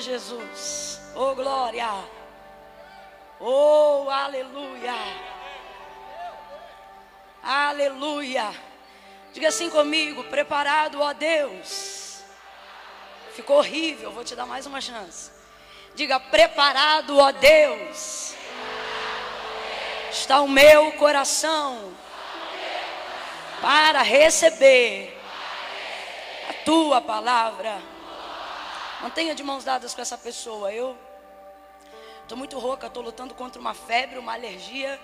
Jesus. Oh glória. Oh aleluia. Aleluia. Diga assim comigo, preparado, ó Deus. Ficou horrível, vou te dar mais uma chance. Diga, preparado, ó Deus. Está o meu coração para receber a tua palavra. Mantenha de mãos dadas com essa pessoa. Eu estou muito rouca, estou lutando contra uma febre, uma alergia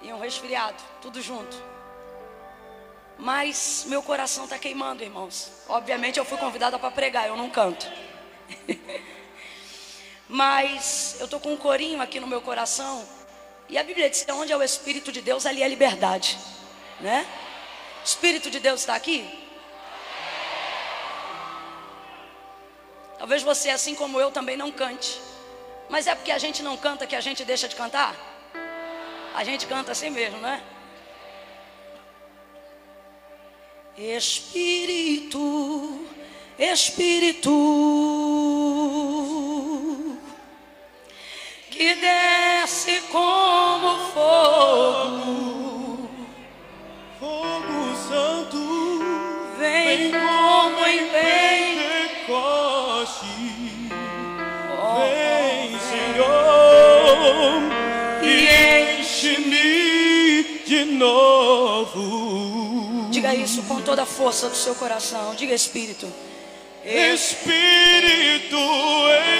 e um resfriado, tudo junto. Mas meu coração está queimando, irmãos. Obviamente eu fui convidada para pregar, eu não canto. Mas eu estou com um corinho aqui no meu coração. E a Bíblia diz onde é o Espírito de Deus, ali é liberdade. Né? O Espírito de Deus está aqui? Talvez você, assim como eu, também não cante. Mas é porque a gente não canta que a gente deixa de cantar? A gente canta assim mesmo, né? Espírito, Espírito, que desce como fogo, Fogo Santo, de novo. Diga isso com toda a força do seu coração. Diga Espírito. Espírito,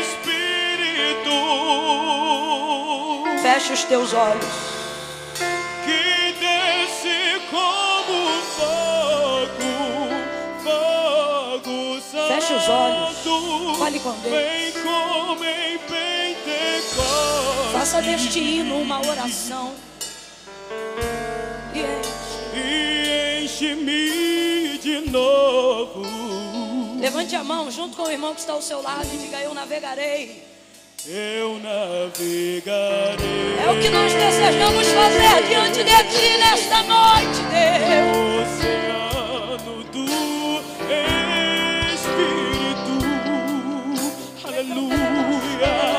Espírito, Feche os teus olhos. que desce como fogo, fogo santo. Feche os olhos. Fale com Deus. Vem como em Pentecoste. Faça deste hino uma oração. E e enche-me de novo. Levante a mão junto com o irmão que está ao seu lado e diga: Eu navegarei. Eu navegarei. É o que nós desejamos fazer diante de Ti nesta noite, Deus. Oceano do Espírito, aleluia,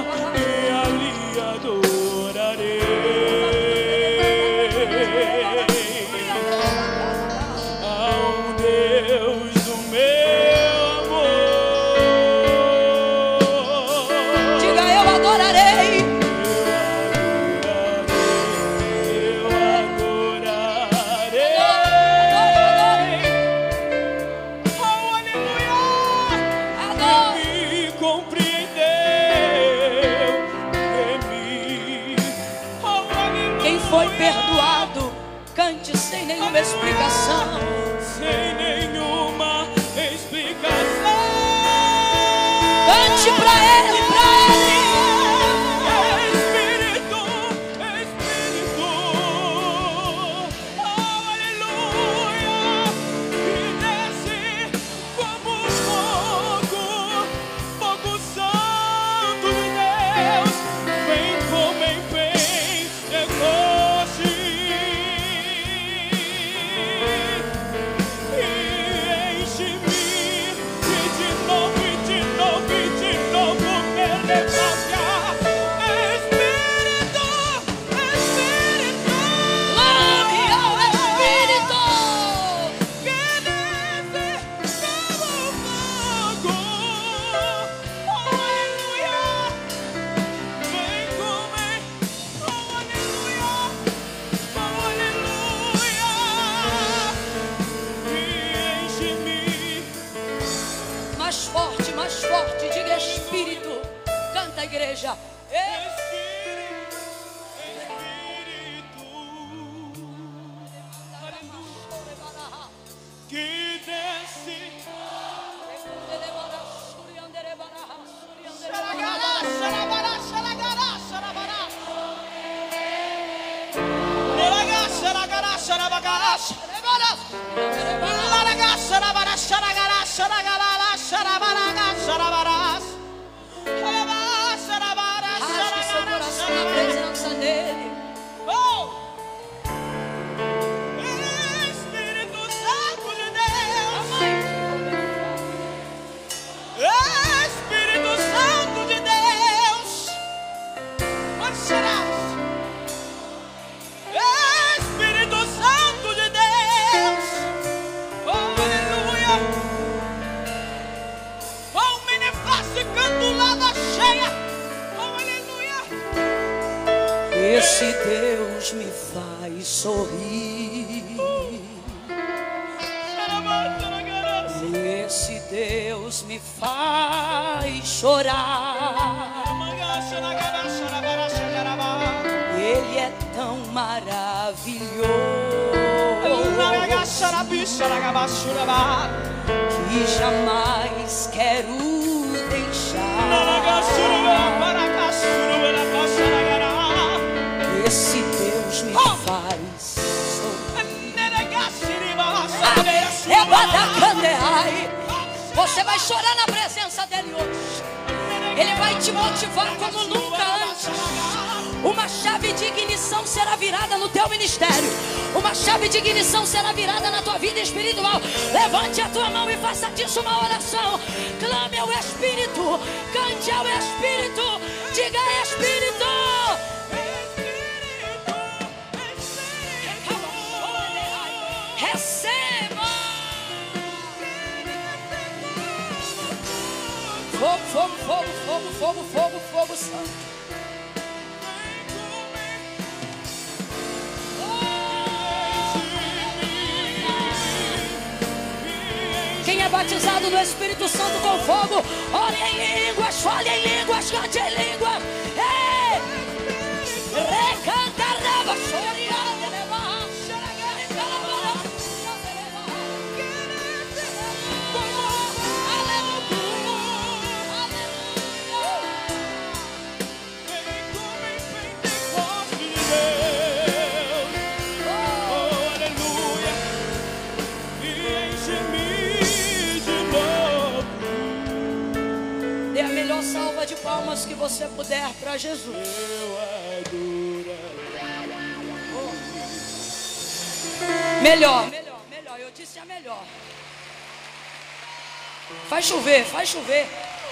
faz chover.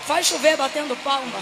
Faz chover batendo palma.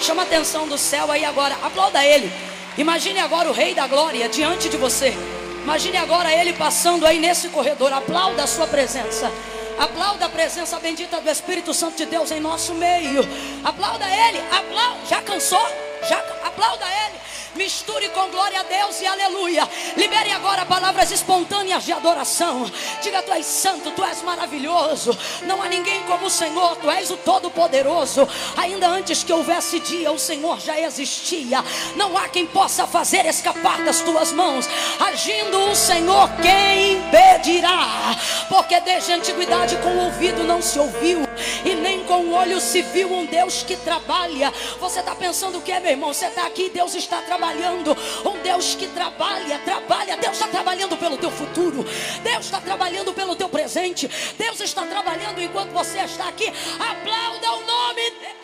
Chama a atenção do céu aí agora. Aplauda ele. Imagine agora o Rei da Glória diante de você. Imagine agora ele passando aí nesse corredor. Aplauda a sua presença. Aplauda a presença bendita do Espírito Santo de Deus em nosso meio. Aplauda ele. Aplauda. Já cansou? Já aplauda ele. Misture com glória a Deus e aleluia. Libere agora palavras espontâneas de adoração. Diga: Tu és santo, Tu és maravilhoso. Não há ninguém como o Senhor, Tu és o Todo-Poderoso. Ainda antes que houvesse dia, o Senhor já existia. Não há quem possa fazer escapar das Tuas mãos. Agindo o Senhor, quem impedirá? Porque desde a antiguidade com o ouvido não se ouviu, e nem com o olho se viu um Deus que trabalha. Você está pensando o que, meu irmão? Você está aqui, Deus está trabalhando. Um Deus que trabalha, trabalha. Deus está trabalhando pelo teu futuro. Deus está trabalhando pelo teu presente. Deus está trabalhando enquanto você está aqui. Aplauda o nome dele.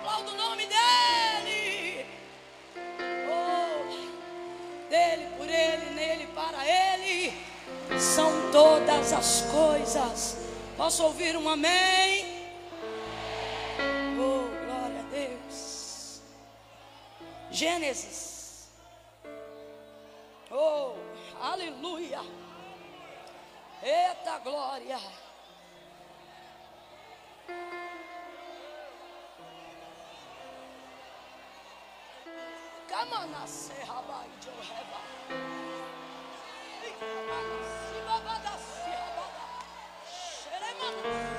Aplauda o nome dele. Oh, dele, por ele, nele, para ele. São todas as coisas. Posso ouvir um amém? Oh, glória a Deus. Gênesis. Oh, aleluia. Eita glória. Serra bai de reba. Shibabada, Shibabada, Shibabada,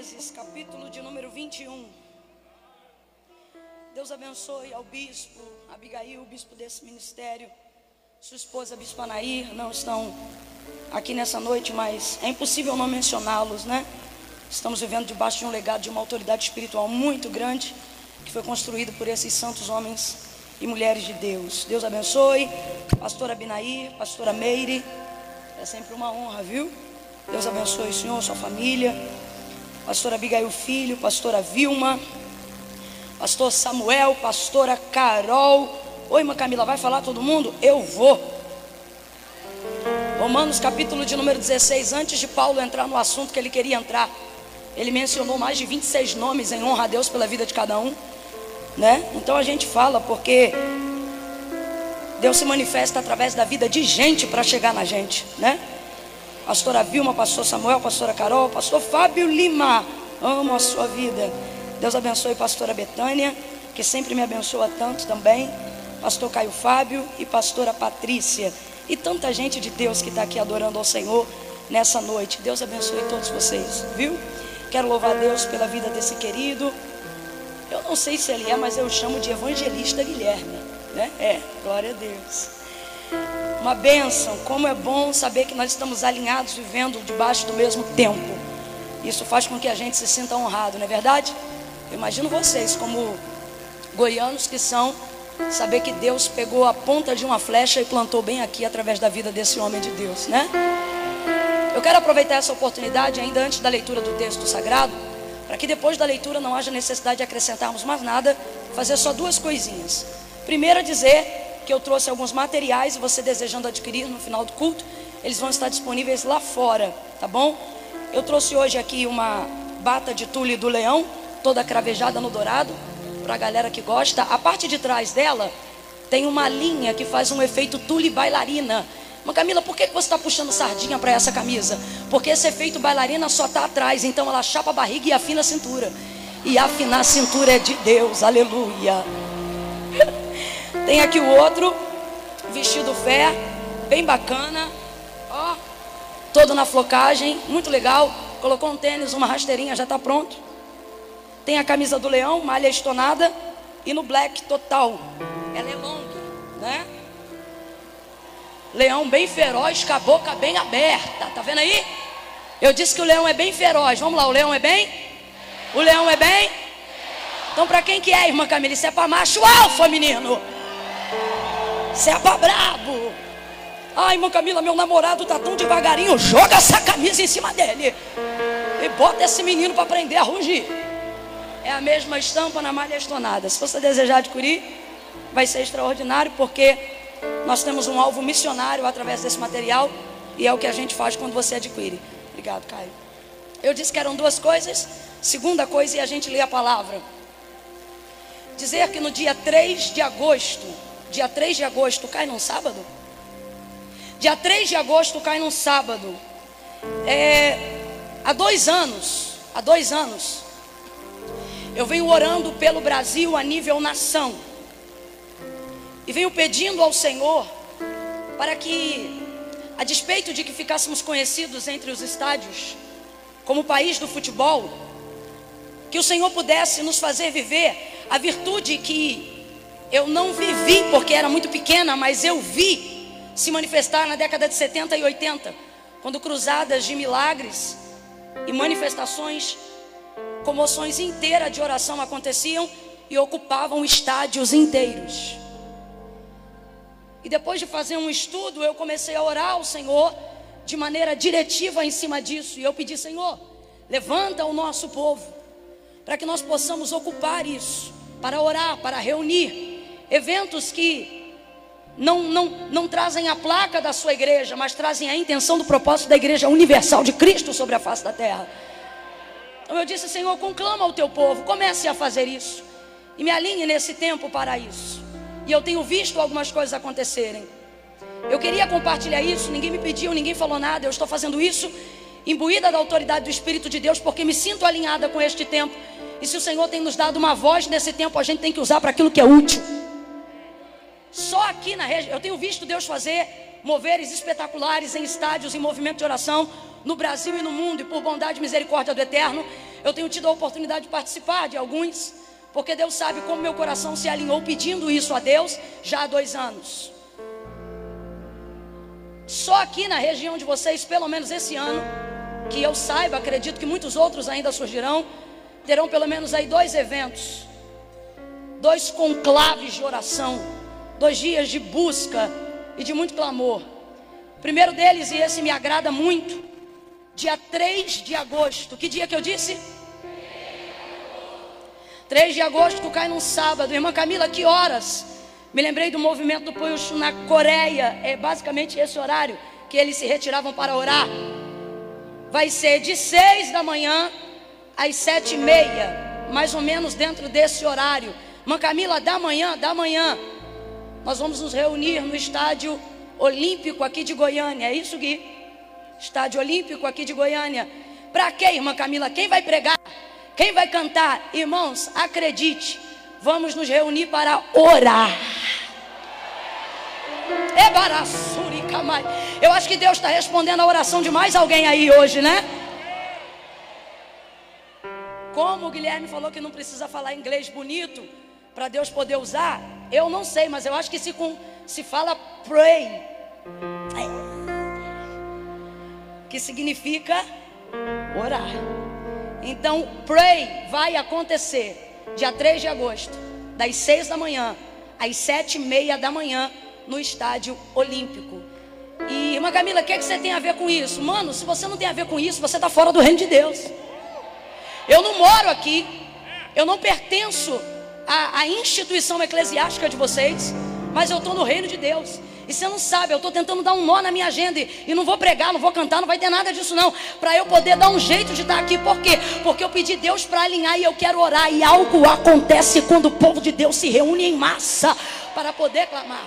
Gênesis, capítulo de número 21. Deus abençoe ao bispo, Abigail, o bispo desse ministério, sua esposa, bispo Anair, não estão aqui nessa noite, mas é impossível não mencioná-los, né? Estamos vivendo debaixo de um legado de uma autoridade espiritual muito grande, que foi construído por esses santos homens e mulheres de Deus. Deus abençoe, pastora Binaí, pastora Meire, é sempre uma honra, viu? Deus abençoe o senhor, sua família, pastora Abigail Filho, pastora Vilma, pastor Samuel, pastora Carol. Oi, irmã Camila, vai falar todo mundo? Eu vou. Romanos capítulo de número 16, antes de Paulo entrar no assunto que ele queria entrar. Ele mencionou mais de 26 nomes em honra a Deus pela vida de cada um, né? Então a gente fala porque Deus se manifesta através da vida de gente para chegar na gente, né? Pastora Vilma, pastor Samuel, pastora Carol, pastor Fábio Lima, amo a sua vida. Deus abençoe pastora Betânia, que sempre me abençoa tanto também. Pastor Caio Fábio e pastora Patrícia. E tanta gente de Deus que está aqui adorando ao Senhor nessa noite. Deus abençoe todos vocês, viu? Quero louvar Deus pela vida desse querido. Eu não sei se ele é, mas eu chamo de evangelista Guilherme, né? É, glória a Deus. Uma bênção, como é bom saber que nós estamos alinhados, vivendo debaixo do mesmo tempo. Isso faz com que a gente se sinta honrado, não é verdade? Eu imagino vocês, como goianos que são, saber que Deus pegou a ponta de uma flecha e plantou bem aqui através da vida desse homem de Deus, né? Eu quero aproveitar essa oportunidade, ainda antes da leitura do texto sagrado, para que depois da leitura não haja necessidade de acrescentarmos mais nada, fazer só duas coisinhas. Primeiro, dizer que eu trouxe alguns materiais você desejando adquirir no final do culto, eles vão estar disponíveis lá fora, tá bom? Eu trouxe hoje aqui uma bata de tule do leão, toda cravejada no dourado, para a galera que gosta. A parte de trás dela tem uma linha que faz um efeito tule bailarina. Mas Camila, por que você está puxando sardinha para essa camisa? Porque esse efeito bailarina só está atrás, então ela chapa a barriga e afina a cintura. E afinar a cintura é de Deus, aleluia. Tem aqui o outro, vestido fé, bem bacana, ó, todo na flocagem, muito legal. Colocou um tênis, uma rasteirinha, já está pronto. Tem a camisa do leão, malha estonada, e no black total. Ela é long, né? Leão bem feroz, com a boca bem aberta. Tá vendo aí? Eu disse que o leão é bem feroz. Vamos lá, o leão é bem? O leão é bem? Então, para quem que é, irmã Camila? Isso é para macho alfa, menino. Para brabo. Ai, irmã Camila, meu namorado tá tão devagarinho. Joga essa camisa em cima dele. E bota esse menino para aprender a rugir. É a mesma estampa na malha estonada. Se você desejar adquirir, vai ser extraordinário, porque nós temos um alvo missionário através desse material e é o que a gente faz quando você adquire. Obrigado, Caio. Eu disse que eram duas coisas. Segunda coisa é a gente ler a palavra. Dizer que no dia 3 de agosto, dia 3 de agosto cai num sábado? Dia 3 de agosto cai num sábado. É, há dois anos, há dois anos, eu venho orando pelo Brasil a nível nação. E venho pedindo ao Senhor para que, a despeito de que ficássemos conhecidos entre os estádios, como país do futebol, que o Senhor pudesse nos fazer viver a virtude que eu não vivi porque era muito pequena, mas eu vi se manifestar na década de 70 e 80, quando cruzadas de milagres e manifestações, comoções inteiras de oração aconteciam e ocupavam estádios inteiros. E depois de fazer um estudo, eu comecei a orar ao Senhor de maneira diretiva em cima disso. E eu pedi, Senhor, levanta o nosso povo, para que nós possamos ocupar isso, para orar, para reunir eventos que não, não, não trazem a placa da sua igreja, mas trazem a intenção do propósito da igreja universal de Cristo sobre a face da terra. Então eu disse, Senhor, conclama o teu povo, comece a fazer isso, e me alinhe nesse tempo para isso. E eu tenho visto algumas coisas acontecerem. Eu queria compartilhar isso, ninguém me pediu, ninguém falou nada. Eu estou fazendo isso imbuída da autoridade do Espírito de Deus, porque me sinto alinhada com este tempo. E se o Senhor tem nos dado uma voz nesse tempo, a gente tem que usar para aquilo que é útil. Só aqui na região, eu tenho visto Deus fazer moveres espetaculares em estádios, em movimento de oração, no Brasil e no mundo, e por bondade e misericórdia do Eterno, eu tenho tido a oportunidade de participar de alguns. Porque Deus sabe como meu coração se alinhou pedindo isso a Deus já há dois anos. Só aqui na região de vocês, pelo menos esse ano, que eu saiba, acredito que muitos outros ainda surgirão, terão pelo menos aí dois eventos, dois conclaves de oração, dois dias de busca e de muito clamor. O primeiro deles, e esse me agrada muito, dia 3 de agosto. Que dia que eu disse? 3 de agosto cai num sábado. Irmã Camila, que horas? Me lembrei do movimento do Puyush na Coreia. É basicamente esse horário que eles se retiravam para orar. Vai ser de 6 da manhã às sete e meia, mais ou menos dentro desse horário. Mãe Camila, da manhã, da manhã, nós vamos nos reunir no estádio Olímpico aqui de Goiânia. É isso, Gui? Estádio Olímpico aqui de Goiânia. Para quê, irmã Camila? Quem vai pregar? Quem vai cantar? Irmãos, acredite, vamos nos reunir para orar. Eu acho que Deus está respondendo a oração de mais alguém aí hoje, né? Como o Guilherme falou que não precisa falar inglês bonito para Deus poder usar, eu não sei, mas eu acho que se, com, se fala pray, que significa orar. Então, pray vai acontecer dia 3 de agosto, das 6 da manhã às 7 e meia da manhã, no estádio olímpico. E, irmã Camila, o que, é que você tem a ver com isso? Mano, se você não tem a ver com isso, você está fora do reino de Deus. Eu não moro aqui, eu não pertenço à, à instituição eclesiástica de vocês, mas eu estou no reino de Deus. E você não sabe, eu estou tentando dar um nó na minha agenda e, não vou pregar, não vou cantar, não vai ter nada disso não. Para eu poder dar um jeito de estar aqui. Por quê? Porque eu pedi Deus para alinhar e eu quero orar. E algo acontece quando o povo de Deus se reúne em massa para poder clamar.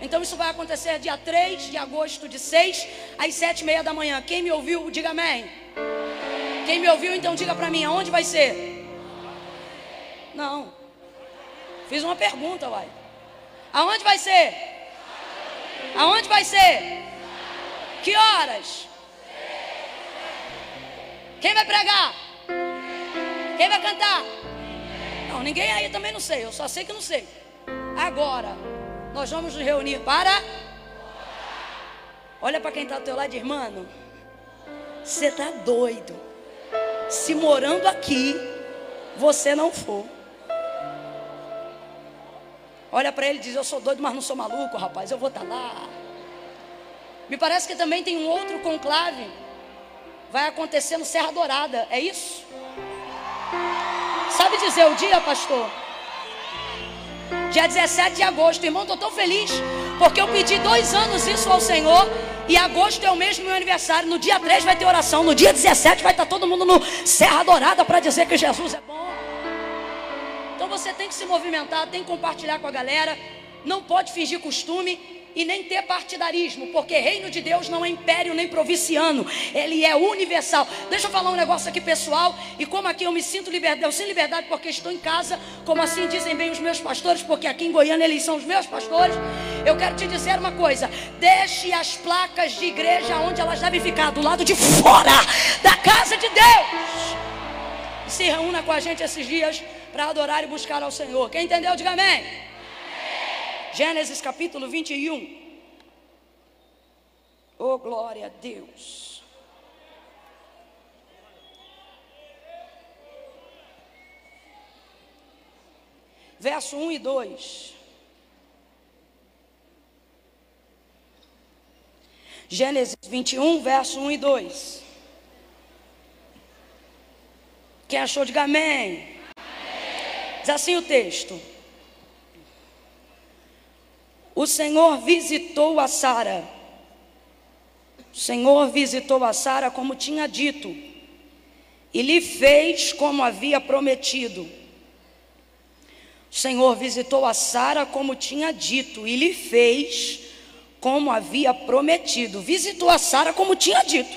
Então isso vai acontecer dia 3 de agosto, de 6 às 7 e meia da manhã. Quem me ouviu, diga amém. Quem me ouviu, então diga para mim, aonde vai ser? Não. Fiz uma pergunta, uai. Aonde vai ser? Aonde vai ser? Que horas? Quem vai pregar? Quem vai cantar? Não, ninguém aí também não sei. Eu só sei que não sei. Agora, nós vamos nos reunir para. Olha para quem está ao teu lado, irmão. Você está doido. Se morando aqui, você não for. Olha para ele e diz: Eu sou doido, mas não sou maluco, rapaz. Eu vou estar tá lá. Me parece que também tem um outro conclave. Vai acontecer no Serra Dourada. É isso? Sabe dizer o dia, pastor? dia 17 de agosto. Irmão, estou tão feliz, porque eu pedi dois anos isso ao Senhor. E agosto é o mesmo meu aniversário. No dia 3 vai ter oração. No dia 17 vai estar todo mundo no Serra Dourada para dizer que Jesus é bom. Então você tem que se movimentar, tem que compartilhar com a galera. Não pode fingir costume e nem ter partidarismo, porque reino de Deus não é império nem provinciano, ele é universal. Deixa eu falar um negócio aqui pessoal, e como aqui eu me sinto liberdade, eu sinto liberdade porque estou em casa, como assim dizem bem os meus pastores, porque aqui em Goiânia eles são os meus pastores. Eu quero te dizer uma coisa: deixe as placas de igreja onde elas devem ficar, do lado de fora da casa de Deus. Se reúna com a gente esses dias para adorar e buscar ao Senhor. Quem entendeu, diga amém. Gênesis capítulo 21. Oh, glória a Deus. Verso 1 e 2. Gênesis 21, verso 1 e 2. Quem achou, diga amém. Diz assim o texto. O Senhor visitou a Sara. O Senhor visitou a Sara como tinha dito, e lhe fez como havia prometido. O Senhor visitou a Sara como tinha dito, e lhe fez como havia prometido. Visitou a Sara como tinha dito,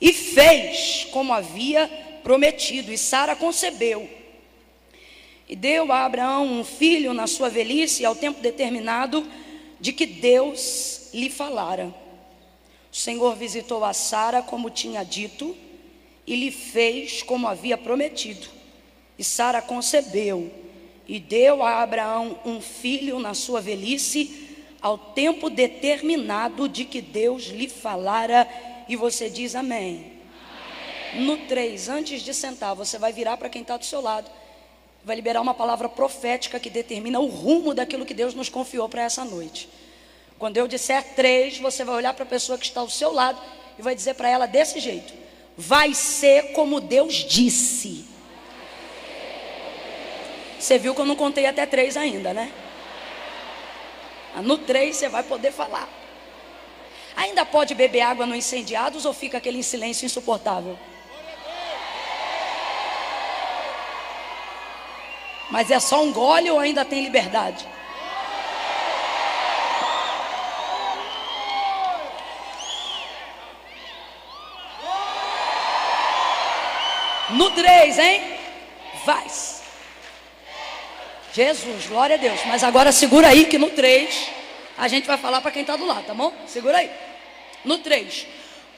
e fez como havia prometido. E Sara concebeu e deu a Abraão um filho na sua velhice, ao tempo determinado de que Deus lhe falara. O Senhor visitou a Sara como tinha dito e lhe fez como havia prometido. E Sara concebeu e deu a Abraão um filho na sua velhice, ao tempo determinado de que Deus lhe falara. E você diz amém. amém. No 3, antes de sentar, você vai virar para quem está do seu lado vai liberar uma palavra profética que determina o rumo daquilo que Deus nos confiou para essa noite. Quando eu disser três, você vai olhar para a pessoa que está ao seu lado e vai dizer para ela desse jeito: vai ser como Deus disse. Você viu que eu não contei até três ainda, né? Ah, no três você vai poder falar. Ainda pode beber água no incendiados ou fica aquele silêncio insuportável? Mas é só um gole ou ainda tem liberdade? No 3, hein? Vai. Jesus, glória a Deus. Mas agora segura aí que no 3 a gente vai falar para quem está do lado, tá bom? Segura aí. No 3.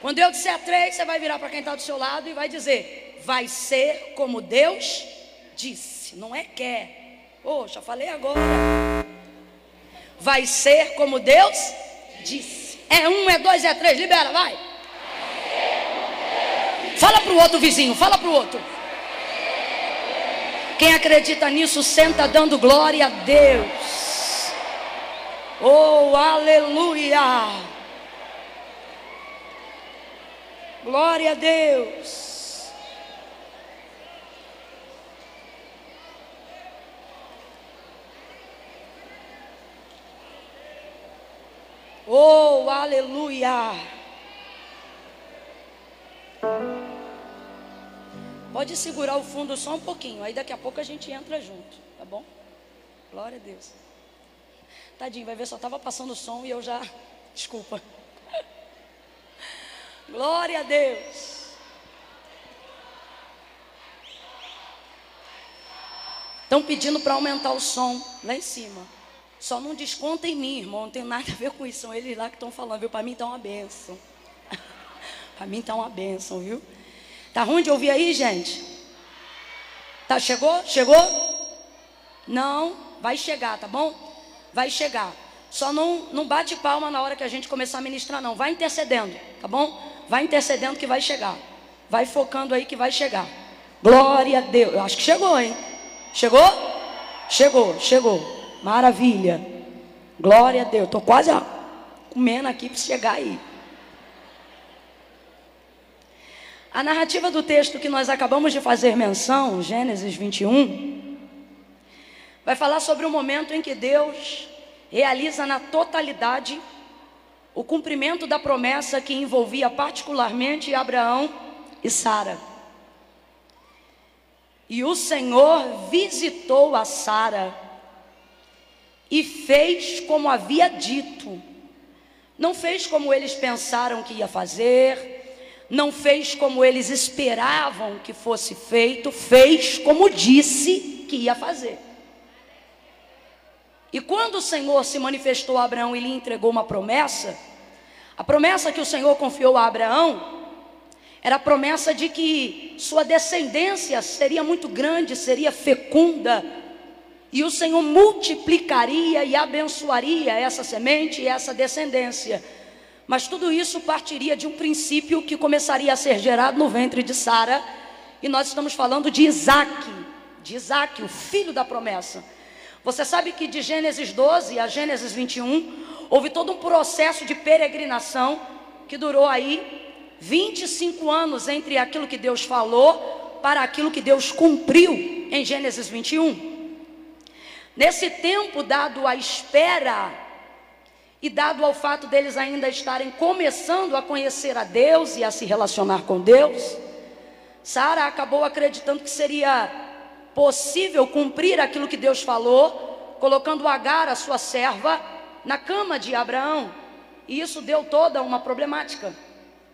Quando eu disser 3, você vai virar para quem está do seu lado e vai dizer: Vai ser como Deus disse. Não é quer. Poxa, falei agora. Vai ser como Deus disse. É um, é dois, é três. Libera, vai. Fala para o outro vizinho, fala para o outro. Quem acredita nisso, senta dando glória a Deus. Oh, aleluia. Glória a Deus. Oh, aleluia. Pode segurar o fundo só um pouquinho, aí daqui a pouco a gente entra junto, tá bom? Glória a Deus. Tadinho, vai ver, só estava passando o som e eu já. Desculpa. Glória a Deus. Estão pedindo para aumentar o som lá em cima. Só não desconta em mim, irmão. Não tem nada a ver com isso. São eles lá que estão falando, viu? Para mim está uma benção. para mim está uma benção, viu? Tá ruim de ouvir aí, gente? Tá, chegou? Chegou? Não, vai chegar, tá bom? Vai chegar. Só não, não bate palma na hora que a gente começar a ministrar, não. Vai intercedendo, tá bom? Vai intercedendo que vai chegar. Vai focando aí que vai chegar. Glória a Deus. Eu acho que chegou, hein? Chegou? Chegou, chegou. Maravilha. Glória a Deus. Tô quase comendo aqui para chegar aí. A narrativa do texto que nós acabamos de fazer menção, Gênesis 21, vai falar sobre o momento em que Deus realiza na totalidade o cumprimento da promessa que envolvia particularmente Abraão e Sara. E o Senhor visitou a Sara e fez como havia dito. Não fez como eles pensaram que ia fazer, não fez como eles esperavam que fosse feito, fez como disse que ia fazer. E quando o Senhor se manifestou a Abraão e lhe entregou uma promessa, a promessa que o Senhor confiou a Abraão era a promessa de que sua descendência seria muito grande, seria fecunda, e o Senhor multiplicaria e abençoaria essa semente e essa descendência. Mas tudo isso partiria de um princípio que começaria a ser gerado no ventre de Sara, e nós estamos falando de Isaac, de Isaac, o filho da promessa. Você sabe que de Gênesis 12 a Gênesis 21 houve todo um processo de peregrinação que durou aí 25 anos entre aquilo que Deus falou para aquilo que Deus cumpriu em Gênesis 21. Nesse tempo dado à espera e dado ao fato deles ainda estarem começando a conhecer a Deus e a se relacionar com Deus, Sara acabou acreditando que seria possível cumprir aquilo que Deus falou, colocando Agar, a sua serva, na cama de Abraão. E isso deu toda uma problemática.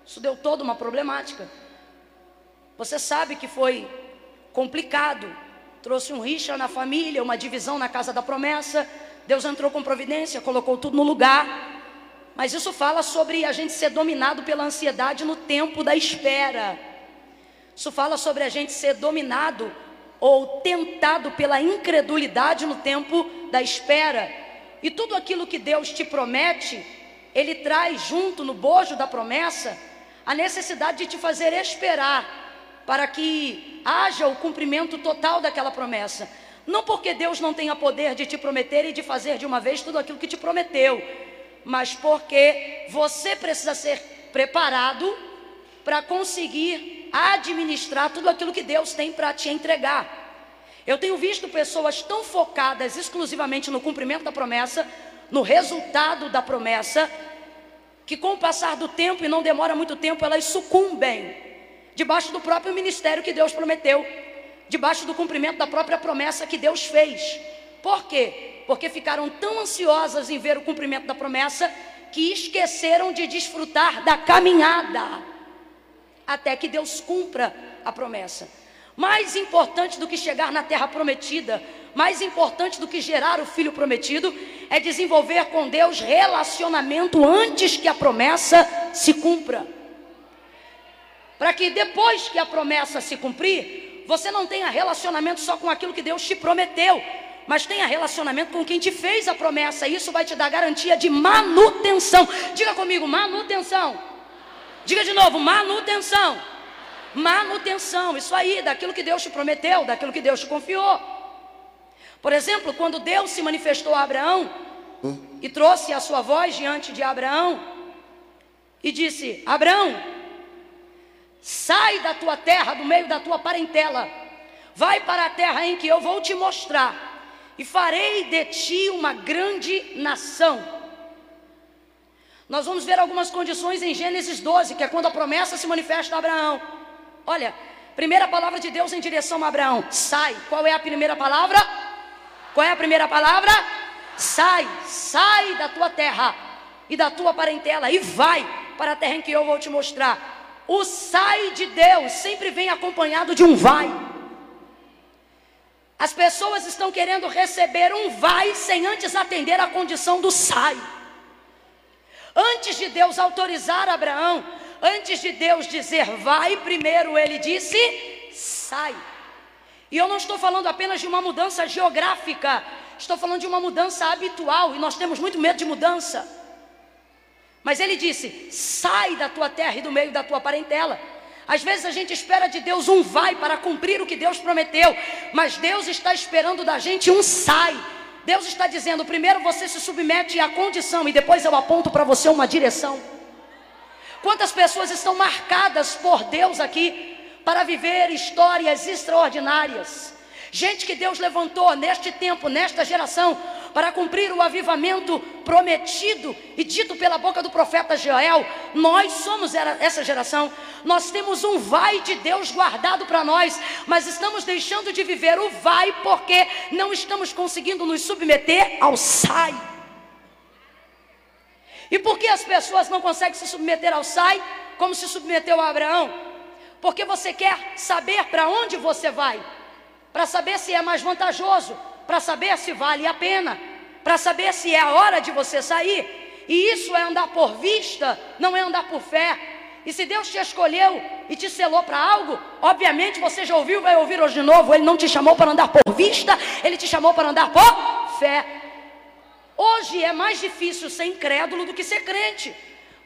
Isso deu toda uma problemática. Você sabe que foi complicado, trouxe um rixa na família, uma divisão na casa da promessa Deus entrou com providência, colocou tudo no lugar. Mas isso fala sobre a gente ser dominado pela ansiedade no tempo da espera. Isso fala sobre a gente ser dominado ou tentado pela incredulidade no tempo da espera. E tudo aquilo que Deus te promete, Ele traz junto no bojo da promessa a necessidade de te fazer esperar para que haja o cumprimento total daquela promessa. Não porque Deus não tenha poder de te prometer e de fazer de uma vez tudo aquilo que te prometeu, mas porque você precisa ser preparado para conseguir administrar tudo aquilo que Deus tem para te entregar. Eu tenho visto pessoas tão focadas exclusivamente no cumprimento da promessa, no resultado da promessa, que com o passar do tempo, e não demora muito tempo, elas sucumbem debaixo do próprio ministério que Deus prometeu debaixo do cumprimento da própria promessa que Deus fez. Por quê? Porque ficaram tão ansiosas em ver o cumprimento da promessa que esqueceram de desfrutar da caminhada até que Deus cumpra a promessa. Mais importante do que chegar na terra prometida, mais importante do que gerar o filho prometido, é desenvolver com Deus relacionamento antes que a promessa se cumpra. Para que depois que a promessa se cumprir, você não tenha relacionamento só com aquilo que Deus te prometeu, mas tenha relacionamento com quem te fez a promessa. Isso vai te dar garantia de manutenção. Diga comigo, manutenção. Diga de novo, manutenção. Manutenção, isso aí, daquilo que Deus te prometeu, daquilo que Deus te confiou. Por exemplo, quando Deus se manifestou a Abraão e trouxe a sua voz diante de Abraão e disse: Abraão, sai da tua terra, do meio da tua parentela, vai para a terra em que eu vou te mostrar e farei de ti uma grande nação. Nós vamos ver algumas condições em Gênesis 12, que é quando a promessa se manifesta a Abraão. Olha, primeira palavra de Deus em direção a Abraão: sai. Qual é a primeira palavra? Qual é a primeira palavra? Sai, sai da tua terra e da tua parentela e vai para a terra em que eu vou te mostrar. O sai de Deus sempre vem acompanhado de um vai. As pessoas estão querendo receber um vai sem antes atender a condição do sai. Antes de Deus autorizar Abraão, antes de Deus dizer vai, primeiro ele disse sai. E eu não estou falando apenas de uma mudança geográfica, estou falando de uma mudança habitual, e nós temos muito medo de mudança. Mas ele disse: sai da tua terra e do meio da tua parentela. Às vezes a gente espera de Deus um vai para cumprir o que Deus prometeu, mas Deus está esperando da gente um sai. Deus está dizendo: primeiro você se submete à condição e depois eu aponto para você uma direção. Quantas pessoas estão marcadas por Deus aqui para viver histórias extraordinárias? Gente que Deus levantou neste tempo, nesta geração, para cumprir o avivamento prometido e dito pela boca do profeta Joel. Nós somos essa geração. Nós temos um vai de Deus guardado para nós, mas estamos deixando de viver o vai porque não estamos conseguindo nos submeter ao sai. E por que as pessoas não conseguem se submeter ao sai, como se submeteu a Abraão? Porque você quer saber para onde você vai, para saber se é mais vantajoso, para saber se vale a pena, para saber se é a hora de você sair. E isso é andar por vista, não é andar por fé. E se Deus te escolheu e te selou para algo, obviamente você já ouviu, vai ouvir hoje de novo. Ele não te chamou para andar por vista, ele te chamou para andar por fé. Hoje é mais difícil ser incrédulo do que ser crente.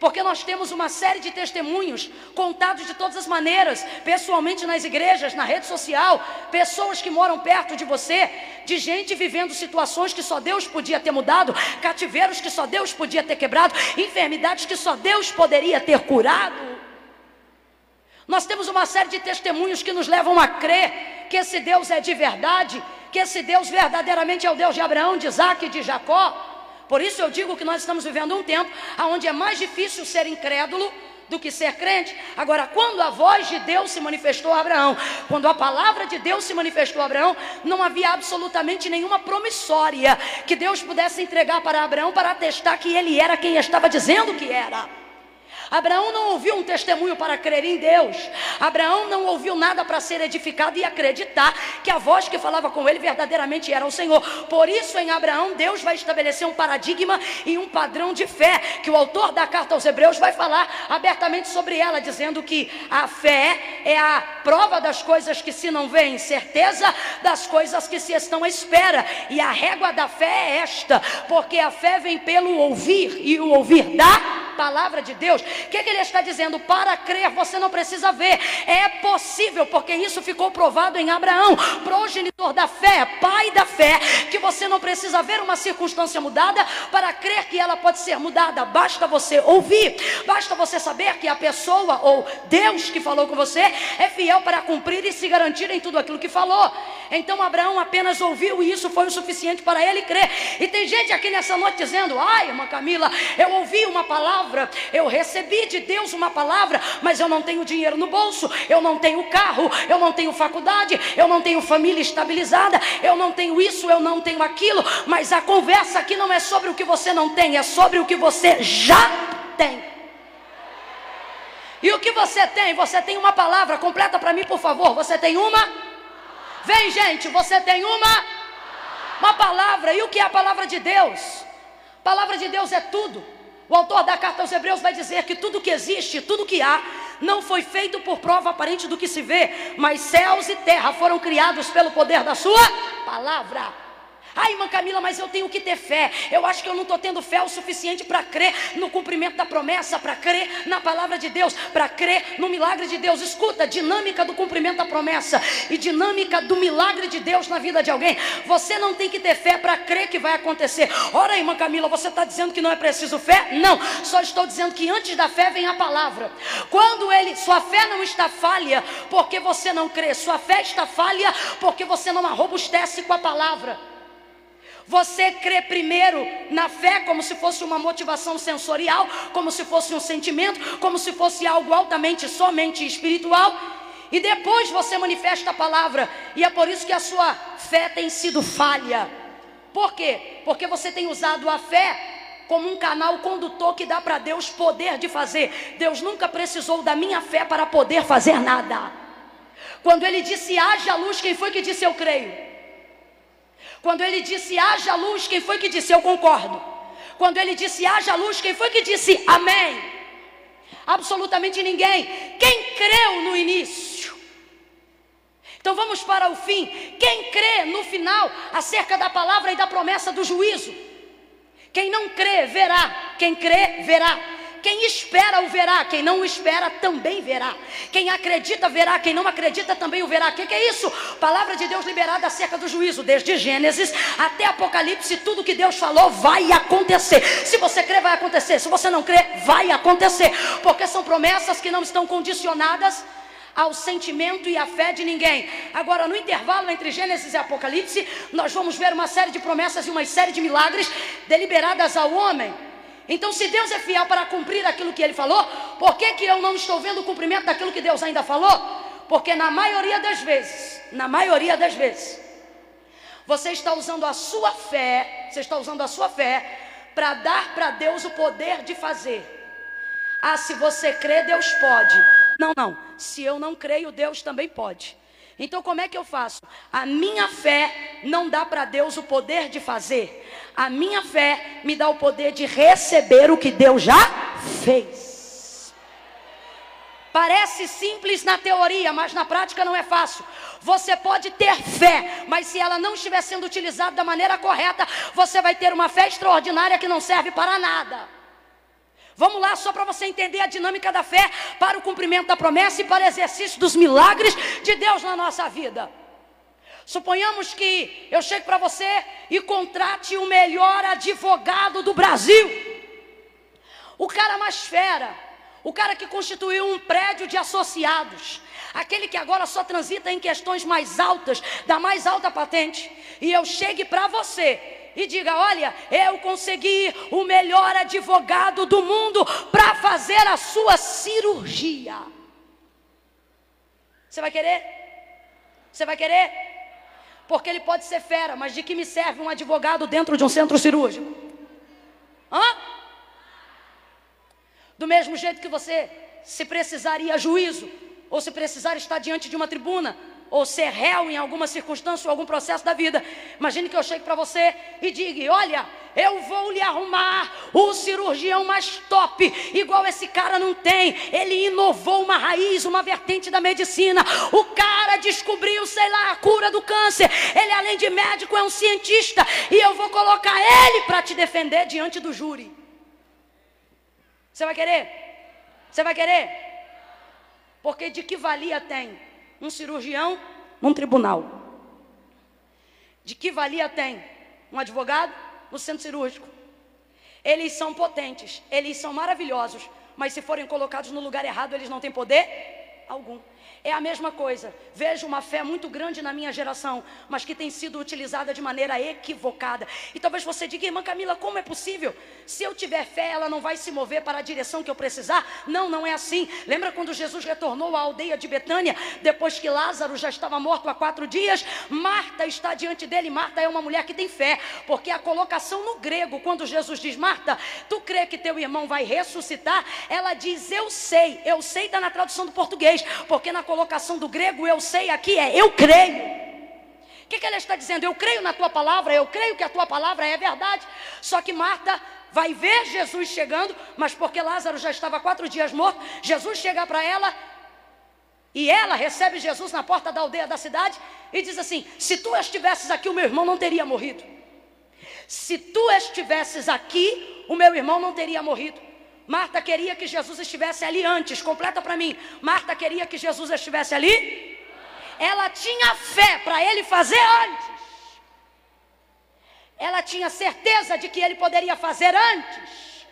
Porque nós temos uma série de testemunhos contados de todas as maneiras, pessoalmente nas igrejas, na rede social, pessoas que moram perto de você, de gente vivendo situações que só Deus podia ter mudado, cativeiros que só Deus podia ter quebrado, enfermidades que só Deus poderia ter curado. Nós temos uma série de testemunhos que nos levam a crer que esse Deus é de verdade, que esse Deus verdadeiramente é o Deus de Abraão, de Isaac e de Jacó. Por isso eu digo que nós estamos vivendo um tempo onde é mais difícil ser incrédulo do que ser crente. Agora, quando a voz de Deus se manifestou a Abraão, quando a palavra de Deus se manifestou a Abraão, não havia absolutamente nenhuma promissória que Deus pudesse entregar para Abraão para atestar que ele era quem estava dizendo que era. Abraão não ouviu um testemunho para crer em Deus. Abraão não ouviu nada para ser edificado e acreditar que a voz que falava com ele verdadeiramente era o Senhor. Por isso, em Abraão, Deus vai estabelecer um paradigma e um padrão de fé, que o autor da carta aos Hebreus vai falar abertamente sobre ela, dizendo que a fé é a prova das coisas que se não veem, certeza das coisas que se estão à espera. E a régua da fé é esta, porque a fé vem pelo ouvir e o ouvir da palavra de Deus. O que, que ele está dizendo? Para crer, você não precisa ver. É possível, porque isso ficou provado em Abraão, progenitor da fé, pai da fé, que você não precisa ver uma circunstância mudada para crer que ela pode ser mudada. Basta você ouvir, basta você saber que a pessoa ou Deus que falou com você é fiel para cumprir e se garantir em tudo aquilo que falou. Então Abraão apenas ouviu e isso foi o suficiente para ele crer. E tem gente aqui nessa noite dizendo: Ai, irmã Camila, eu ouvi uma palavra, eu recebi de Deus uma palavra, mas eu não tenho dinheiro no bolso, eu não tenho carro, eu não tenho faculdade, eu não tenho família estabilizada, eu não tenho isso, eu não tenho aquilo. Mas a conversa aqui não é sobre o que você não tem, é sobre o que você já tem. E o que você tem? Você tem uma palavra, completa para mim, por favor. Você tem uma? Vem, gente, você tem uma? Uma palavra. E o que é a palavra de Deus? Palavra de Deus é tudo. O autor da carta aos Hebreus vai dizer que tudo que existe, tudo que há, não foi feito por prova aparente do que se vê, mas céus e terra foram criados pelo poder da sua palavra. Ai, irmã Camila, mas eu tenho que ter fé. Eu acho que eu não estou tendo fé o suficiente para crer no cumprimento da promessa, para crer na palavra de Deus, para crer no milagre de Deus. Escuta, dinâmica do cumprimento da promessa e dinâmica do milagre de Deus na vida de alguém. Você não tem que ter fé para crer que vai acontecer. Ora, irmã Camila, você está dizendo que não é preciso fé? Não, só estou dizendo que antes da fé vem a palavra. Quando ele, sua fé não está falha porque você não crê, sua fé está falha porque você não arrobustece com a palavra. Você crê primeiro na fé como se fosse uma motivação sensorial, como se fosse um sentimento, como se fosse algo altamente somente espiritual, e depois você manifesta a palavra, e é por isso que a sua fé tem sido falha. Por quê? Porque você tem usado a fé como um canal condutor que dá para Deus poder de fazer. Deus nunca precisou da minha fé para poder fazer nada. Quando ele disse haja luz, quem foi que disse eu creio? Quando ele disse haja luz, quem foi que disse eu concordo? Quando ele disse haja luz, quem foi que disse amém? Absolutamente ninguém. Quem creu no início? Então vamos para o fim. Quem crê no final acerca da palavra e da promessa do juízo? Quem não crê, verá. Quem crê, verá. Quem espera o verá, quem não espera também verá. Quem acredita verá, quem não acredita também o verá. O que, que é isso? Palavra de Deus liberada acerca do juízo, desde Gênesis até Apocalipse, tudo que Deus falou vai acontecer. Se você crê, vai acontecer. Se você não crê, vai acontecer. Porque são promessas que não estão condicionadas ao sentimento e à fé de ninguém. Agora, no intervalo entre Gênesis e Apocalipse, nós vamos ver uma série de promessas e uma série de milagres deliberadas ao homem. Então, se Deus é fiel para cumprir aquilo que Ele falou, por que, que eu não estou vendo o cumprimento daquilo que Deus ainda falou? Porque na maioria das vezes, na maioria das vezes, você está usando a sua fé, você está usando a sua fé para dar para Deus o poder de fazer. Ah, se você crê, Deus pode. Não, não. Se eu não creio, Deus também pode. Então, como é que eu faço? A minha fé não dá para Deus o poder de fazer. A minha fé me dá o poder de receber o que Deus já fez. Parece simples na teoria, mas na prática não é fácil. Você pode ter fé, mas se ela não estiver sendo utilizada da maneira correta, você vai ter uma fé extraordinária que não serve para nada. Vamos lá, só para você entender a dinâmica da fé para o cumprimento da promessa e para o exercício dos milagres de Deus na nossa vida. Suponhamos que eu chegue para você e contrate o melhor advogado do Brasil, o cara mais fera, o cara que constituiu um prédio de associados, aquele que agora só transita em questões mais altas, da mais alta patente, e eu chegue para você e diga: Olha, eu consegui o melhor advogado do mundo para fazer a sua cirurgia. Você vai querer? Você vai querer? Porque ele pode ser fera, mas de que me serve um advogado dentro de um centro cirúrgico? Hã? Do mesmo jeito que você, se precisaria juízo, ou se precisar estar diante de uma tribuna, ou ser réu em alguma circunstância ou algum processo da vida. Imagine que eu chegue para você e diga: Olha, eu vou lhe arrumar o cirurgião mais top, igual esse cara não tem. Ele inovou uma raiz, uma vertente da medicina. O cara descobriu, sei lá, a cura do câncer. Ele, além de médico, é um cientista. E eu vou colocar ele para te defender diante do júri. Você vai querer? Você vai querer? Porque de que valia tem? Um cirurgião num tribunal. De que valia tem um advogado no centro cirúrgico? Eles são potentes, eles são maravilhosos, mas se forem colocados no lugar errado, eles não têm poder algum. É a mesma coisa. Vejo uma fé muito grande na minha geração, mas que tem sido utilizada de maneira equivocada. E talvez você diga, irmã Camila, como é possível? Se eu tiver fé, ela não vai se mover para a direção que eu precisar? Não, não é assim. Lembra quando Jesus retornou à aldeia de Betânia, depois que Lázaro já estava morto há quatro dias? Marta está diante dele. Marta é uma mulher que tem fé, porque a colocação no grego, quando Jesus diz, Marta, tu crê que teu irmão vai ressuscitar? Ela diz, eu sei. Eu sei está na tradução do português, porque na colocação do grego, eu sei aqui é eu creio. O que, que ela está dizendo? Eu creio na tua palavra, eu creio que a tua palavra é verdade. Só que Marta vai ver Jesus chegando, mas porque Lázaro já estava quatro dias morto, Jesus chega para ela e ela recebe Jesus na porta da aldeia da cidade e diz assim: Se tu estivesses aqui, o meu irmão não teria morrido. Se tu estivesses aqui, o meu irmão não teria morrido. Marta queria que Jesus estivesse ali antes. Completa para mim. Marta queria que Jesus estivesse ali. Ela tinha fé para ele fazer antes. Ela tinha certeza de que ele poderia fazer antes.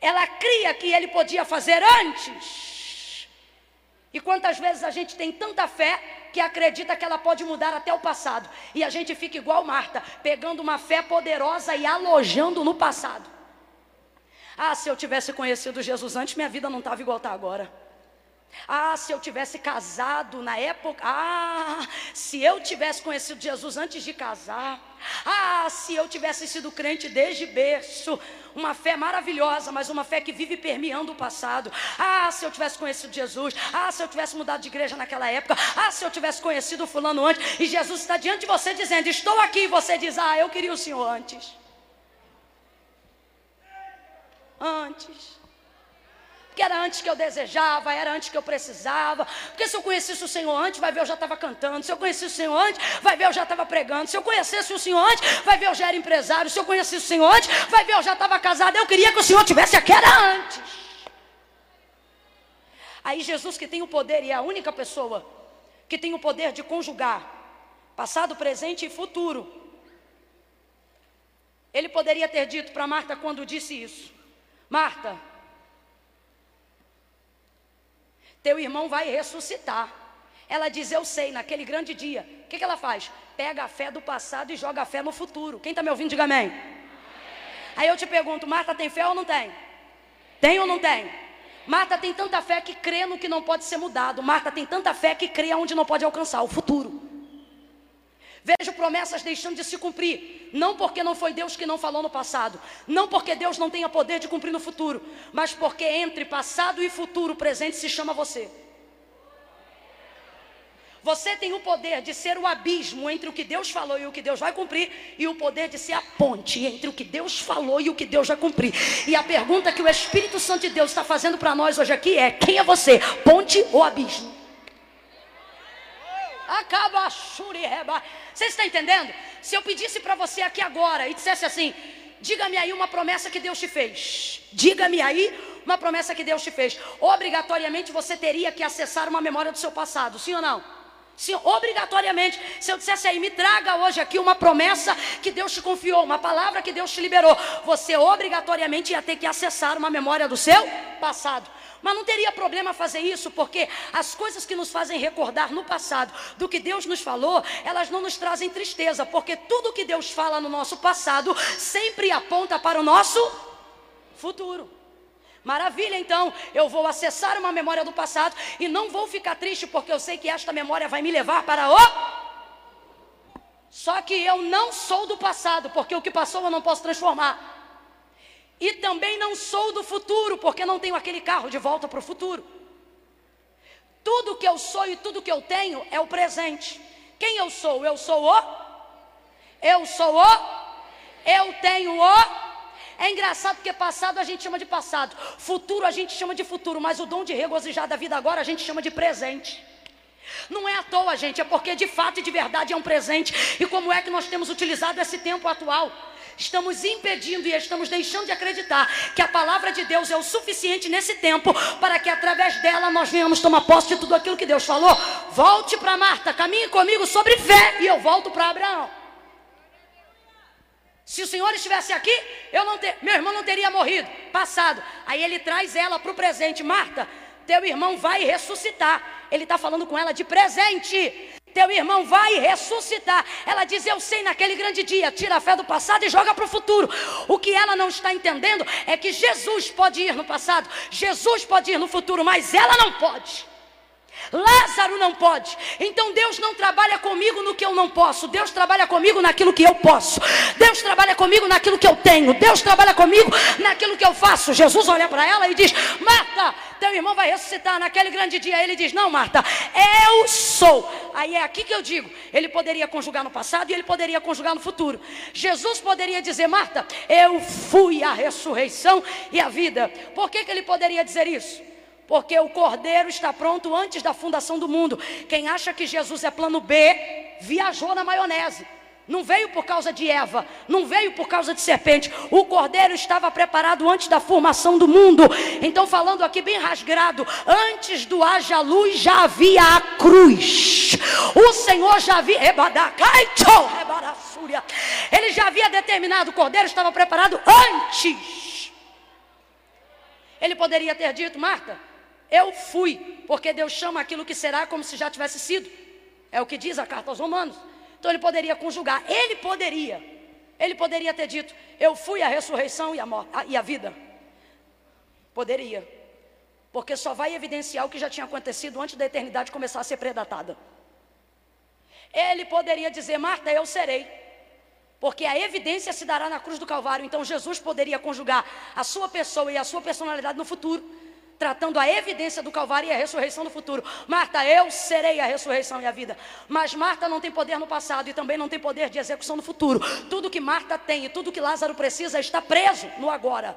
Ela cria que ele podia fazer antes. E quantas vezes a gente tem tanta fé que acredita que ela pode mudar até o passado. E a gente fica igual Marta, pegando uma fé poderosa e alojando no passado. Ah, se eu tivesse conhecido Jesus antes, minha vida não estava igual está agora. Ah, se eu tivesse casado na época. Ah, se eu tivesse conhecido Jesus antes de casar. Ah, se eu tivesse sido crente desde berço. Uma fé maravilhosa, mas uma fé que vive permeando o passado. Ah, se eu tivesse conhecido Jesus. Ah, se eu tivesse mudado de igreja naquela época. Ah, se eu tivesse conhecido Fulano antes. E Jesus está diante de você dizendo: Estou aqui. E você diz: Ah, eu queria o Senhor antes antes. Porque era antes que eu desejava, era antes que eu precisava. Porque se eu conhecesse o Senhor antes, vai ver eu já estava cantando. Se eu conhecesse o Senhor antes, vai ver eu já estava pregando. Se eu conhecesse o Senhor antes, vai ver eu já era empresário. Se eu conhecesse o Senhor antes, vai ver eu já estava casado. Eu queria que o Senhor tivesse aqui era antes. Aí Jesus que tem o poder e é a única pessoa que tem o poder de conjugar passado, presente e futuro. Ele poderia ter dito para Marta quando disse isso: Marta, teu irmão vai ressuscitar. Ela diz: Eu sei, naquele grande dia. O que, que ela faz? Pega a fé do passado e joga a fé no futuro. Quem está me ouvindo, diga amém. Aí eu te pergunto: Marta tem fé ou não tem? Tem ou não tem? Marta tem tanta fé que crê no que não pode ser mudado. Marta tem tanta fé que crê onde não pode alcançar o futuro. Vejo promessas deixando de se cumprir, não porque não foi Deus que não falou no passado, não porque Deus não tenha poder de cumprir no futuro, mas porque entre passado e futuro, presente se chama você. Você tem o poder de ser o abismo entre o que Deus falou e o que Deus vai cumprir, e o poder de ser a ponte entre o que Deus falou e o que Deus vai cumprir. E a pergunta que o Espírito Santo de Deus está fazendo para nós hoje aqui é: quem é você, ponte ou abismo? Acaba reba. Você está entendendo? Se eu pedisse para você aqui agora e dissesse assim: diga-me aí uma promessa que Deus te fez. Diga-me aí uma promessa que Deus te fez. Obrigatoriamente você teria que acessar uma memória do seu passado, sim ou não? Sim, obrigatoriamente. Se eu dissesse aí, me traga hoje aqui uma promessa que Deus te confiou, uma palavra que Deus te liberou, você obrigatoriamente ia ter que acessar uma memória do seu passado. Mas não teria problema fazer isso, porque as coisas que nos fazem recordar no passado do que Deus nos falou, elas não nos trazem tristeza, porque tudo que Deus fala no nosso passado sempre aponta para o nosso futuro. Maravilha, então, eu vou acessar uma memória do passado e não vou ficar triste, porque eu sei que esta memória vai me levar para o. Só que eu não sou do passado, porque o que passou eu não posso transformar. E também não sou do futuro, porque não tenho aquele carro de volta para o futuro. Tudo que eu sou e tudo que eu tenho é o presente. Quem eu sou? Eu sou o. Eu sou o. Eu tenho o. É engraçado porque passado a gente chama de passado, futuro a gente chama de futuro, mas o dom de regozijar da vida agora a gente chama de presente. Não é à toa, gente, é porque de fato e de verdade é um presente. E como é que nós temos utilizado esse tempo atual? Estamos impedindo e estamos deixando de acreditar que a palavra de Deus é o suficiente nesse tempo para que através dela nós venhamos tomar posse de tudo aquilo que Deus falou. Volte para Marta, caminhe comigo sobre fé e eu volto para Abraão. Se o Senhor estivesse aqui, eu não ter, meu irmão não teria morrido, passado. Aí ele traz ela para o presente. Marta, Teu irmão vai ressuscitar. Ele está falando com ela de presente. Teu irmão vai ressuscitar. Ela diz: Eu sei naquele grande dia. Tira a fé do passado e joga para o futuro. O que ela não está entendendo é que Jesus pode ir no passado, Jesus pode ir no futuro, mas ela não pode. Lázaro não pode. Então Deus não trabalha comigo no que eu não posso. Deus trabalha comigo naquilo que eu posso. Deus trabalha comigo naquilo que eu tenho. Deus trabalha comigo naquilo que eu faço. Jesus olha para ela e diz: Marta, teu irmão vai ressuscitar naquele grande dia. Ele diz: Não, Marta, eu sou. Aí é aqui que eu digo: ele poderia conjugar no passado e ele poderia conjugar no futuro. Jesus poderia dizer: Marta, eu fui a ressurreição e a vida. Por que, que ele poderia dizer isso? Porque o cordeiro está pronto antes da fundação do mundo. Quem acha que Jesus é plano B, viajou na maionese. Não veio por causa de Eva, não veio por causa de serpente. O cordeiro estava preparado antes da formação do mundo. Então, falando aqui bem rasgado, antes do haja luz já havia a cruz. O Senhor já havia. Ele já havia determinado, o cordeiro estava preparado antes. Ele poderia ter dito, Marta, eu fui, porque Deus chama aquilo que será como se já tivesse sido. É o que diz a carta aos Romanos. Então ele poderia conjugar, ele poderia, ele poderia ter dito: Eu fui a ressurreição e a, morte, e a vida. Poderia, porque só vai evidenciar o que já tinha acontecido antes da eternidade começar a ser predatada. Ele poderia dizer: Marta, eu serei. Porque a evidência se dará na cruz do Calvário. Então Jesus poderia conjugar a sua pessoa e a sua personalidade no futuro tratando a evidência do Calvário e a ressurreição do futuro. Marta, eu serei a ressurreição e a vida. Mas Marta não tem poder no passado e também não tem poder de execução no futuro. Tudo que Marta tem e tudo que Lázaro precisa está preso no agora.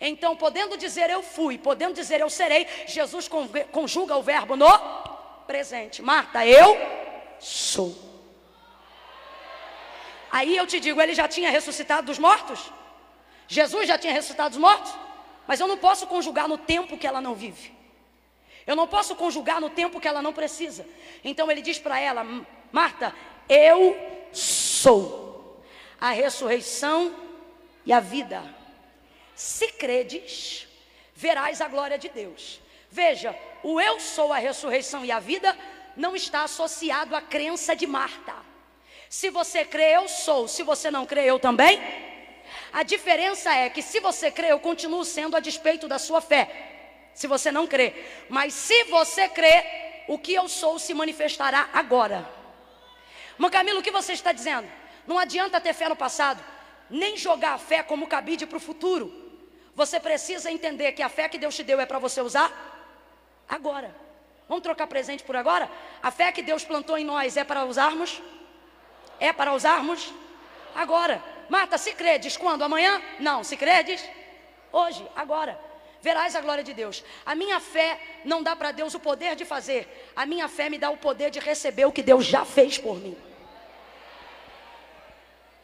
Então, podendo dizer eu fui, podendo dizer eu serei, Jesus conjuga o verbo no presente. Marta, eu sou. Aí eu te digo, ele já tinha ressuscitado dos mortos? Jesus já tinha ressuscitado dos mortos? Mas eu não posso conjugar no tempo que ela não vive. Eu não posso conjugar no tempo que ela não precisa. Então ele diz para ela: Marta, eu sou a ressurreição e a vida. Se credes, verás a glória de Deus. Veja, o eu sou a ressurreição e a vida não está associado à crença de Marta. Se você crê, eu sou. Se você não crê, eu também a diferença é que se você crê, eu continuo sendo a despeito da sua fé. Se você não crê. Mas se você crê, o que eu sou se manifestará agora. Mas Camilo, o que você está dizendo? Não adianta ter fé no passado, nem jogar a fé como cabide para o futuro. Você precisa entender que a fé que Deus te deu é para você usar agora. Vamos trocar presente por agora? A fé que Deus plantou em nós é para usarmos? É para usarmos agora. Marta, se credes quando? Amanhã? Não, se credes hoje, agora. Verás a glória de Deus. A minha fé não dá para Deus o poder de fazer, a minha fé me dá o poder de receber o que Deus já fez por mim.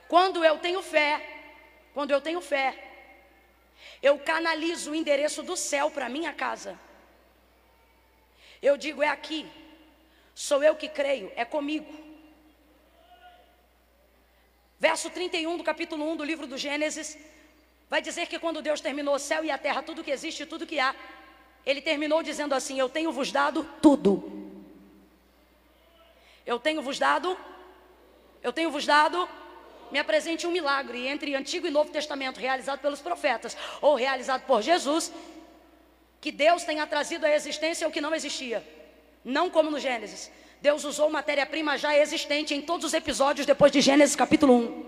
Quando eu tenho fé, quando eu tenho fé, eu canalizo o endereço do céu para minha casa. Eu digo, é aqui. Sou eu que creio, é comigo. Verso 31 do capítulo 1 do livro do Gênesis, vai dizer que quando Deus terminou o céu e a terra, tudo que existe, tudo que há, ele terminou dizendo assim: Eu tenho vos dado tudo. Eu tenho vos dado, eu tenho vos dado, me apresente um milagre entre Antigo e Novo Testamento, realizado pelos profetas, ou realizado por Jesus, que Deus tenha trazido à existência o que não existia, não como no Gênesis. Deus usou matéria-prima já existente em todos os episódios depois de Gênesis capítulo 1.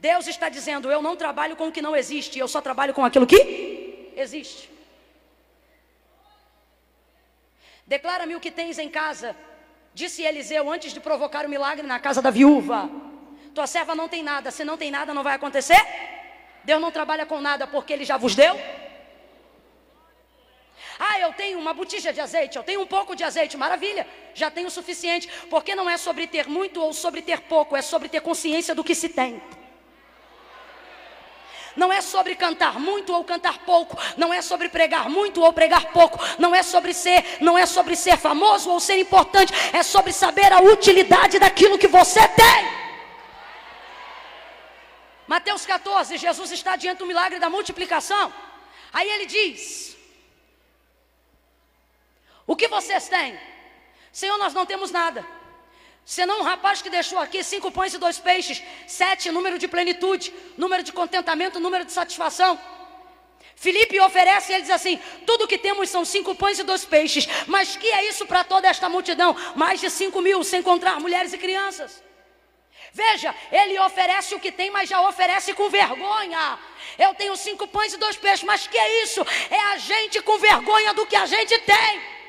Deus está dizendo: Eu não trabalho com o que não existe, eu só trabalho com aquilo que existe. Declara-me o que tens em casa, disse Eliseu antes de provocar o milagre na casa da viúva. Tua serva não tem nada, se não tem nada, não vai acontecer. Deus não trabalha com nada porque Ele já vos deu. Ah, eu tenho uma botija de azeite, eu tenho um pouco de azeite, maravilha, já tenho o suficiente, porque não é sobre ter muito ou sobre ter pouco, é sobre ter consciência do que se tem. Não é sobre cantar muito ou cantar pouco, não é sobre pregar muito ou pregar pouco, não é sobre ser, não é sobre ser famoso ou ser importante, é sobre saber a utilidade daquilo que você tem. Mateus 14, Jesus está diante do milagre da multiplicação. Aí ele diz: O que vocês têm? Senhor, nós não temos nada. Senão um rapaz que deixou aqui cinco pães e dois peixes, sete, número de plenitude, número de contentamento, número de satisfação. Filipe oferece e ele diz assim: tudo que temos são cinco pães e dois peixes, mas que é isso para toda esta multidão? Mais de cinco mil, sem contar mulheres e crianças. Veja, ele oferece o que tem, mas já oferece com vergonha. Eu tenho cinco pães e dois peixes, mas que é isso? É a gente com vergonha do que a gente tem.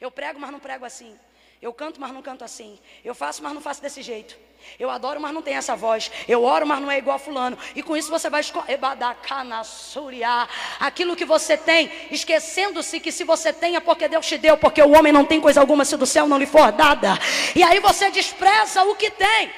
Eu prego, mas não prego assim. Eu canto, mas não canto assim. Eu faço, mas não faço desse jeito. Eu adoro, mas não tenho essa voz. Eu oro, mas não é igual a fulano. E com isso você vai aquilo que você tem, esquecendo-se que se você tem é porque Deus te deu, porque o homem não tem coisa alguma se do céu não lhe for dada. E aí você despreza o que tem,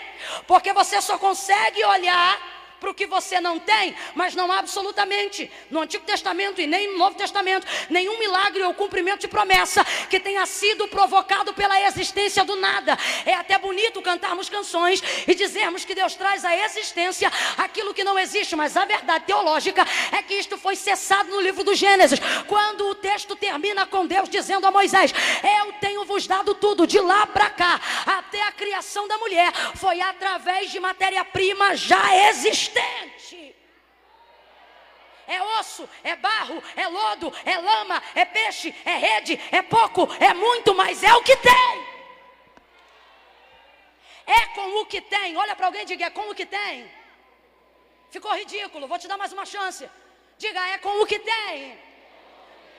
porque você só consegue olhar para o que você não tem, mas não há absolutamente no Antigo Testamento e nem no Novo Testamento nenhum milagre ou cumprimento de promessa que tenha sido provocado pela existência do nada. É até bonito cantarmos canções e dizermos que Deus traz à existência aquilo que não existe, mas a verdade teológica é que isto foi cessado no livro do Gênesis, quando o texto termina com Deus dizendo a Moisés: Eu tenho vos dado tudo, de lá para cá, até a criação da mulher, foi através de matéria-prima já existente existente. É osso, é barro, é lodo, é lama, é peixe, é rede, é pouco, é muito, mas é o que tem. É com o que tem. Olha para alguém e diga: é com o que tem. Ficou ridículo, vou te dar mais uma chance. Diga: é com o que tem.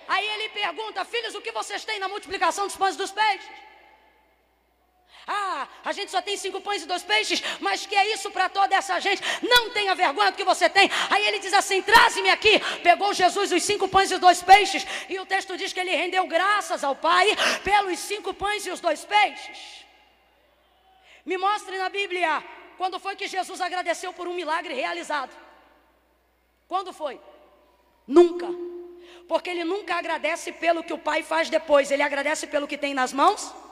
Aí ele pergunta: Filhos, o que vocês têm na multiplicação dos pães e dos peixes? Ah, a gente só tem cinco pães e dois peixes, mas que é isso para toda essa gente? Não tenha vergonha do que você tem. Aí ele diz assim: traze-me aqui. Pegou Jesus os cinco pães e os dois peixes, e o texto diz que ele rendeu graças ao Pai pelos cinco pães e os dois peixes. Me mostre na Bíblia quando foi que Jesus agradeceu por um milagre realizado. Quando foi? Nunca. Porque ele nunca agradece pelo que o Pai faz depois, ele agradece pelo que tem nas mãos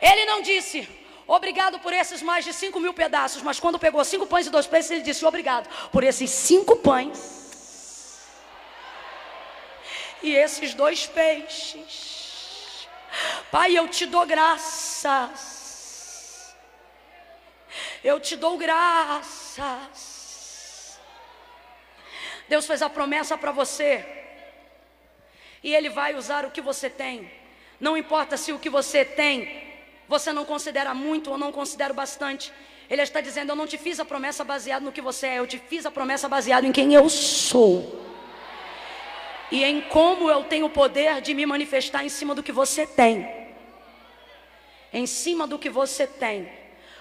Ele não disse, obrigado por esses mais de cinco mil pedaços, mas quando pegou cinco pães e dois peixes, ele disse, obrigado por esses cinco pães e esses dois peixes. Pai, eu te dou graças. Eu te dou graças. Deus fez a promessa para você. E Ele vai usar o que você tem. Não importa se o que você tem você não considera muito ou não considera bastante. Ele está dizendo: Eu não te fiz a promessa baseada no que você é, eu te fiz a promessa baseada em quem eu sou. E em como eu tenho o poder de me manifestar em cima do que você tem. Em cima do que você tem.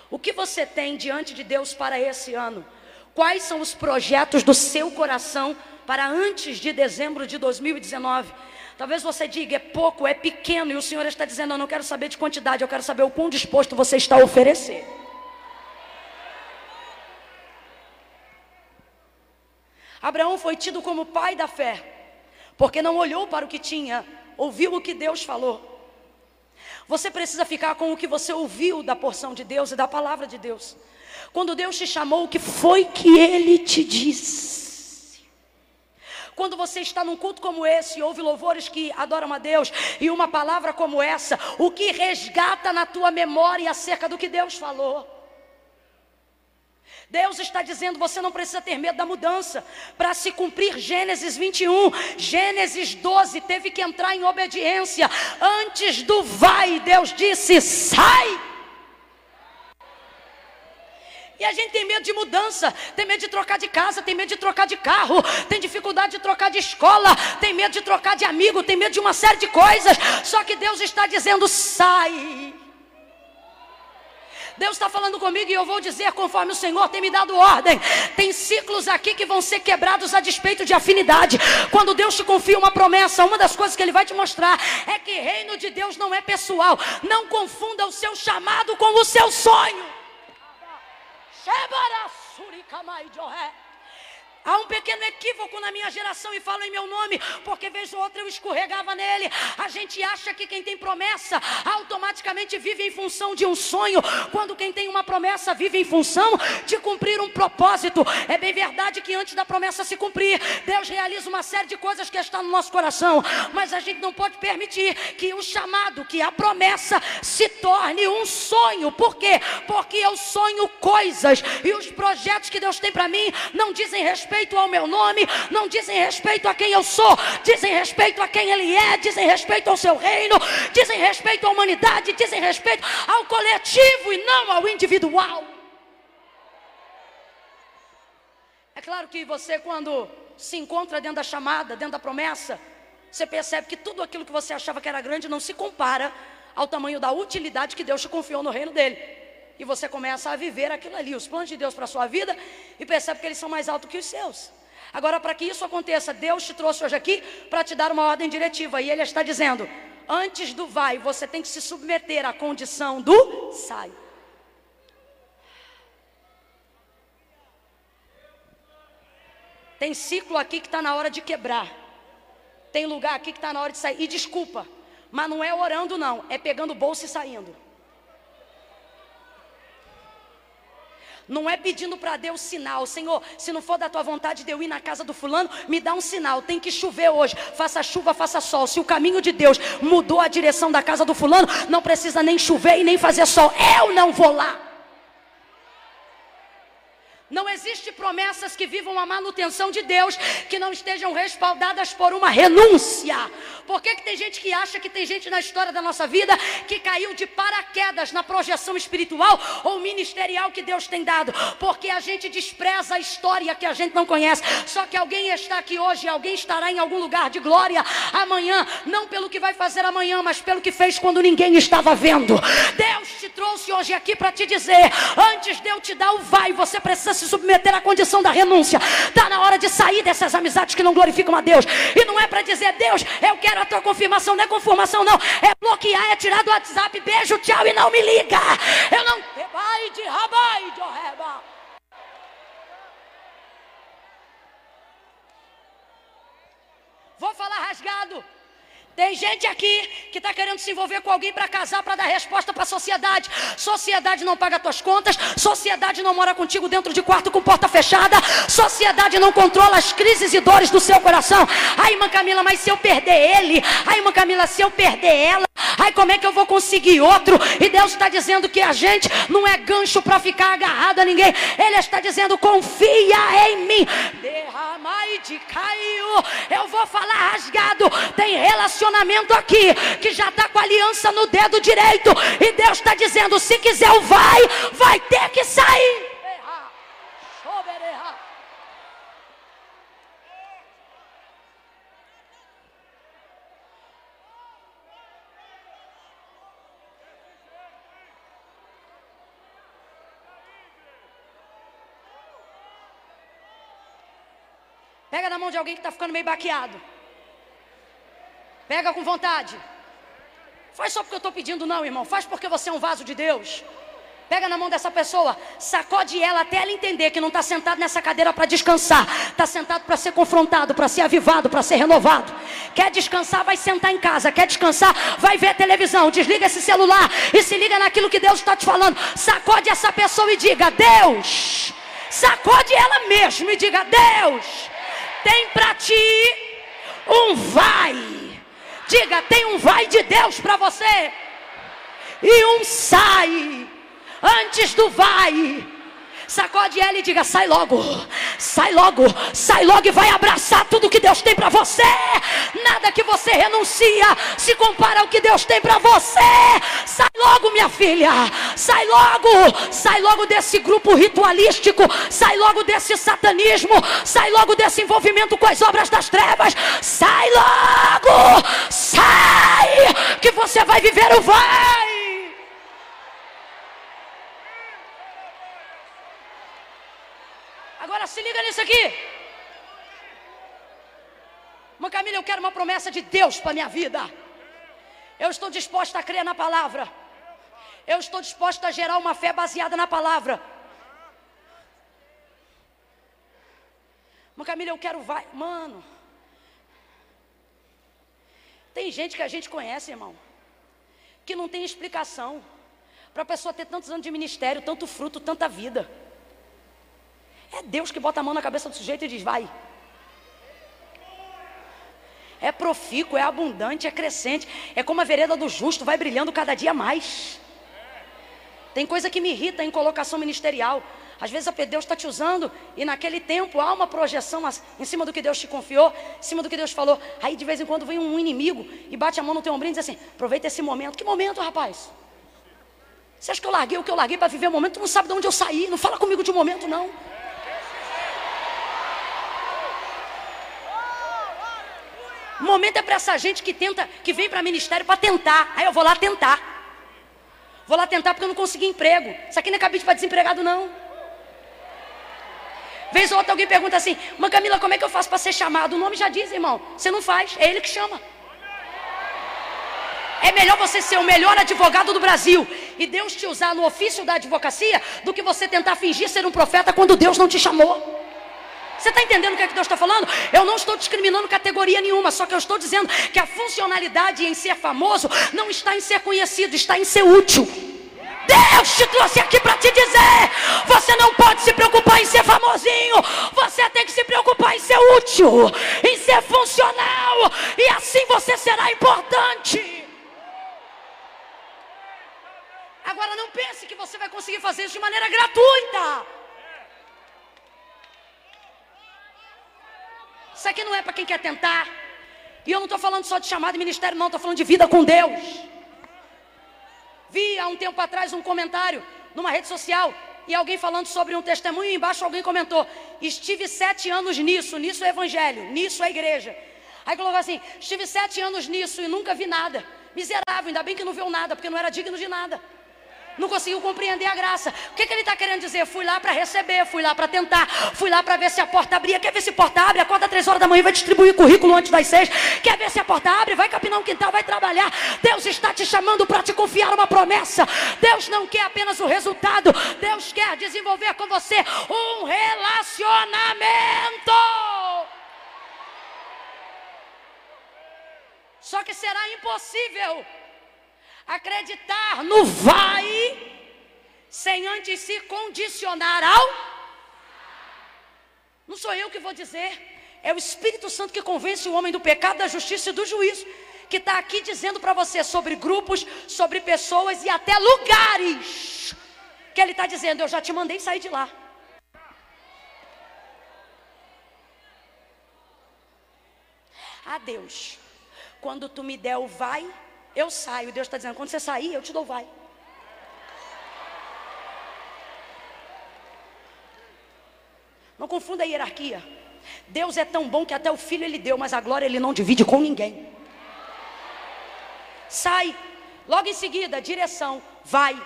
O que você tem diante de Deus para esse ano? Quais são os projetos do seu coração para antes de dezembro de 2019? Talvez você diga, é pouco, é pequeno, e o Senhor está dizendo, eu não quero saber de quantidade, eu quero saber o quão disposto você está a oferecer. Abraão foi tido como pai da fé, porque não olhou para o que tinha, ouviu o que Deus falou. Você precisa ficar com o que você ouviu da porção de Deus e da palavra de Deus. Quando Deus te chamou, o que foi que Ele te disse? Quando você está num culto como esse, ouve louvores que adoram a Deus e uma palavra como essa, o que resgata na tua memória acerca do que Deus falou? Deus está dizendo: você não precisa ter medo da mudança. Para se cumprir Gênesis 21, Gênesis 12 teve que entrar em obediência. Antes do vai, Deus disse: sai. E a gente tem medo de mudança, tem medo de trocar de casa, tem medo de trocar de carro, tem dificuldade de trocar de escola, tem medo de trocar de amigo, tem medo de uma série de coisas. Só que Deus está dizendo: sai. Deus está falando comigo e eu vou dizer conforme o Senhor tem me dado ordem. Tem ciclos aqui que vão ser quebrados a despeito de afinidade. Quando Deus te confia uma promessa, uma das coisas que Ele vai te mostrar é que reino de Deus não é pessoal. Não confunda o seu chamado com o seu sonho. शेबरा सूरी कमाई जो है Há um pequeno equívoco na minha geração e falo em meu nome, porque vejo outro eu escorregava nele. A gente acha que quem tem promessa automaticamente vive em função de um sonho, quando quem tem uma promessa vive em função de cumprir um propósito. É bem verdade que antes da promessa se cumprir, Deus realiza uma série de coisas que está no nosso coração, mas a gente não pode permitir que o chamado, que a promessa se torne um sonho. Por quê? Porque eu sonho coisas e os projetos que Deus tem para mim não dizem respeito respeito ao meu nome, não dizem respeito a quem eu sou, dizem respeito a quem Ele é, dizem respeito ao seu reino, dizem respeito à humanidade, dizem respeito ao coletivo e não ao individual. É claro que você, quando se encontra dentro da chamada, dentro da promessa, você percebe que tudo aquilo que você achava que era grande não se compara ao tamanho da utilidade que Deus te confiou no reino dele e você começa a viver aquilo ali, os planos de Deus para a sua vida, e percebe que eles são mais altos que os seus. Agora, para que isso aconteça, Deus te trouxe hoje aqui para te dar uma ordem diretiva, e Ele está dizendo: antes do vai, você tem que se submeter à condição do sai. Tem ciclo aqui que está na hora de quebrar. Tem lugar aqui que está na hora de sair. E desculpa, mas não é orando, não, é pegando o bolso e saindo. Não é pedindo para Deus sinal, Senhor, se não for da tua vontade de eu ir na casa do fulano, me dá um sinal. Tem que chover hoje, faça chuva, faça sol. Se o caminho de Deus mudou a direção da casa do fulano, não precisa nem chover e nem fazer sol. Eu não vou lá. Não existe promessas que vivam a manutenção de Deus que não estejam respaldadas por uma renúncia. Por que, que tem gente que acha que tem gente na história da nossa vida que caiu de paraquedas na projeção espiritual ou ministerial que Deus tem dado? Porque a gente despreza a história que a gente não conhece. Só que alguém está aqui hoje, alguém estará em algum lugar de glória amanhã, não pelo que vai fazer amanhã, mas pelo que fez quando ninguém estava vendo. Deus te trouxe hoje aqui para te dizer: antes de eu te dar o vai, você precisa se submeter à condição da renúncia. Está na hora de sair dessas amizades que não glorificam a Deus. E não é para dizer, Deus, eu quero a tua confirmação. Não é conformação, não. É bloquear, é tirar do WhatsApp, beijo, tchau e não me liga. Eu não. Vou falar rasgado. Tem gente aqui que está querendo se envolver com alguém para casar, para dar resposta para a sociedade. Sociedade não paga tuas contas, sociedade não mora contigo dentro de quarto com porta fechada, sociedade não controla as crises e dores do seu coração. Ai, irmã Camila, mas se eu perder ele, ai, irmã Camila, se eu perder ela, ai, como é que eu vou conseguir outro? E Deus está dizendo que a gente não é gancho para ficar agarrado a ninguém. Ele está dizendo: confia em mim. Derramai de caiu. Eu vou falar rasgado. Tem relacionamento relacionamento aqui que já está com a aliança no dedo direito. E Deus está dizendo: se quiser vai, vai ter que sair. Pega na mão de alguém que está ficando meio baqueado. Pega com vontade. Faz só porque eu estou pedindo, não, irmão. Faz porque você é um vaso de Deus. Pega na mão dessa pessoa, sacode ela até ela entender que não está sentado nessa cadeira para descansar, está sentado para ser confrontado, para ser avivado, para ser renovado. Quer descansar, vai sentar em casa. Quer descansar, vai ver a televisão. Desliga esse celular e se liga naquilo que Deus está te falando. Sacode essa pessoa e diga: Deus, sacode ela mesmo e diga: Deus, tem para ti um vai. Diga, tem um vai de Deus para você. E um sai. Antes do vai Sacode ela e diga: sai logo, sai logo, sai logo e vai abraçar tudo que Deus tem para você. Nada que você renuncia se compara ao que Deus tem para você. Sai logo, minha filha, sai logo, sai logo desse grupo ritualístico, sai logo desse satanismo, sai logo desse envolvimento com as obras das trevas. Sai logo, sai, que você vai viver o vai. Agora se liga nisso aqui. Irmã Camila, eu quero uma promessa de Deus para minha vida. Eu estou disposta a crer na palavra. Eu estou disposta a gerar uma fé baseada na palavra. Mas Camila, eu quero vai. Mano. Tem gente que a gente conhece, irmão, que não tem explicação para a pessoa ter tantos anos de ministério, tanto fruto, tanta vida. É Deus que bota a mão na cabeça do sujeito e diz: vai. É profícuo, é abundante, é crescente. É como a vereda do justo, vai brilhando cada dia mais. Tem coisa que me irrita em colocação ministerial. Às vezes Deus está te usando e naquele tempo há uma projeção em cima do que Deus te confiou, em cima do que Deus falou. Aí de vez em quando vem um inimigo e bate a mão no teu ombrinho e diz assim: aproveita esse momento. Que momento, rapaz? Você acha que eu larguei o que eu larguei para viver o momento? Tu não sabe de onde eu saí. Não fala comigo de momento, não. O momento é para essa gente que tenta, que vem para ministério para tentar. Aí eu vou lá tentar. Vou lá tentar porque eu não consegui emprego. Isso aqui não é cabide para desempregado, não. Vez ou outra alguém pergunta assim, Mãe Camila, como é que eu faço para ser chamado? O nome já diz, irmão. Você não faz, é ele que chama. É melhor você ser o melhor advogado do Brasil e Deus te usar no ofício da advocacia do que você tentar fingir ser um profeta quando Deus não te chamou. Você está entendendo o que, é que Deus está falando? Eu não estou discriminando categoria nenhuma, só que eu estou dizendo que a funcionalidade em ser famoso não está em ser conhecido, está em ser útil. Deus te trouxe aqui para te dizer: você não pode se preocupar em ser famosinho, você tem que se preocupar em ser útil, em ser funcional, e assim você será importante. Agora não pense que você vai conseguir fazer isso de maneira gratuita. Isso aqui não é para quem quer tentar. E eu não estou falando só de chamado de ministério, não, estou falando de vida com Deus. Vi há um tempo atrás um comentário numa rede social e alguém falando sobre um testemunho, e embaixo alguém comentou: Estive sete anos nisso, nisso é evangelho, nisso é igreja. Aí colocou assim: Estive sete anos nisso e nunca vi nada. Miserável, ainda bem que não viu nada, porque não era digno de nada não conseguiu compreender a graça. O que, que ele está querendo dizer? Fui lá para receber, fui lá para tentar, fui lá para ver se a porta abria. Quer ver se a porta abre? Acorda três horas da manhã, vai distribuir currículo antes das seis. Quer ver se a porta abre? Vai capinar um quintal, vai trabalhar. Deus está te chamando para te confiar uma promessa. Deus não quer apenas o resultado, Deus quer desenvolver com você um relacionamento. Só que será impossível acreditar no vai, sem antes se condicionar ao. Não sou eu que vou dizer, é o Espírito Santo que convence o homem do pecado, da justiça e do juízo, que está aqui dizendo para você sobre grupos, sobre pessoas e até lugares, que ele está dizendo: Eu já te mandei sair de lá. Ah, Deus, quando tu me der o vai, eu saio. Deus está dizendo: quando você sair, eu te dou vai. Não confunda a hierarquia. Deus é tão bom que até o filho ele deu, mas a glória ele não divide com ninguém. Sai. Logo em seguida, direção, vai.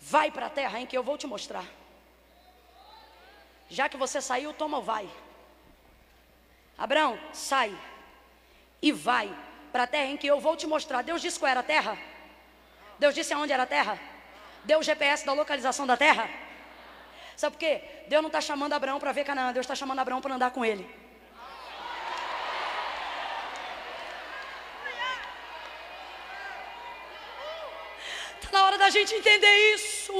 Vai para a terra em que eu vou te mostrar. Já que você saiu, toma o vai. Abraão, sai e vai para a terra em que eu vou te mostrar. Deus disse qual era a terra? Deus disse aonde era a terra? Deu o GPS da localização da terra? Sabe por quê? Deus não está chamando Abraão para ver Canaã, Deus está chamando Abraão para andar com ele. Está na hora da gente entender isso.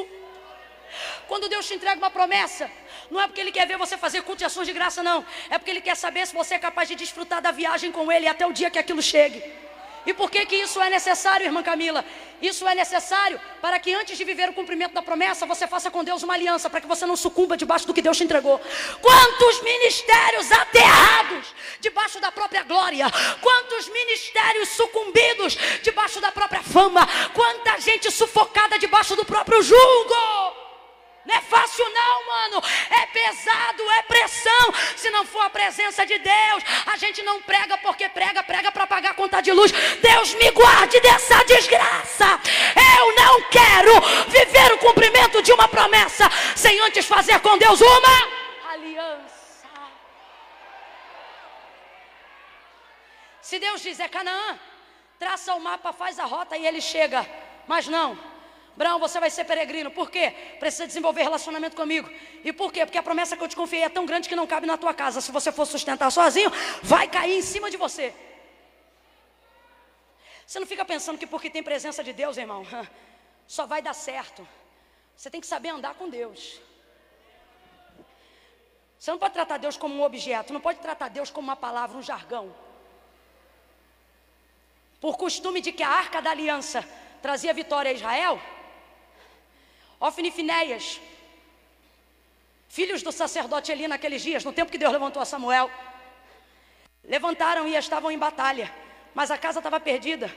Quando Deus te entrega uma promessa, não é porque Ele quer ver você fazer culto e ações de graça, não. É porque Ele quer saber se você é capaz de desfrutar da viagem com Ele até o dia que aquilo chegue. E por que, que isso é necessário, irmã Camila? Isso é necessário para que antes de viver o cumprimento da promessa, você faça com Deus uma aliança, para que você não sucumba debaixo do que Deus te entregou. Quantos ministérios aterrados debaixo da própria glória, quantos ministérios sucumbidos debaixo da própria fama, quanta gente sufocada debaixo do próprio julgo. Não é fácil não, mano. É pesado, é pressão. Se não for a presença de Deus, a gente não prega porque prega, prega para pagar a conta de luz. Deus me guarde dessa desgraça. Eu não quero viver o cumprimento de uma promessa sem antes fazer com Deus uma aliança. Se Deus diz é Canaã, traça o mapa, faz a rota e ele chega. Mas não, Abraão, você vai ser peregrino. Por quê? Precisa desenvolver relacionamento comigo. E por quê? Porque a promessa que eu te confiei é tão grande que não cabe na tua casa. Se você for sustentar sozinho, vai cair em cima de você. Você não fica pensando que porque tem presença de Deus, irmão, só vai dar certo. Você tem que saber andar com Deus. Você não pode tratar Deus como um objeto, não pode tratar Deus como uma palavra, um jargão. Por costume de que a arca da aliança trazia vitória a Israel, Ofni e Finéias, filhos do sacerdote Eli naqueles dias, no tempo que Deus levantou a Samuel, levantaram e estavam em batalha, mas a casa estava perdida.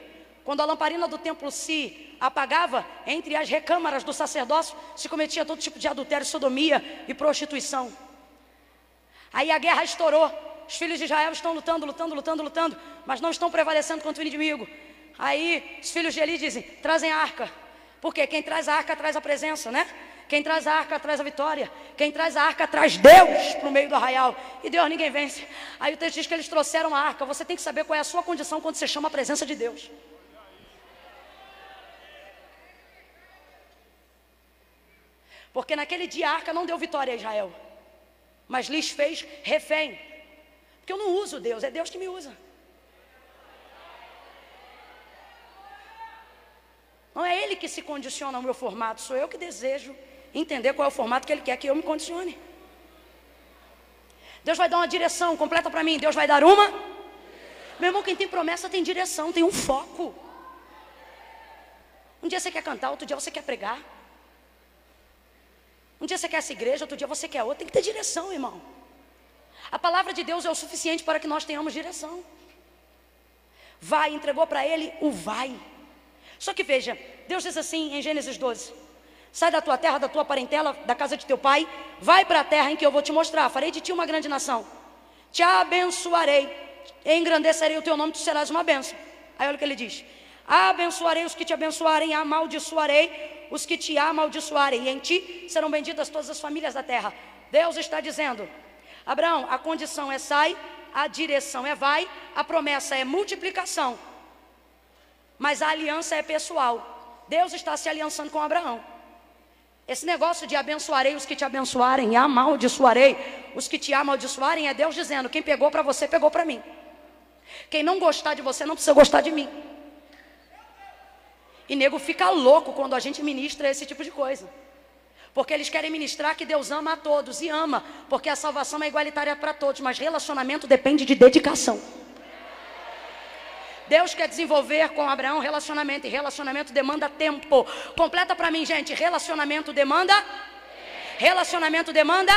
Quando a lamparina do templo se apagava, entre as recâmaras do sacerdócio se cometia todo tipo de adultério, sodomia e prostituição. Aí a guerra estourou. Os filhos de Israel estão lutando, lutando, lutando, lutando, mas não estão prevalecendo contra o inimigo. Aí os filhos de Eli dizem: trazem a arca. Porque quem traz a arca traz a presença, né? Quem traz a arca traz a vitória. Quem traz a arca traz Deus para o meio do arraial. E Deus ninguém vence. Aí o texto diz que eles trouxeram a arca. Você tem que saber qual é a sua condição quando você chama a presença de Deus. Porque naquele dia a arca não deu vitória a Israel. Mas lhes fez refém. Porque eu não uso Deus, é Deus que me usa. Não é Ele que se condiciona ao meu formato, sou eu que desejo entender qual é o formato que Ele quer que eu me condicione. Deus vai dar uma direção completa para mim, Deus vai dar uma. Meu irmão, quem tem promessa tem direção, tem um foco. Um dia você quer cantar, outro dia você quer pregar. Um dia você quer essa igreja, outro dia você quer outra. Tem que ter direção, irmão. A palavra de Deus é o suficiente para que nós tenhamos direção. Vai, entregou para ele o vai. Só que veja, Deus diz assim em Gênesis 12: Sai da tua terra, da tua parentela, da casa de teu pai, vai para a terra em que eu vou te mostrar. Farei de ti uma grande nação. Te abençoarei, engrandecerei o teu nome, tu serás uma bênção. Aí olha o que ele diz: Abençoarei os que te abençoarem, amaldiçoarei os que te amaldiçoarem, e em ti serão benditas todas as famílias da terra. Deus está dizendo: Abraão, a condição é sai, a direção é vai, a promessa é multiplicação mas a aliança é pessoal. Deus está se aliançando com Abraão. Esse negócio de abençoarei os que te abençoarem e amaldiçoarei os que te amaldiçoarem é Deus dizendo: quem pegou para você, pegou para mim. Quem não gostar de você, não precisa gostar de mim. E nego fica louco quando a gente ministra esse tipo de coisa. Porque eles querem ministrar que Deus ama a todos e ama, porque a salvação é igualitária para todos, mas relacionamento depende de dedicação. Deus quer desenvolver com Abraão relacionamento, e relacionamento demanda tempo. Completa para mim, gente: relacionamento demanda. Relacionamento demanda.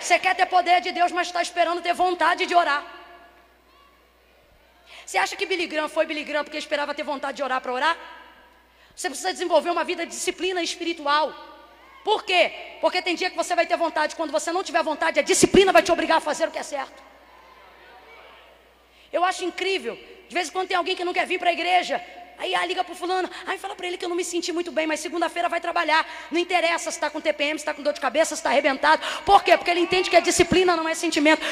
Você quer ter poder de Deus, mas está esperando ter vontade de orar. Você acha que Billy Graham foi Billy Graham porque esperava ter vontade de orar para orar? Você precisa desenvolver uma vida de disciplina espiritual. Por quê? Porque tem dia que você vai ter vontade, quando você não tiver vontade, a disciplina vai te obrigar a fazer o que é certo. Eu acho incrível de vez em quando tem alguém que não quer vir para a igreja. Aí ah, liga para o fulano, aí fala para ele que eu não me senti muito bem, mas segunda-feira vai trabalhar. Não interessa se está com TPM, se está com dor de cabeça, se está arrebentado. Por quê? Porque ele entende que a disciplina não é sentimento.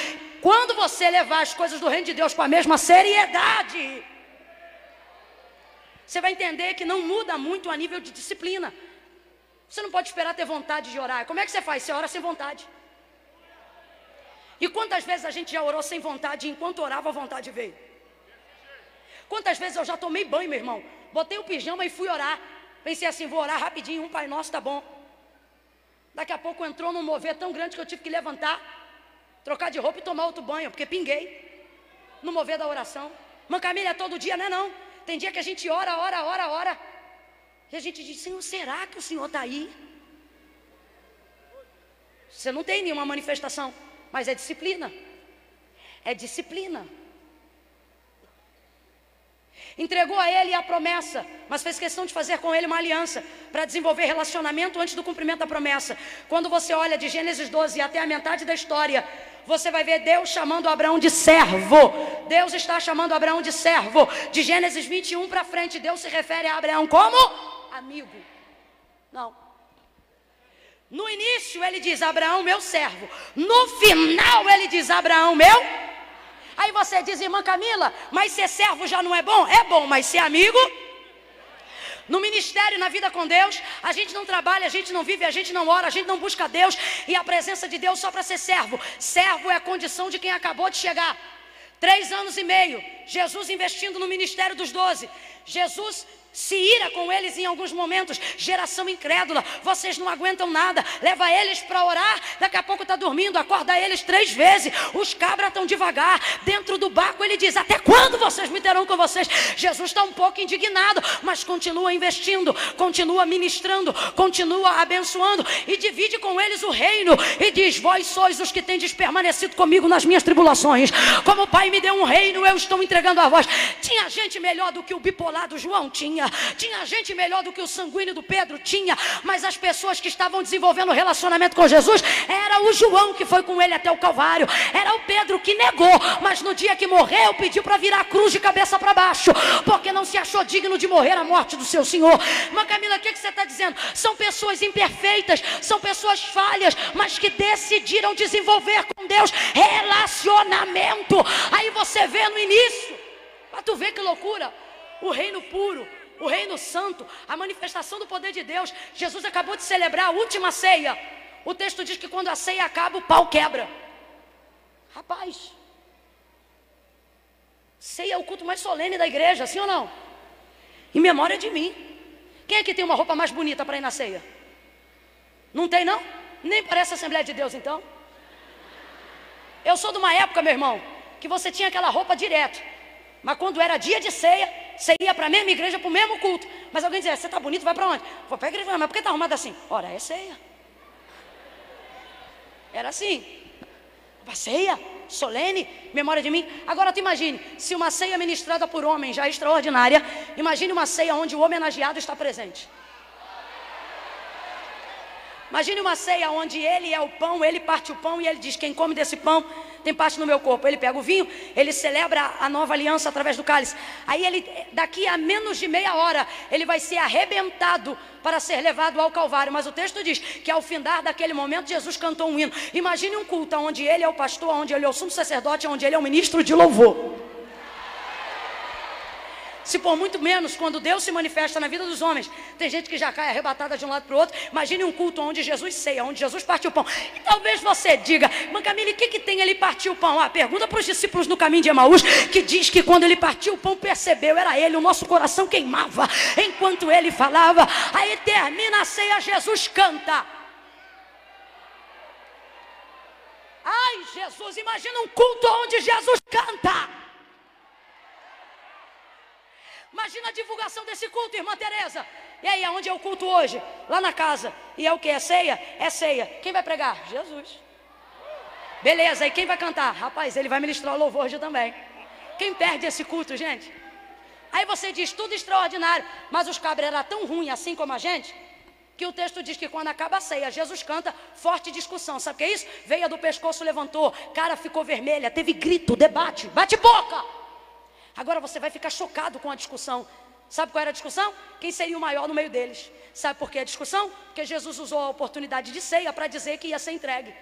Quando você levar as coisas do reino de Deus com a mesma seriedade, você vai entender que não muda muito a nível de disciplina. Você não pode esperar ter vontade de orar. Como é que você faz? Você ora sem vontade. E quantas vezes a gente já orou sem vontade e enquanto orava a vontade veio? Quantas vezes eu já tomei banho, meu irmão? Botei o pijama e fui orar. Pensei assim, vou orar rapidinho, um Pai Nosso tá bom. Daqui a pouco entrou num mover tão grande que eu tive que levantar, trocar de roupa e tomar outro banho, porque pinguei no mover da oração. Mancamilha é todo dia, não é não? Tem dia que a gente ora, ora, ora, ora. E a gente diz, Senhor, será que o Senhor está aí? Você não tem nenhuma manifestação, mas é disciplina. É disciplina. Entregou a ele a promessa, mas fez questão de fazer com ele uma aliança para desenvolver relacionamento antes do cumprimento da promessa. Quando você olha de Gênesis 12 até a metade da história, você vai ver Deus chamando Abraão de servo. Deus está chamando Abraão de servo. De Gênesis 21 para frente, Deus se refere a Abraão como amigo. Não. No início ele diz Abraão, meu servo. No final ele diz Abraão, meu Aí você diz, irmã Camila, mas ser servo já não é bom? É bom, mas ser amigo? No ministério, na vida com Deus, a gente não trabalha, a gente não vive, a gente não ora, a gente não busca Deus e a presença de Deus só para ser servo. Servo é a condição de quem acabou de chegar. Três anos e meio, Jesus investindo no ministério dos doze. Jesus se ira com eles em alguns momentos. Geração incrédula, vocês não aguentam nada. Leva eles para orar, daqui a pouco está dormindo, acorda eles três vezes. Os cabras estão devagar. Dentro do barco ele diz: Até quando vocês me terão com vocês? Jesus está um pouco indignado, mas continua investindo, continua ministrando, continua abençoando e divide com eles o reino. E diz: Vós sois os que tendes permanecido comigo nas minhas tribulações. Como o Pai me deu um reino, eu estou entregando a vós. Tinha gente melhor do que o bipolar do João? Tinha. Gente melhor do que o sanguíneo do Pedro? Tinha. Mas as pessoas que estavam desenvolvendo relacionamento com Jesus era o João que foi com ele até o Calvário. Era o Pedro que negou. Mas no dia que morreu, pediu para virar a cruz de cabeça para baixo. Porque não se achou digno de morrer a morte do seu Senhor. Mas Camila, o que, que você está dizendo? São pessoas imperfeitas, são pessoas falhas, mas que decidiram desenvolver com Deus relacionamento. Aí você vê no início. Para tu ver que loucura. O reino puro, o reino santo, a manifestação do poder de Deus. Jesus acabou de celebrar a última ceia. O texto diz que quando a ceia acaba, o pau quebra. Rapaz, ceia é o culto mais solene da igreja, sim ou não? Em memória de mim. Quem é que tem uma roupa mais bonita para ir na ceia? Não tem, não? Nem parece a Assembleia de Deus, então. Eu sou de uma época, meu irmão, que você tinha aquela roupa direto. Mas quando era dia de ceia, você ia para a mesma igreja, para o mesmo culto. Mas alguém dizia, você está bonito, vai para onde? Vou para a igreja, mas por que está arrumado assim? Ora, é ceia. Era assim. Uma ceia, solene, memória de mim. Agora tu imagine, se uma ceia ministrada por homem já é extraordinária, imagine uma ceia onde o homenageado está presente. Imagine uma ceia onde ele é o pão, ele parte o pão e ele diz: Quem come desse pão tem parte no meu corpo. Ele pega o vinho, ele celebra a nova aliança através do cálice. Aí ele, daqui a menos de meia hora, ele vai ser arrebentado para ser levado ao Calvário. Mas o texto diz que ao findar daquele momento, Jesus cantou um hino. Imagine um culto onde ele é o pastor, onde ele é o sumo sacerdote, onde ele é o ministro de louvor. Se por muito menos, quando Deus se manifesta na vida dos homens, tem gente que já cai arrebatada de um lado para o outro. Imagine um culto onde Jesus ceia, onde Jesus parte o pão. E talvez você diga, Mancamile, o que, que tem ele partir o pão? Ah, pergunta para os discípulos no caminho de Emaús, que diz que quando ele partiu o pão, percebeu, era ele, o nosso coração queimava enquanto ele falava. Aí termina a ceia, Jesus canta. Ai, Jesus, imagina um culto onde Jesus canta. Imagina a divulgação desse culto, irmã Tereza. E aí, aonde é o culto hoje? Lá na casa. E é o que? É ceia? É ceia. Quem vai pregar? Jesus. Beleza, e quem vai cantar? Rapaz, ele vai ministrar o louvor hoje também. Quem perde esse culto, gente? Aí você diz tudo extraordinário, mas os cabras eram tão ruins assim como a gente, que o texto diz que quando acaba a ceia, Jesus canta forte discussão. Sabe o que é isso? Veia do pescoço levantou, cara ficou vermelha, teve grito, debate, bate boca. Agora você vai ficar chocado com a discussão. Sabe qual era a discussão? Quem seria o maior no meio deles? Sabe por que a discussão? Porque Jesus usou a oportunidade de ceia para dizer que ia ser entregue.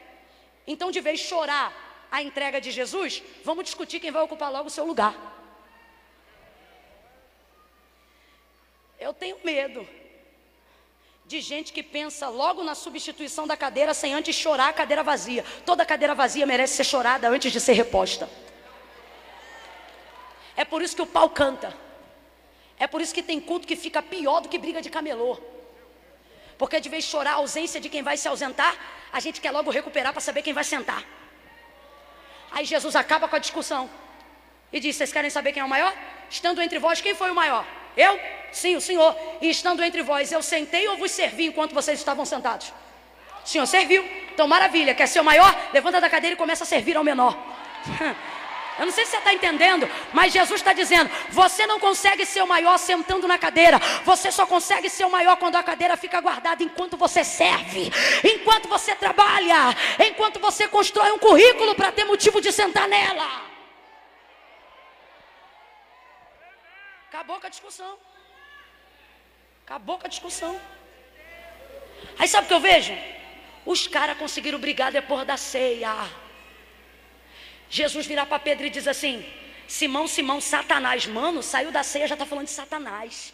Então, de vez chorar a entrega de Jesus, vamos discutir quem vai ocupar logo o seu lugar. Eu tenho medo de gente que pensa logo na substituição da cadeira sem antes chorar a cadeira vazia. Toda cadeira vazia merece ser chorada antes de ser reposta. É por isso que o pau canta. É por isso que tem culto que fica pior do que briga de camelô. Porque de vez chorar a ausência de quem vai se ausentar, a gente quer logo recuperar para saber quem vai sentar. Aí Jesus acaba com a discussão e diz: Vocês querem saber quem é o maior? Estando entre vós, quem foi o maior? Eu? Sim, o Senhor. E estando entre vós, eu sentei ou vos servi enquanto vocês estavam sentados? O Senhor serviu. Então, maravilha. Quer ser o maior? Levanta da cadeira e começa a servir ao menor. Eu não sei se você está entendendo, mas Jesus está dizendo: você não consegue ser o maior sentando na cadeira, você só consegue ser o maior quando a cadeira fica guardada enquanto você serve, enquanto você trabalha, enquanto você constrói um currículo para ter motivo de sentar nela. Acabou com a discussão. Acabou com a discussão. Aí sabe o que eu vejo? Os caras conseguiram brigar depois da ceia. Jesus virar para Pedro e diz assim: Simão, Simão, Satanás, mano, saiu da ceia, já está falando de Satanás.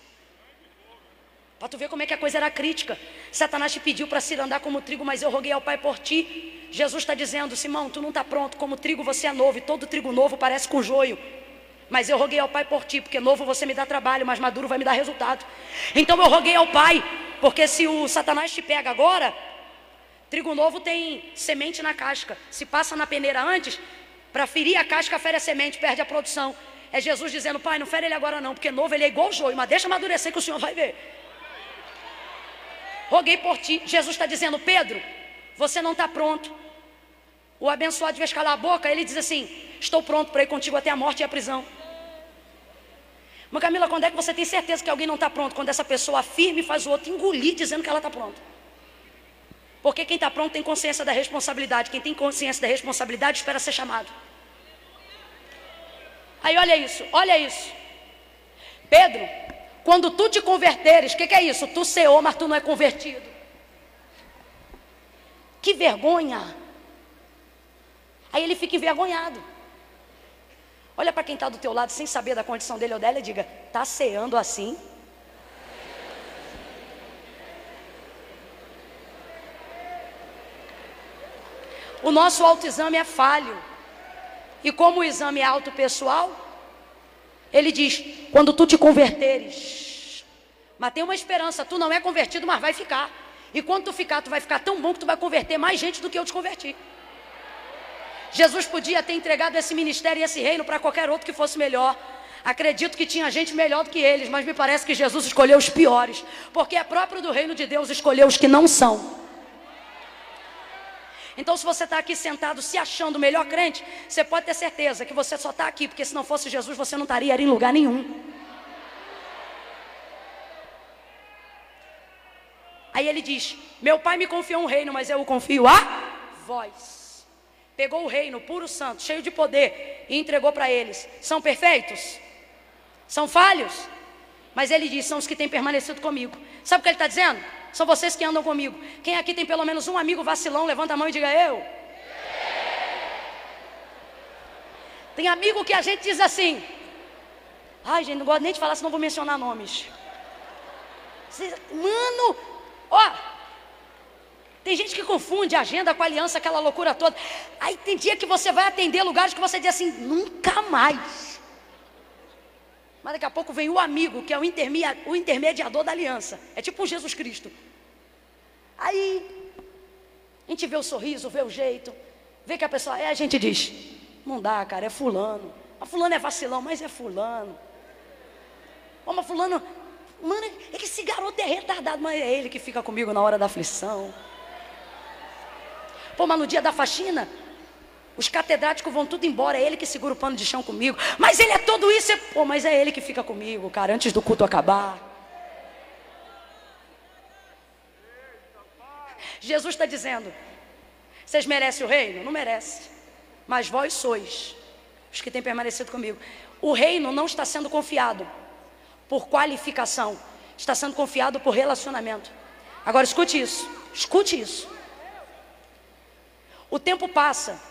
Para tu ver como é que a coisa era crítica. Satanás te pediu para se andar como trigo, mas eu roguei ao Pai por ti. Jesus está dizendo, Simão, tu não está pronto, como trigo você é novo, e todo trigo novo parece com joio. Mas eu roguei ao Pai por ti, porque novo você me dá trabalho, mas maduro vai me dar resultado. Então eu roguei ao Pai, porque se o Satanás te pega agora, trigo novo tem semente na casca. Se passa na peneira antes, para ferir a casca, fere a semente, perde a produção. É Jesus dizendo, Pai, não fere ele agora não, porque novo ele é igual joio, mas deixa amadurecer que o Senhor vai ver. Roguei por ti. Jesus está dizendo, Pedro, você não está pronto. O abençoado, de vez a boca, ele diz assim: Estou pronto para ir contigo até a morte e a prisão. Mas Camila, quando é que você tem certeza que alguém não está pronto? Quando essa pessoa afirma e faz o outro engolir dizendo que ela está pronta. Porque quem está pronto tem consciência da responsabilidade. Quem tem consciência da responsabilidade espera ser chamado. Aí olha isso, olha isso. Pedro, quando tu te converteres, o que, que, é isso? Tu ceou, mas tu não é convertido. Que vergonha. Aí ele fica envergonhado. Olha para quem está do teu lado sem saber da condição dele ou dela e diga: está ceando assim? O nosso autoexame é falho. E como o exame é autopessoal, ele diz: quando tu te converteres, mas tem uma esperança, tu não é convertido, mas vai ficar. E quando tu ficar, tu vai ficar tão bom que tu vai converter mais gente do que eu te converti. Jesus podia ter entregado esse ministério e esse reino para qualquer outro que fosse melhor. Acredito que tinha gente melhor do que eles, mas me parece que Jesus escolheu os piores, porque é próprio do reino de Deus escolher os que não são. Então, se você está aqui sentado se achando o melhor crente, você pode ter certeza que você só está aqui, porque se não fosse Jesus, você não estaria em lugar nenhum. Aí ele diz: Meu pai me confiou um reino, mas eu o confio a vós pegou o reino puro santo, cheio de poder, e entregou para eles. São perfeitos? São falhos? Mas ele diz: são os que têm permanecido comigo. Sabe o que ele está dizendo? São vocês que andam comigo. Quem aqui tem pelo menos um amigo vacilão, levanta a mão e diga eu. Tem amigo que a gente diz assim. Ai, gente, não gosto nem de falar, senão vou mencionar nomes. Mano, ó, tem gente que confunde agenda com aliança, aquela loucura toda. Aí tem dia que você vai atender lugares que você diz assim, nunca mais. Mas daqui a pouco vem o amigo, que é o, o intermediador da aliança. É tipo Jesus Cristo. Aí a gente vê o sorriso, vê o jeito, vê que a pessoa é, a gente diz, não dá, cara, é fulano. A fulano é vacilão, mas é fulano. Ô, mas fulano, mano, esse garoto é retardado, mas é ele que fica comigo na hora da aflição. Pô, mas no dia da faxina, os catedráticos vão tudo embora, é ele que segura o pano de chão comigo. Mas ele é tudo isso, é... pô, mas é ele que fica comigo, cara, antes do culto acabar. Jesus está dizendo: vocês merecem o reino? Não merece. Mas vós sois os que têm permanecido comigo. O reino não está sendo confiado por qualificação, está sendo confiado por relacionamento. Agora escute isso, escute isso. O tempo passa.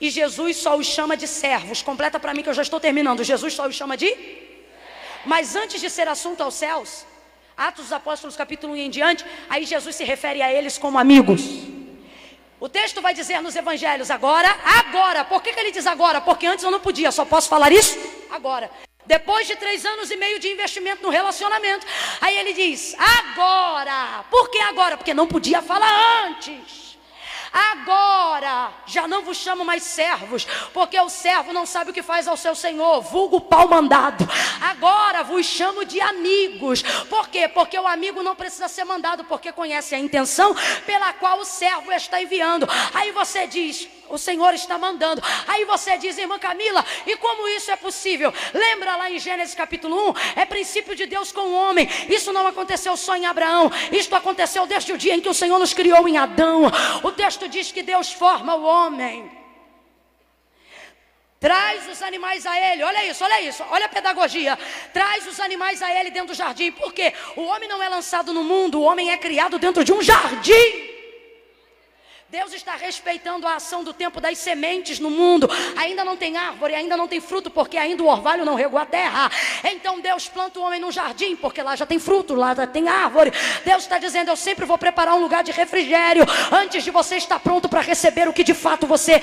E Jesus só os chama de servos. Completa para mim que eu já estou terminando. Jesus só os chama de? Mas antes de ser assunto aos céus, Atos dos Apóstolos, capítulo 1 em diante, aí Jesus se refere a eles como amigos. O texto vai dizer nos evangelhos agora, agora. Por que, que ele diz agora? Porque antes eu não podia, só posso falar isso agora. Depois de três anos e meio de investimento no relacionamento, aí ele diz, agora. Por que agora? Porque não podia falar antes. Agora já não vos chamo mais servos, porque o servo não sabe o que faz ao seu senhor, vulgo pau mandado. Agora vos chamo de amigos. Por quê? Porque o amigo não precisa ser mandado, porque conhece a intenção pela qual o servo está enviando. Aí você diz: o Senhor está mandando. Aí você diz, irmã Camila, e como isso é possível? Lembra lá em Gênesis capítulo 1? É princípio de Deus com o homem. Isso não aconteceu só em Abraão. Isto aconteceu desde o dia em que o Senhor nos criou em Adão. O texto diz que Deus forma o homem. Traz os animais a ele, olha isso, olha isso, olha a pedagogia. Traz os animais a ele dentro do jardim, porque o homem não é lançado no mundo, o homem é criado dentro de um jardim. Deus está respeitando a ação do tempo das sementes no mundo. Ainda não tem árvore, ainda não tem fruto, porque ainda o orvalho não regou a terra. Então Deus planta o homem no jardim, porque lá já tem fruto, lá já tem árvore. Deus está dizendo: Eu sempre vou preparar um lugar de refrigério antes de você estar pronto para receber o que de fato você,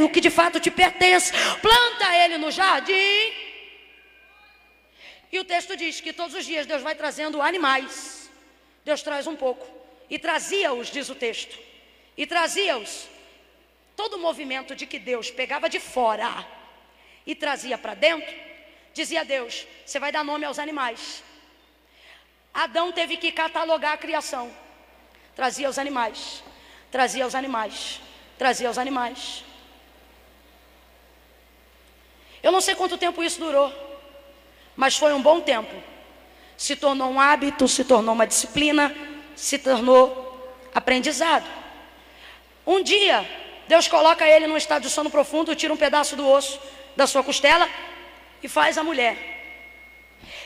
o que de fato te pertence. Planta ele no jardim. E o texto diz que todos os dias Deus vai trazendo animais. Deus traz um pouco. E trazia-os, diz o texto e trazia-os. Todo o movimento de que Deus pegava de fora e trazia para dentro, dizia a Deus: Você vai dar nome aos animais. Adão teve que catalogar a criação. Trazia os animais, trazia os animais, trazia os animais. Eu não sei quanto tempo isso durou, mas foi um bom tempo. Se tornou um hábito, se tornou uma disciplina, se tornou aprendizado. Um dia, Deus coloca ele num estado de sono profundo, tira um pedaço do osso da sua costela e faz a mulher.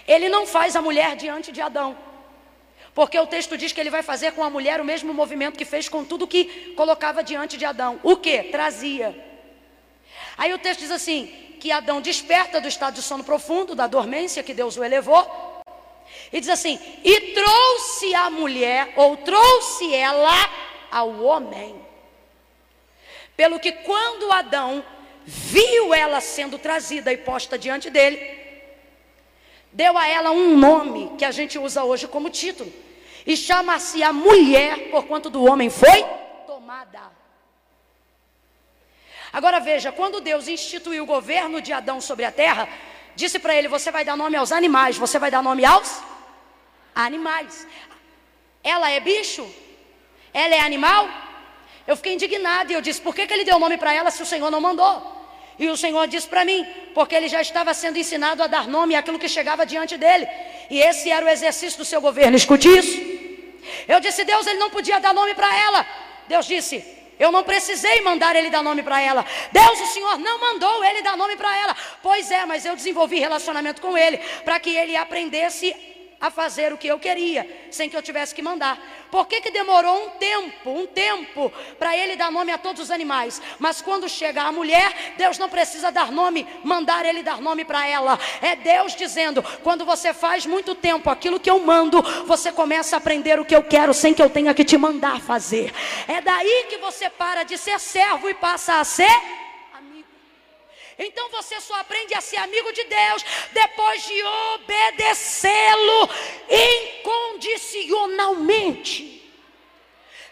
Ele não faz a mulher diante de Adão. Porque o texto diz que ele vai fazer com a mulher o mesmo movimento que fez com tudo que colocava diante de Adão. O que? Trazia. Aí o texto diz assim: que Adão desperta do estado de sono profundo, da dormência que Deus o elevou, e diz assim: e trouxe a mulher, ou trouxe ela ao homem. Pelo que quando Adão viu ela sendo trazida e posta diante dele, deu a ela um nome que a gente usa hoje como título. E chama-se a mulher, porquanto do homem foi tomada. Agora veja, quando Deus instituiu o governo de Adão sobre a terra, disse para ele: Você vai dar nome aos animais, você vai dar nome aos animais. Ela é bicho? Ela é animal? Eu fiquei indignada e eu disse: por que, que ele deu nome para ela se o Senhor não mandou? E o Senhor disse para mim: porque ele já estava sendo ensinado a dar nome àquilo que chegava diante dele. E esse era o exercício do seu governo. Escute isso. Eu disse: Deus, ele não podia dar nome para ela. Deus disse: eu não precisei mandar ele dar nome para ela. Deus, o Senhor, não mandou ele dar nome para ela. Pois é, mas eu desenvolvi relacionamento com ele para que ele aprendesse a fazer o que eu queria, sem que eu tivesse que mandar. Por que, que demorou um tempo, um tempo, para ele dar nome a todos os animais? Mas quando chega a mulher, Deus não precisa dar nome, mandar ele dar nome para ela. É Deus dizendo: quando você faz muito tempo aquilo que eu mando, você começa a aprender o que eu quero, sem que eu tenha que te mandar fazer. É daí que você para de ser servo e passa a ser então você só aprende a ser amigo de Deus depois de obedecê-lo incondicionalmente.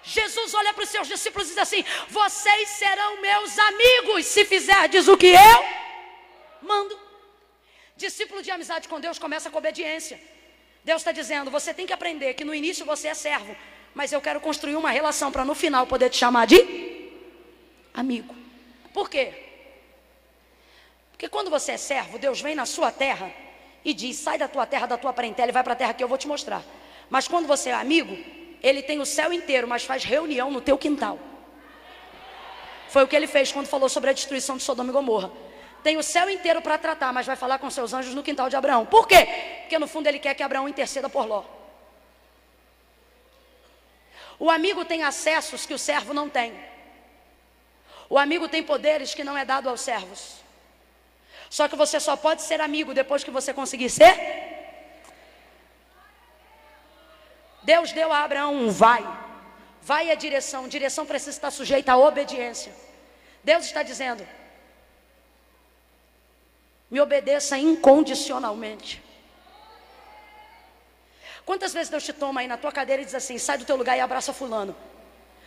Jesus olha para os seus discípulos e diz assim: Vocês serão meus amigos se fizerdes o que eu mando. Discípulo de amizade com Deus começa com obediência. Deus está dizendo: Você tem que aprender que no início você é servo, mas eu quero construir uma relação para no final poder te chamar de amigo. Por quê? Porque quando você é servo, Deus vem na sua terra e diz: sai da tua terra, da tua parentela e vai para a terra que eu vou te mostrar. Mas quando você é amigo, ele tem o céu inteiro, mas faz reunião no teu quintal. Foi o que ele fez quando falou sobre a destruição de Sodoma e Gomorra. Tem o céu inteiro para tratar, mas vai falar com seus anjos no quintal de Abraão. Por quê? Porque no fundo ele quer que Abraão interceda por Ló. O amigo tem acessos que o servo não tem. O amigo tem poderes que não é dado aos servos. Só que você só pode ser amigo depois que você conseguir ser. Deus deu a Abraão um vai. Vai a direção. Direção precisa estar sujeita à obediência. Deus está dizendo: me obedeça incondicionalmente. Quantas vezes Deus te toma aí na tua cadeira e diz assim: sai do teu lugar e abraça Fulano.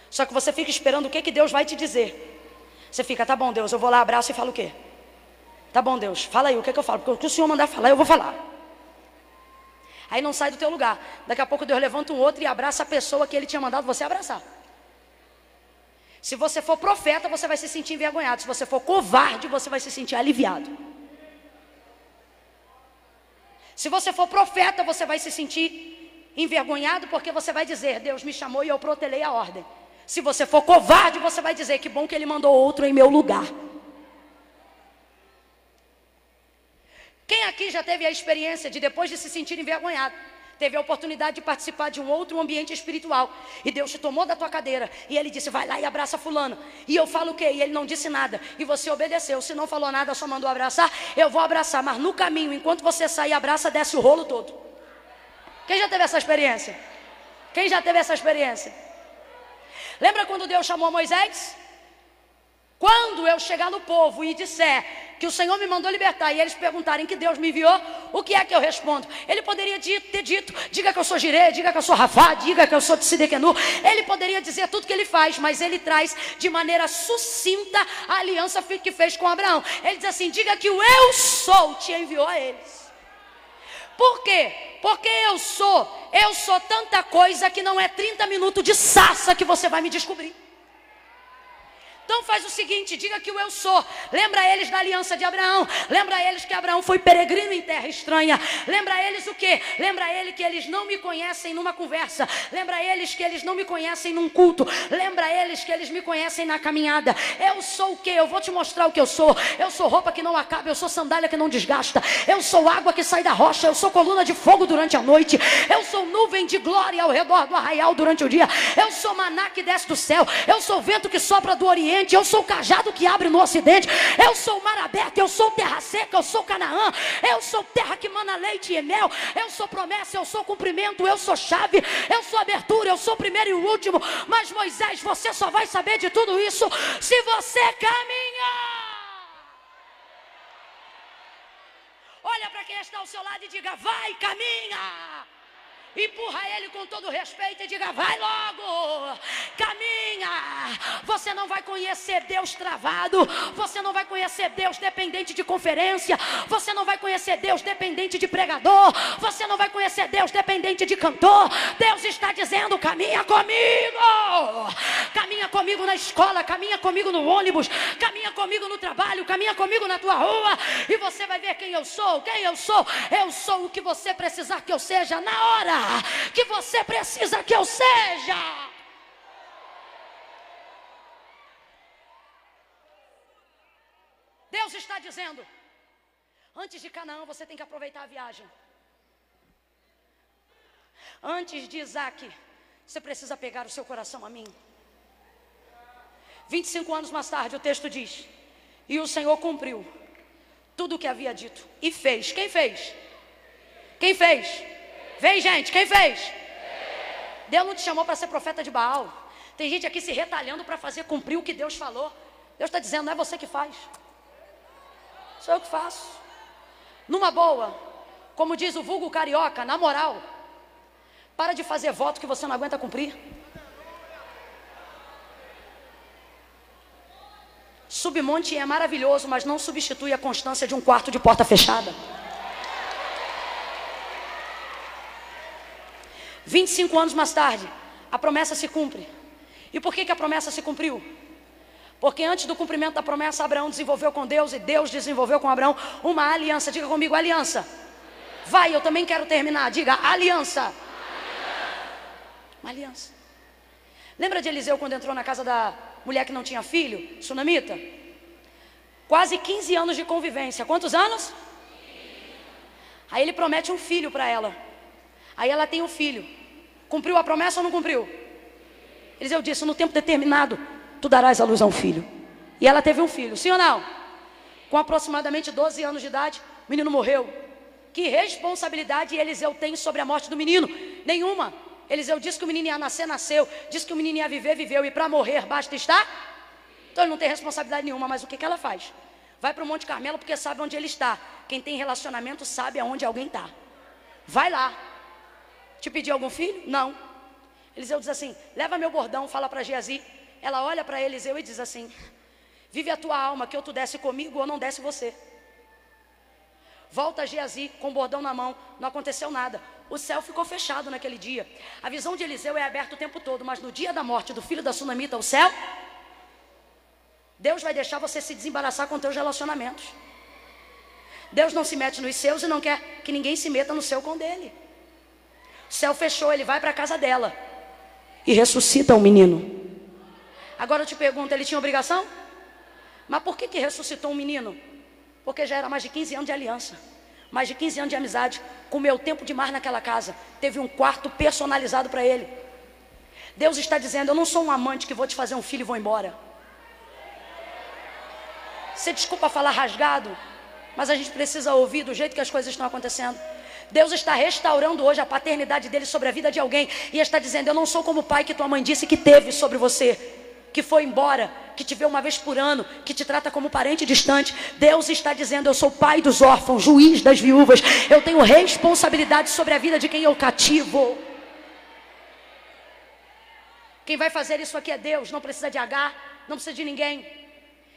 Só que você fica esperando o que, que Deus vai te dizer. Você fica, tá bom, Deus, eu vou lá, abraço e falo o quê? Tá bom, Deus, fala aí, o que, é que eu falo? Porque o que o Senhor mandar falar, eu vou falar. Aí não sai do teu lugar. Daqui a pouco Deus levanta um outro e abraça a pessoa que ele tinha mandado você abraçar. Se você for profeta, você vai se sentir envergonhado. Se você for covarde, você vai se sentir aliviado. Se você for profeta, você vai se sentir envergonhado porque você vai dizer: Deus me chamou e eu protelei a ordem. Se você for covarde, você vai dizer: Que bom que ele mandou outro em meu lugar. Quem aqui já teve a experiência de depois de se sentir envergonhado, teve a oportunidade de participar de um outro ambiente espiritual. E Deus te tomou da tua cadeira. E ele disse: vai lá e abraça fulano. E eu falo o quê? E ele não disse nada. E você obedeceu. Se não falou nada, só mandou abraçar, eu vou abraçar. Mas no caminho, enquanto você sair, abraça, desce o rolo todo. Quem já teve essa experiência? Quem já teve essa experiência? Lembra quando Deus chamou Moisés? Quando eu chegar no povo e disser que o Senhor me mandou libertar e eles perguntarem que Deus me enviou, o que é que eu respondo? Ele poderia ter dito, diga que eu sou Jirê, diga que eu sou Rafá, diga que eu sou Tsidequenu. Ele poderia dizer tudo que ele faz, mas ele traz de maneira sucinta a aliança que fez com Abraão. Ele diz assim: diga que o eu sou te enviou a eles. Por quê? Porque eu sou, eu sou tanta coisa que não é 30 minutos de sassa que você vai me descobrir. Então faz o seguinte, diga que o eu sou. Lembra eles da aliança de Abraão. Lembra eles que Abraão foi peregrino em terra estranha. Lembra eles o quê? Lembra ele que eles não me conhecem numa conversa. Lembra eles que eles não me conhecem num culto. Lembra eles que eles me conhecem na caminhada. Eu sou o quê? Eu vou te mostrar o que eu sou. Eu sou roupa que não acaba, eu sou sandália que não desgasta. Eu sou água que sai da rocha, eu sou coluna de fogo durante a noite. Eu sou nuvem de glória ao redor do arraial durante o dia. Eu sou maná que desce do céu. Eu sou vento que sopra do oriente eu sou o cajado que abre no ocidente, eu sou o mar aberto, eu sou terra seca, eu sou Canaã, eu sou terra que mana leite e mel, eu sou promessa, eu sou cumprimento, eu sou chave, eu sou abertura, eu sou primeiro e último. Mas Moisés, você só vai saber de tudo isso se você caminhar. Olha para quem está ao seu lado e diga: vai, caminha. Empurra ele com todo respeito e diga: vai logo, caminha. Você não vai conhecer Deus travado, você não vai conhecer Deus dependente de conferência, você não vai conhecer Deus dependente de pregador, você não vai conhecer Deus dependente de cantor. Deus está dizendo: caminha comigo, caminha comigo na escola, caminha comigo no ônibus, caminha comigo no trabalho, caminha comigo na tua rua, e você vai ver quem eu sou. Quem eu sou? Eu sou o que você precisar que eu seja na hora que você precisa que eu seja. Deus está dizendo: antes de Canaã você tem que aproveitar a viagem. Antes de Isaac, você precisa pegar o seu coração a mim. 25 anos mais tarde, o texto diz: E o Senhor cumpriu tudo o que havia dito e fez. Quem fez? Quem fez? Vem, gente, quem fez? Deus não te chamou para ser profeta de Baal. Tem gente aqui se retalhando para fazer cumprir o que Deus falou. Deus está dizendo, não é você que faz. Sou eu que faço. Numa boa, como diz o vulgo carioca, na moral, para de fazer voto que você não aguenta cumprir. Submonte é maravilhoso, mas não substitui a constância de um quarto de porta fechada. 25 anos mais tarde, a promessa se cumpre. E por que, que a promessa se cumpriu? Porque antes do cumprimento da promessa, Abraão desenvolveu com Deus e Deus desenvolveu com Abraão uma aliança. Diga comigo, aliança. Vai, eu também quero terminar. Diga, aliança. Uma aliança. Lembra de Eliseu quando entrou na casa da mulher que não tinha filho, sunamita? Quase 15 anos de convivência. Quantos anos? Aí ele promete um filho para ela. Aí ela tem um filho. Cumpriu a promessa ou não cumpriu? Eliseu disse: No tempo determinado, tu darás à luz a um filho. E ela teve um filho, sim ou não? Com aproximadamente 12 anos de idade, o menino morreu. Que responsabilidade Eliseu tem sobre a morte do menino? Nenhuma. Eliseu disse que o menino ia nascer, nasceu. Disse que o menino ia viver, viveu. E para morrer, basta estar. Então ele não tem responsabilidade nenhuma. Mas o que, que ela faz? Vai para o Monte Carmelo porque sabe onde ele está. Quem tem relacionamento sabe aonde alguém está. Vai lá. Te pedi algum filho? Não. Eliseu diz assim: leva meu bordão, fala para Geazi. Ela olha para Eliseu e diz assim: Vive a tua alma, que eu tu desce comigo ou não desce você. Volta Geazi com o bordão na mão, não aconteceu nada. O céu ficou fechado naquele dia. A visão de Eliseu é aberta o tempo todo, mas no dia da morte do filho da sunamita, o céu, Deus vai deixar você se desembaraçar com teus relacionamentos. Deus não se mete nos seus e não quer que ninguém se meta no seu com dele. Céu fechou, ele vai para a casa dela e ressuscita o menino. Agora eu te pergunto, ele tinha obrigação? Mas por que, que ressuscitou um menino? Porque já era mais de 15 anos de aliança, mais de 15 anos de amizade. comeu o tempo de mar naquela casa, teve um quarto personalizado para ele. Deus está dizendo: Eu não sou um amante que vou te fazer um filho e vou embora. Você desculpa falar rasgado, mas a gente precisa ouvir do jeito que as coisas estão acontecendo. Deus está restaurando hoje a paternidade dele sobre a vida de alguém e está dizendo: Eu não sou como o pai que tua mãe disse que teve sobre você, que foi embora, que te vê uma vez por ano, que te trata como parente distante. Deus está dizendo: Eu sou pai dos órfãos, juiz das viúvas. Eu tenho responsabilidade sobre a vida de quem eu cativo. Quem vai fazer isso aqui é Deus, não precisa de H, não precisa de ninguém.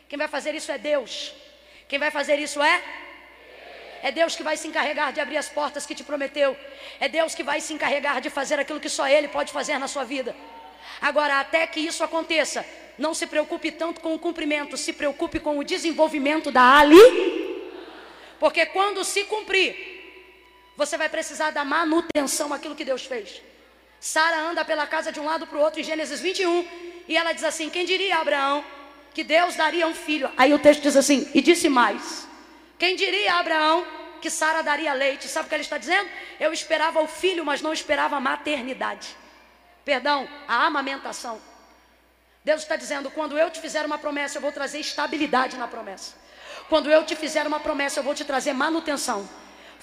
Quem vai fazer isso é Deus. Quem vai fazer isso é é Deus que vai se encarregar de abrir as portas que te prometeu. É Deus que vai se encarregar de fazer aquilo que só Ele pode fazer na sua vida. Agora, até que isso aconteça, não se preocupe tanto com o cumprimento, se preocupe com o desenvolvimento da ali. Porque quando se cumprir, você vai precisar da manutenção aquilo que Deus fez. Sara anda pela casa de um lado para o outro em Gênesis 21, e ela diz assim: Quem diria, Abraão, que Deus daria um filho? Aí o texto diz assim: E disse mais: quem diria a Abraão que Sara daria leite? Sabe o que ele está dizendo? Eu esperava o filho, mas não esperava a maternidade. Perdão, a amamentação. Deus está dizendo: quando eu te fizer uma promessa, eu vou trazer estabilidade na promessa. Quando eu te fizer uma promessa, eu vou te trazer manutenção.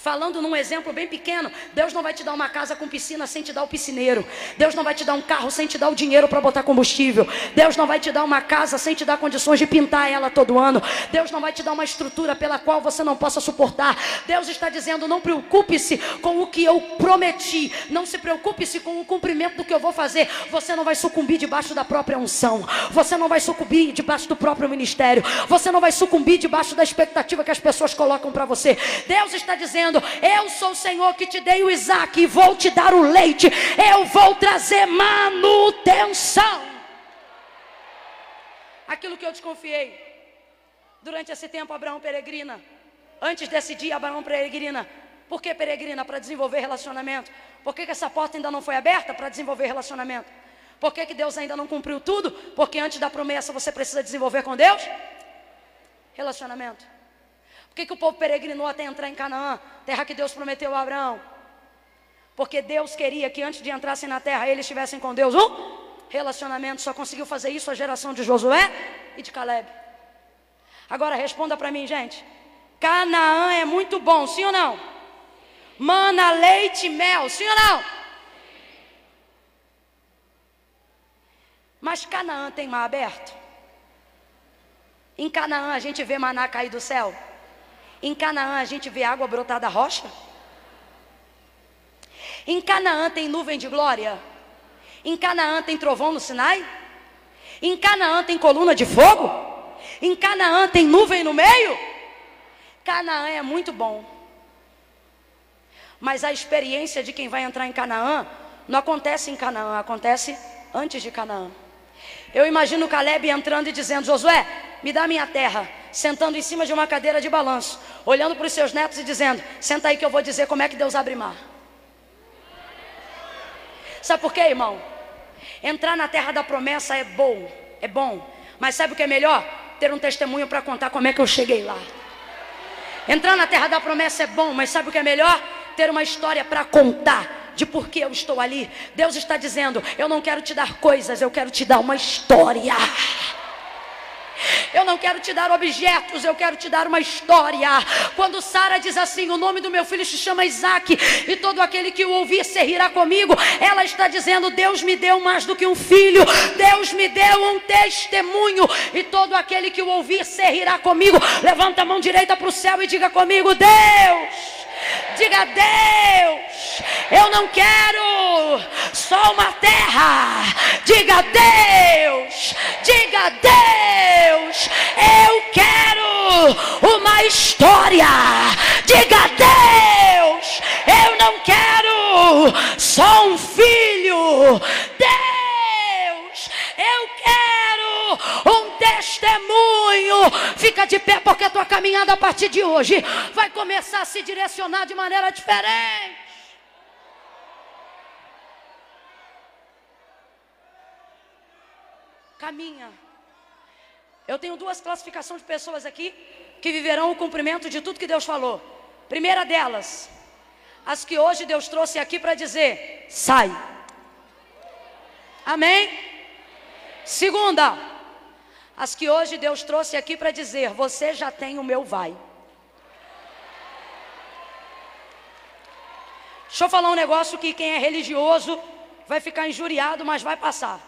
Falando num exemplo bem pequeno, Deus não vai te dar uma casa com piscina sem te dar o piscineiro. Deus não vai te dar um carro sem te dar o dinheiro para botar combustível. Deus não vai te dar uma casa sem te dar condições de pintar ela todo ano. Deus não vai te dar uma estrutura pela qual você não possa suportar. Deus está dizendo: não preocupe-se com o que eu prometi. Não se preocupe-se com o cumprimento do que eu vou fazer. Você não vai sucumbir debaixo da própria unção. Você não vai sucumbir debaixo do próprio ministério. Você não vai sucumbir debaixo da expectativa que as pessoas colocam para você. Deus está dizendo dizendo: Eu sou o Senhor que te dei o Isaac e vou te dar o leite, eu vou trazer manutenção. Aquilo que eu te confiei durante esse tempo, Abraão peregrina. Antes desse dia, Abraão peregrina. Por que peregrina? Para desenvolver relacionamento. Por que, que essa porta ainda não foi aberta? Para desenvolver relacionamento. Por que, que Deus ainda não cumpriu tudo? Porque antes da promessa você precisa desenvolver com Deus relacionamento. Que, que o povo peregrinou até entrar em Canaã, terra que Deus prometeu a Abraão? Porque Deus queria que antes de entrassem na terra, eles estivessem com Deus um relacionamento. Só conseguiu fazer isso a geração de Josué e de Caleb. Agora responda para mim, gente. Canaã é muito bom, sim ou não? Mana, leite e mel, sim ou não? Mas Canaã tem mar aberto? Em Canaã a gente vê maná cair do céu? Em Canaã a gente vê água brotar da rocha? Em Canaã tem nuvem de glória? Em Canaã tem trovão no Sinai? Em Canaã tem coluna de fogo? Em Canaã tem nuvem no meio? Canaã é muito bom. Mas a experiência de quem vai entrar em Canaã não acontece em Canaã, acontece antes de Canaã. Eu imagino Caleb entrando e dizendo: Josué, me dá minha terra sentando em cima de uma cadeira de balanço, olhando para os seus netos e dizendo: Senta aí que eu vou dizer como é que Deus abre mar. Sabe por quê, irmão? Entrar na terra da promessa é bom, é bom, mas sabe o que é melhor? Ter um testemunho para contar como é que eu cheguei lá. Entrar na terra da promessa é bom, mas sabe o que é melhor? Ter uma história para contar de por que eu estou ali. Deus está dizendo: Eu não quero te dar coisas, eu quero te dar uma história. Eu não quero te dar objetos, eu quero te dar uma história. Quando Sara diz assim: O nome do meu filho se chama Isaac, e todo aquele que o ouvir se rirá comigo, ela está dizendo: Deus me deu mais do que um filho, Deus me deu um testemunho, e todo aquele que o ouvir se rirá comigo. Levanta a mão direita para o céu e diga comigo: Deus. Diga Deus, eu não quero só uma terra. Diga Deus, diga Deus, eu quero uma história. Diga Deus, eu não quero só um filho. Deus, eu quero um testemunho. Fica de pé, porque a tua caminhada a partir de hoje vai começar a se direcionar de maneira diferente. Caminha. Eu tenho duas classificações de pessoas aqui que viverão o cumprimento de tudo que Deus falou. Primeira delas, as que hoje Deus trouxe aqui para dizer: sai. Amém? Segunda, as que hoje Deus trouxe aqui para dizer: você já tem o meu vai. Deixa eu falar um negócio que quem é religioso vai ficar injuriado, mas vai passar.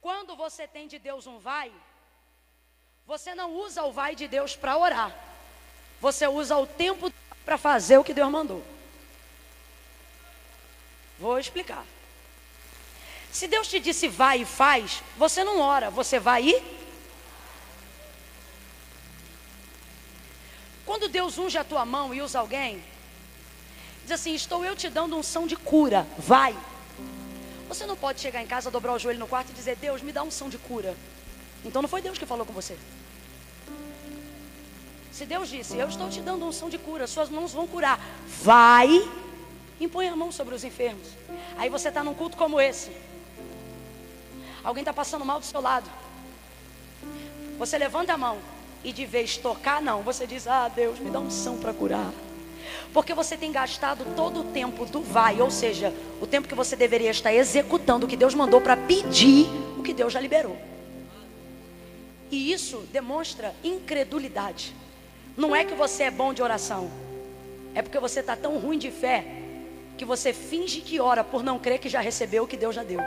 Quando você tem de Deus um vai, você não usa o vai de Deus para orar. Você usa o tempo para fazer o que Deus mandou. Vou explicar. Se Deus te disse vai e faz, você não ora, você vai e Quando Deus unge a tua mão e usa alguém, diz assim: Estou eu te dando unção de cura, vai. Você não pode chegar em casa, dobrar o joelho no quarto e dizer: Deus, me dá unção de cura. Então não foi Deus que falou com você. Se Deus disse: Eu estou te dando unção de cura, suas mãos vão curar, vai, impõe a mão sobre os enfermos. Aí você está num culto como esse. Alguém está passando mal do seu lado. Você levanta a mão e de vez tocar, não. Você diz: Ah, Deus, me dá unção para curar. Porque você tem gastado todo o tempo do vai, ou seja, o tempo que você deveria estar executando o que Deus mandou para pedir o que Deus já liberou. E isso demonstra incredulidade. Não é que você é bom de oração, é porque você está tão ruim de fé que você finge que ora por não crer que já recebeu o que Deus já deu.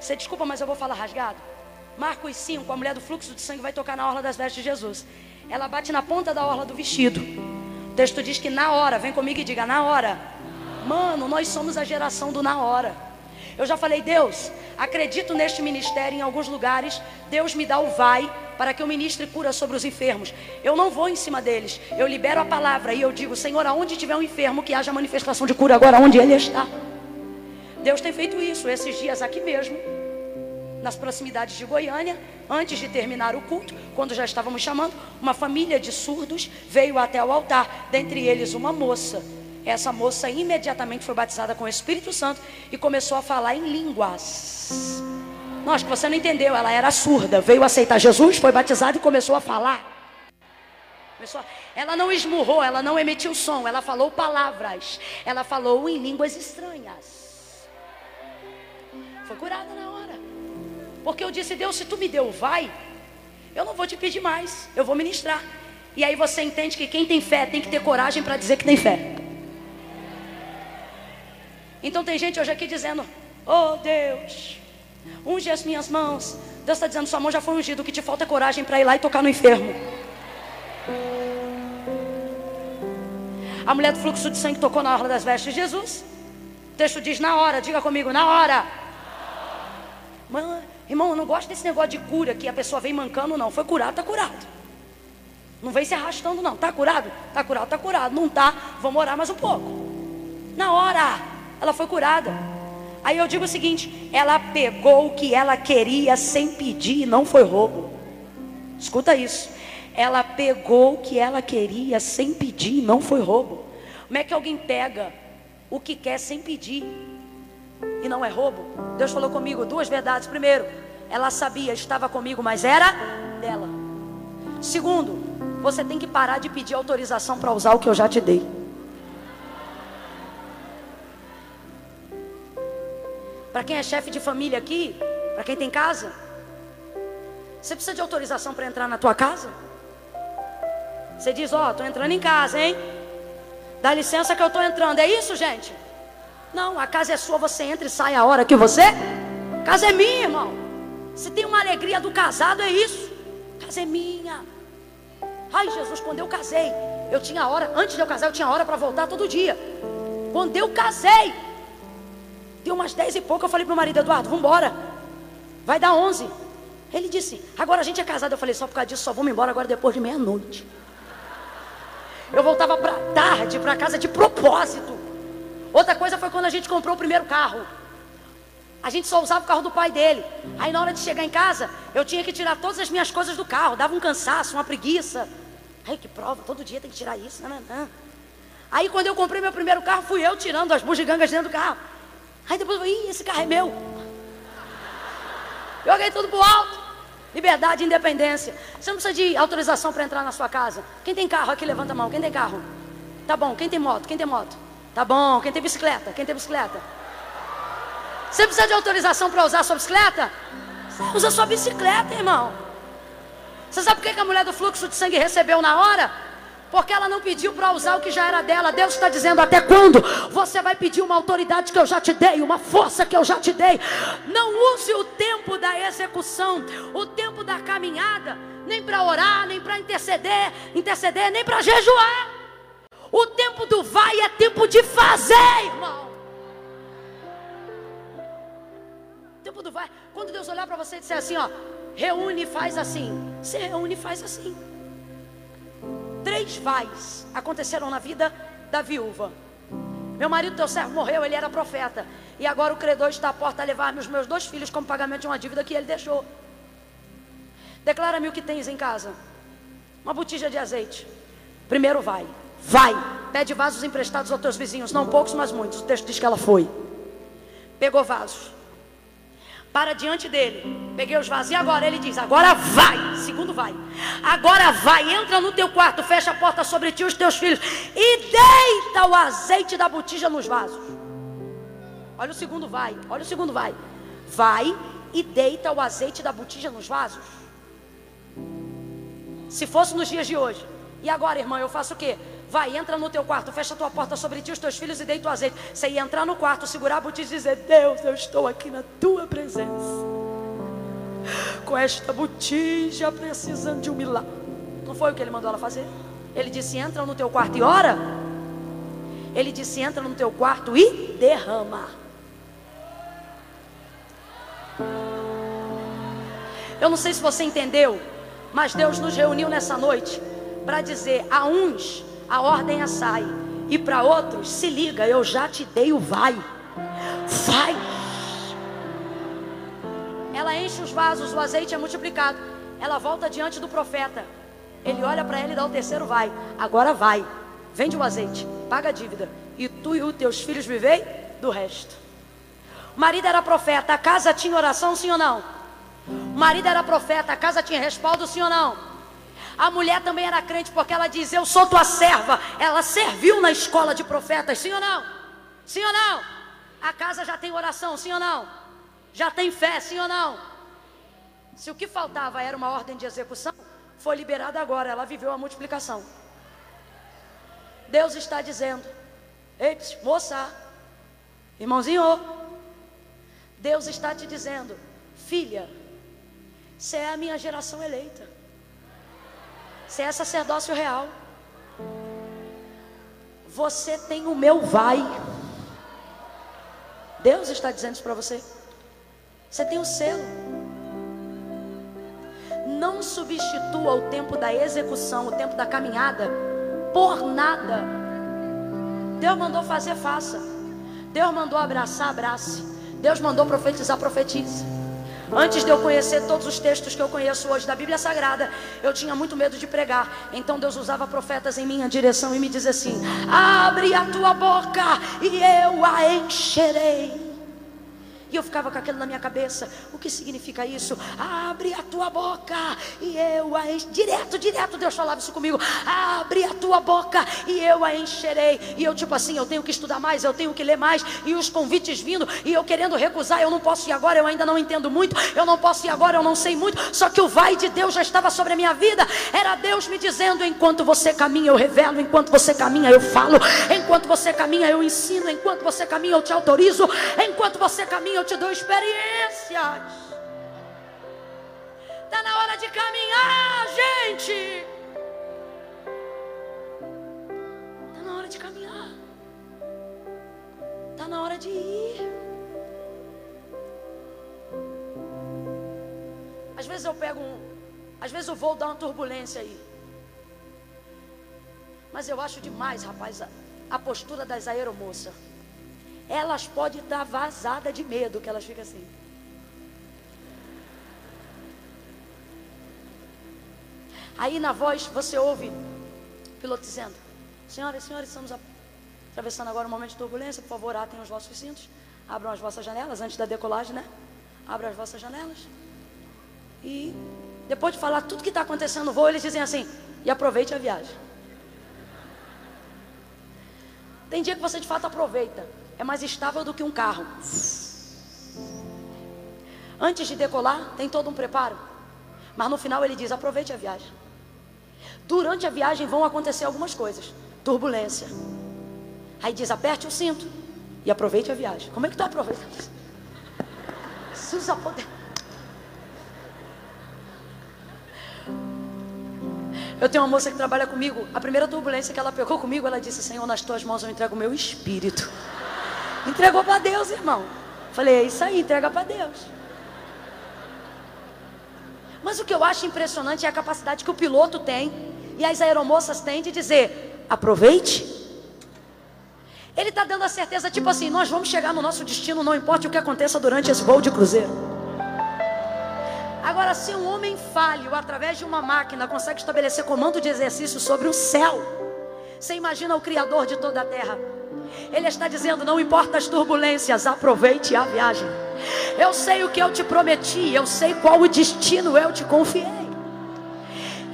Você desculpa, mas eu vou falar rasgado. Marcos 5, a mulher do fluxo de sangue vai tocar na orla das vestes de Jesus. Ela bate na ponta da orla do vestido. O texto diz que na hora, vem comigo e diga, na hora. Mano, nós somos a geração do na hora. Eu já falei, Deus, acredito neste ministério em alguns lugares. Deus me dá o vai para que eu ministre cura sobre os enfermos. Eu não vou em cima deles. Eu libero a palavra e eu digo, Senhor, aonde tiver um enfermo, que haja manifestação de cura agora onde ele está. Deus tem feito isso esses dias aqui mesmo nas proximidades de Goiânia, antes de terminar o culto, quando já estávamos chamando, uma família de surdos veio até o altar, dentre eles uma moça. Essa moça imediatamente foi batizada com o Espírito Santo e começou a falar em línguas. Não, acho que você não entendeu, ela era surda, veio aceitar Jesus, foi batizada e começou a falar. Começou a... Ela não esmurrou, ela não emitiu som, ela falou palavras, ela falou em línguas estranhas. Foi curada na hora. Porque eu disse, Deus, se tu me deu, vai, eu não vou te pedir mais, eu vou ministrar. E aí você entende que quem tem fé tem que ter coragem para dizer que tem fé. Então tem gente hoje aqui dizendo, oh Deus, unge as minhas mãos. Deus está dizendo, sua mão já foi ungida, o que te falta é coragem para ir lá e tocar no enfermo. A mulher do fluxo de sangue tocou na orla das vestes de Jesus. O texto diz na hora, diga comigo, na hora. Mãe, Irmão, eu não gosto desse negócio de cura que a pessoa vem mancando, não. Foi curado, está curado. Não vem se arrastando, não. Está curado? Está curado, está curado. Não está, vamos orar mais um pouco. Na hora, ela foi curada. Aí eu digo o seguinte: ela pegou o que ela queria sem pedir e não foi roubo. Escuta isso. Ela pegou o que ela queria sem pedir e não foi roubo. Como é que alguém pega o que quer sem pedir e não é roubo. Deus falou comigo duas verdades. Primeiro, ela sabia, estava comigo, mas era dela. Segundo, você tem que parar de pedir autorização para usar o que eu já te dei. Para quem é chefe de família aqui, para quem tem casa, você precisa de autorização para entrar na tua casa? Você diz, ó, oh, estou entrando em casa, hein? Dá licença que eu estou entrando. É isso, gente? Não, a casa é sua, você entra e sai a hora que você. A casa é minha, irmão. Se tem uma alegria do casado, é isso. A casa é minha. Ai, Jesus, quando eu casei, eu tinha hora, antes de eu casar, eu tinha hora para voltar todo dia. Quando eu casei, deu umas dez e pouco, eu falei pro marido Eduardo, vamos embora. Vai dar onze. Ele disse, agora a gente é casado. Eu falei, só por causa disso, só vamos embora agora depois de meia-noite. Eu voltava para tarde para casa de propósito. Outra coisa foi quando a gente comprou o primeiro carro. A gente só usava o carro do pai dele. Aí na hora de chegar em casa, eu tinha que tirar todas as minhas coisas do carro. Dava um cansaço, uma preguiça. Ai, que prova, todo dia tem que tirar isso. Não, não, não. Aí quando eu comprei meu primeiro carro, fui eu tirando as bugigangas dentro do carro. Aí depois eu falei, ih, esse carro é meu. Joguei tudo pro alto. Liberdade independência. Você não precisa de autorização para entrar na sua casa. Quem tem carro aqui, levanta a mão. Quem tem carro? Tá bom. Quem tem moto? Quem tem moto? Tá bom. Quem tem bicicleta? Quem tem bicicleta? Você precisa de autorização para usar a sua bicicleta? Usa a sua bicicleta, irmão. Você sabe por que a mulher do fluxo de sangue recebeu na hora? Porque ela não pediu para usar o que já era dela. Deus está dizendo: até quando você vai pedir uma autoridade que eu já te dei, uma força que eu já te dei? Não use o tempo da execução, o tempo da caminhada, nem para orar, nem para interceder, interceder, nem para jejuar. O tempo do vai é tempo de fazer, irmão. O tempo do vai. Quando Deus olhar para você e disser assim, ó, reúne e faz assim. Você reúne e faz assim três vais aconteceram na vida da viúva. Meu marido, teu servo, morreu, ele era profeta. E agora o credor está à porta a levar-me os meus dois filhos como pagamento de uma dívida que ele deixou. Declara-me o que tens em casa. Uma botija de azeite. Primeiro vai. Vai. Pede vasos emprestados aos teus vizinhos. Não poucos, mas muitos. O texto diz que ela foi. Pegou vasos para diante dele. Peguei os vasos e agora ele diz: agora vai. Segundo vai. Agora vai, entra no teu quarto, fecha a porta sobre ti e os teus filhos e deita o azeite da botija nos vasos. Olha o segundo vai, olha o segundo vai. Vai e deita o azeite da botija nos vasos. Se fosse nos dias de hoje. E agora, irmão, eu faço o quê? Vai, entra no teu quarto, fecha tua porta sobre ti, os teus filhos e deita o azeite. Você ia entrar no quarto, segurar a botija e dizer: Deus, eu estou aqui na tua presença. Com esta botija precisando de um milagre. Não foi o que ele mandou ela fazer? Ele disse: entra no teu quarto e ora. Ele disse: entra no teu quarto e derrama. Eu não sei se você entendeu, mas Deus nos reuniu nessa noite para dizer a uns a ordem é sai. E para outros, se liga, eu já te dei o vai. Vai. Ela enche os vasos, o azeite é multiplicado. Ela volta diante do profeta. Ele olha para ela e dá o terceiro vai. Agora vai. Vende o azeite, paga a dívida. E tu e os teus filhos vivei do resto. O marido era profeta, a casa tinha oração, sim ou não? O marido era profeta, a casa tinha respaldo, sim ou não? A mulher também era crente porque ela diz: Eu sou tua serva. Ela serviu na escola de profetas, sim ou não? Sim ou não? A casa já tem oração, sim ou não? Já tem fé, sim ou não? Se o que faltava era uma ordem de execução, foi liberada agora. Ela viveu a multiplicação. Deus está dizendo: Ei, moça, irmãozinho, Deus está te dizendo, filha, você é a minha geração eleita. Você é sacerdócio real. Você tem o meu vai. Deus está dizendo isso para você. Você tem o selo. Não substitua o tempo da execução, o tempo da caminhada, por nada. Deus mandou fazer, faça. Deus mandou abraçar, abrace. Deus mandou profetizar, profetize. Antes de eu conhecer todos os textos que eu conheço hoje da Bíblia Sagrada, eu tinha muito medo de pregar. Então Deus usava profetas em minha direção e me dizia assim: Abre a tua boca e eu a encherei. E eu ficava com aquilo na minha cabeça. O que significa isso? Abre a tua boca e eu a encherei. Direto, direto, Deus falava isso comigo. Abre a tua boca e eu a encherei. E eu, tipo assim, eu tenho que estudar mais, eu tenho que ler mais. E os convites vindo, e eu querendo recusar. Eu não posso ir agora, eu ainda não entendo muito. Eu não posso ir agora, eu não sei muito. Só que o vai de Deus já estava sobre a minha vida. Era Deus me dizendo: enquanto você caminha, eu revelo. Enquanto você caminha, eu falo. Enquanto você caminha, eu ensino. Enquanto você caminha, eu te autorizo. Enquanto você caminha, eu eu te dou experiências. Está na hora de caminhar, gente. Está na hora de caminhar. Está na hora de ir. Às vezes eu pego um. Às vezes eu vou dar uma turbulência aí. Mas eu acho demais, rapaz, a, a postura das aeromoças elas podem estar vazadas de medo, que elas ficam assim. Aí na voz você ouve o piloto dizendo: Senhoras e senhores, estamos atravessando agora um momento de turbulência. Por favor, atem os vossos cintos. Abram as vossas janelas antes da decolagem, né? Abram as vossas janelas. E Depois de falar tudo que está acontecendo no voo, eles dizem assim: e aproveite a viagem. Tem dia que você de fato aproveita, é mais estável do que um carro. Antes de decolar, tem todo um preparo, mas no final ele diz: aproveite a viagem. Durante a viagem vão acontecer algumas coisas, turbulência. Aí diz: aperte o cinto e aproveite a viagem. Como é que tu aproveita? Jesus poder. Eu tenho uma moça que trabalha comigo. A primeira turbulência que ela pegou comigo, ela disse: Senhor, nas tuas mãos eu entrego o meu espírito. Entregou para Deus, irmão. Falei: É isso aí, entrega para Deus. Mas o que eu acho impressionante é a capacidade que o piloto tem e as aeromoças têm de dizer: aproveite. Ele está dando a certeza, tipo assim: nós vamos chegar no nosso destino, não importa o que aconteça durante esse voo de cruzeiro. Agora, se um homem falho, através de uma máquina, consegue estabelecer comando de exercício sobre o céu, você imagina o Criador de toda a terra. Ele está dizendo: não importa as turbulências, aproveite a viagem. Eu sei o que eu te prometi, eu sei qual o destino eu te confiei.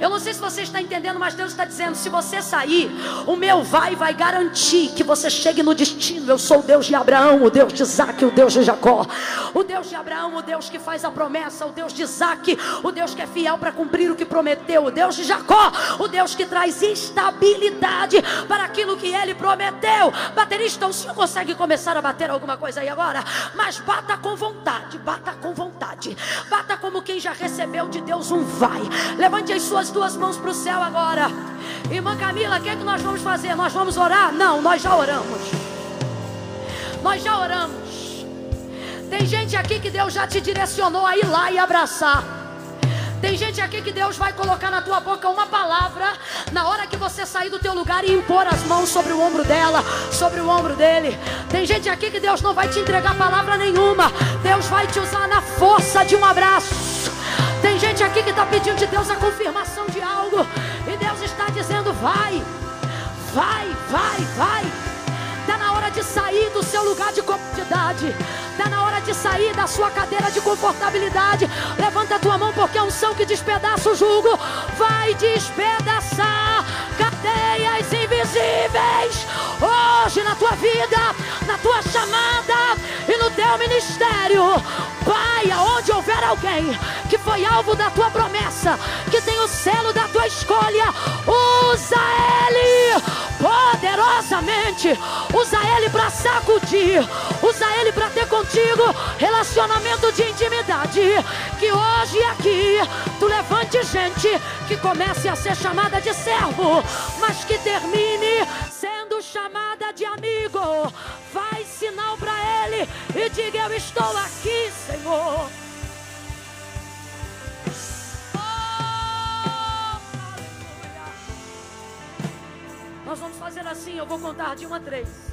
Eu não sei se você está entendendo, mas Deus está dizendo: se você sair, o meu vai vai garantir que você chegue no destino. Eu sou o Deus de Abraão, o Deus de Isaac, o Deus de Jacó. O Deus de Abraão, o Deus que faz a promessa, o Deus de Isaac, o Deus que é fiel para cumprir o que prometeu, o Deus de Jacó, o Deus que traz estabilidade para aquilo que ele prometeu. Baterista, o senhor consegue começar a bater alguma coisa aí agora? Mas bata com vontade, bata com vontade, bata como quem já recebeu de Deus um vai. Levante as suas duas mãos para o céu agora. Irmã Camila, o que, é que nós vamos fazer? Nós vamos orar? Não, nós já oramos. Nós já oramos. Tem gente aqui que Deus já te direcionou a ir lá e abraçar. Tem gente aqui que Deus vai colocar na tua boca uma palavra na hora que você sair do teu lugar e impor as mãos sobre o ombro dela, sobre o ombro dele. Tem gente aqui que Deus não vai te entregar palavra nenhuma. Deus vai te usar na força de um abraço. Gente aqui que está pedindo de Deus a confirmação de algo. E Deus está dizendo: vai, vai, vai, vai. Está na hora de sair do seu lugar de comodidade. Está na hora de sair da sua cadeira de confortabilidade. Levanta a tua mão, porque é um som que despedaça o jugo. Vai despedaçar cadeias invisíveis. Hoje na tua vida, na tua chamada e no teu ministério. Pai, aonde houver alguém que foi alvo da tua promessa, que tem o selo da tua escolha, usa ele poderosamente, usa ele para sacudir, usa ele para ter contigo relacionamento de intimidade. Que hoje aqui tu levante gente que comece a ser chamada de servo, mas que termine sendo chamada de amigo. Faz sinal para ele e diga: Eu estou aqui, Senhor. Oh. Nós vamos fazer assim, eu vou contar de uma a três.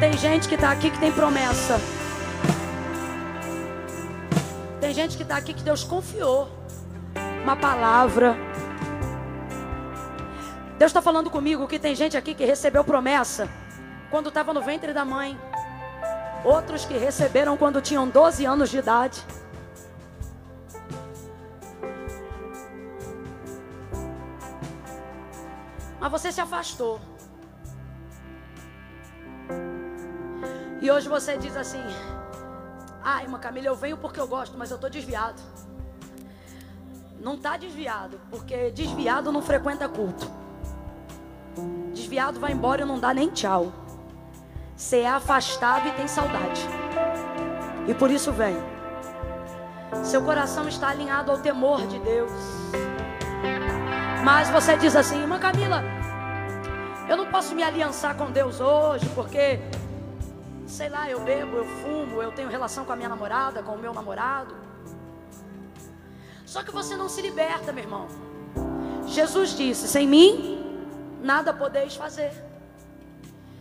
Tem gente que está aqui que tem promessa. Tem gente que está aqui que Deus confiou uma palavra. Deus está falando comigo que tem gente aqui que recebeu promessa quando estava no ventre da mãe. Outros que receberam quando tinham 12 anos de idade. Mas você se afastou. E hoje você diz assim: Ah, irmã Camila, eu venho porque eu gosto, mas eu estou desviado. Não está desviado, porque desviado não frequenta culto. Desviado vai embora e não dá nem tchau. Você é afastado e tem saudade. E por isso vem. Seu coração está alinhado ao temor de Deus. Mas você diz assim, irmã Camila, eu não posso me aliançar com Deus hoje, porque, sei lá, eu bebo, eu fumo, eu tenho relação com a minha namorada, com o meu namorado. Só que você não se liberta, meu irmão. Jesus disse: sem mim, nada podeis fazer.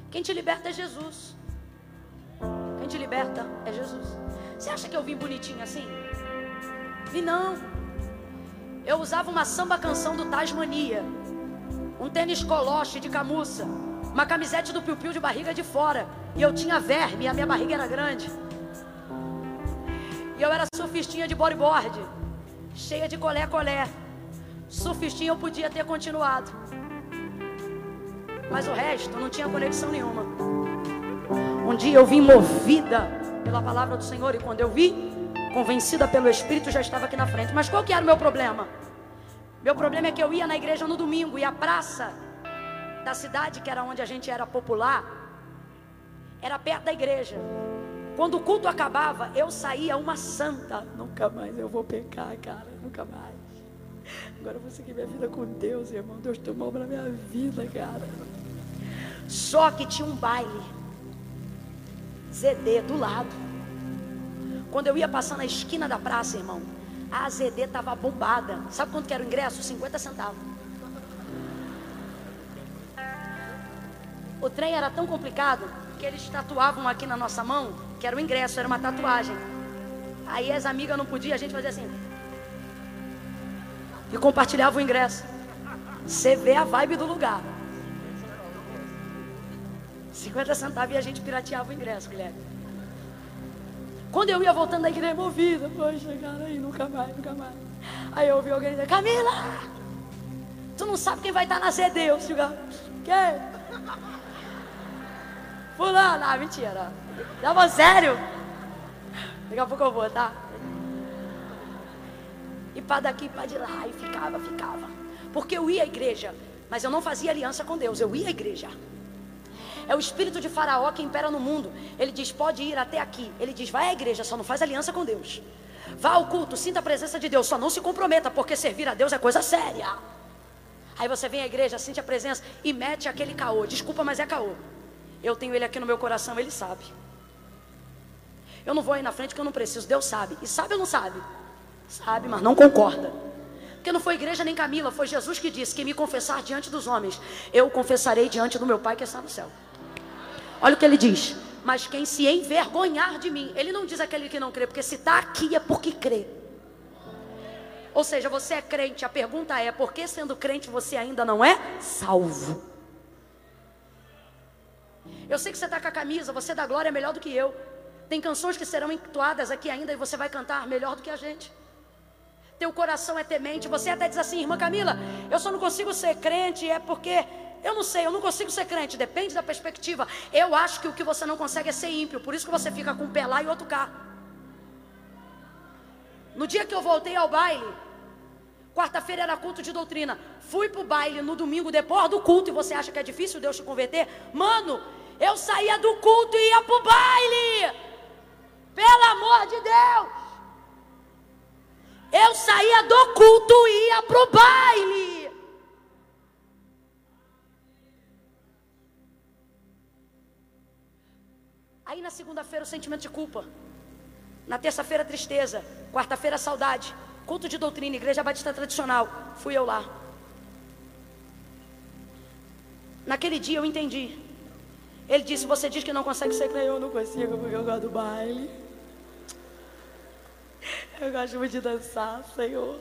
Quem te liberta é Jesus. Quem te liberta é Jesus. Você acha que eu vim bonitinho assim? Vi não. Eu usava uma samba canção do Tasmania. Um tênis coloche de camuça. uma camisete do piu-piu de barriga de fora. E eu tinha verme a minha barriga era grande. E eu era surfistinha de bodyboard, cheia de colé-colé. Surfistinha eu podia ter continuado. Mas o resto não tinha conexão nenhuma. Um dia eu vim movida pela palavra do Senhor e quando eu vi, convencida pelo Espírito, já estava aqui na frente. Mas qual que era o meu problema? Meu problema é que eu ia na igreja no domingo e a praça da cidade, que era onde a gente era popular, era perto da igreja. Quando o culto acabava, eu saía uma santa. Nunca mais eu vou pecar, cara, nunca mais. Agora eu vou seguir minha vida com Deus, irmão. Deus tomou para minha vida, cara. Só que tinha um baile. ZD do lado. Quando eu ia passar na esquina da praça, irmão, a ZD estava bombada. Sabe quanto que era o ingresso? 50 centavos. O trem era tão complicado que eles tatuavam aqui na nossa mão, que era o ingresso, era uma tatuagem. Aí as amigas não podiam, a gente fazia assim. E compartilhava o ingresso. Você vê a vibe do lugar. 50 centavos e a gente pirateava o ingresso, Guilherme. Quando eu ia voltando da igreja movida, poxa, cara, aí nunca mais, nunca mais. Aí eu ouvi alguém dizer, Camila, tu não sabe quem vai estar na CD, eu digo, quem? Fulano, ah, mentira. Dava sério? Daqui a pouco eu vou, tá? E para daqui, para de lá, e ficava, ficava. Porque eu ia à igreja, mas eu não fazia aliança com Deus, eu ia à igreja. É o espírito de Faraó que impera no mundo. Ele diz: pode ir até aqui. Ele diz: vai à igreja, só não faz aliança com Deus. Vá ao culto, sinta a presença de Deus, só não se comprometa, porque servir a Deus é coisa séria. Aí você vem à igreja, sente a presença e mete aquele caô. Desculpa, mas é caô. Eu tenho ele aqui no meu coração, ele sabe. Eu não vou aí na frente porque eu não preciso, Deus sabe. E sabe ou não sabe? Sabe, mas não concorda. Porque não foi igreja nem Camila, foi Jesus que disse: que me confessar diante dos homens, eu confessarei diante do meu Pai que está no céu. Olha o que ele diz. Mas quem se envergonhar de mim, ele não diz aquele que não crê, porque se está aqui é porque crê. Ou seja, você é crente, a pergunta é: por que sendo crente você ainda não é salvo? Eu sei que você está com a camisa, você dá glória melhor do que eu. Tem canções que serão entoadas aqui ainda e você vai cantar melhor do que a gente. Teu coração é temente. Você até diz assim, irmã Camila, eu só não consigo ser crente, é porque eu não sei, eu não consigo ser crente. Depende da perspectiva. Eu acho que o que você não consegue é ser ímpio. Por isso que você fica com um pé lá e outro cá. No dia que eu voltei ao baile, quarta-feira era culto de doutrina. Fui pro baile no domingo depois do culto e você acha que é difícil Deus te converter? Mano, eu saía do culto e ia pro baile. Pelo amor de Deus. Eu saía do culto e ia pro baile. Aí na segunda-feira o sentimento de culpa. Na terça-feira tristeza. Quarta-feira saudade. Culto de doutrina, igreja batista tradicional. Fui eu lá. Naquele dia eu entendi. Ele disse: Você diz que não consegue ser crente. Eu não consigo porque eu gosto do baile. Eu gosto muito de dançar, Senhor.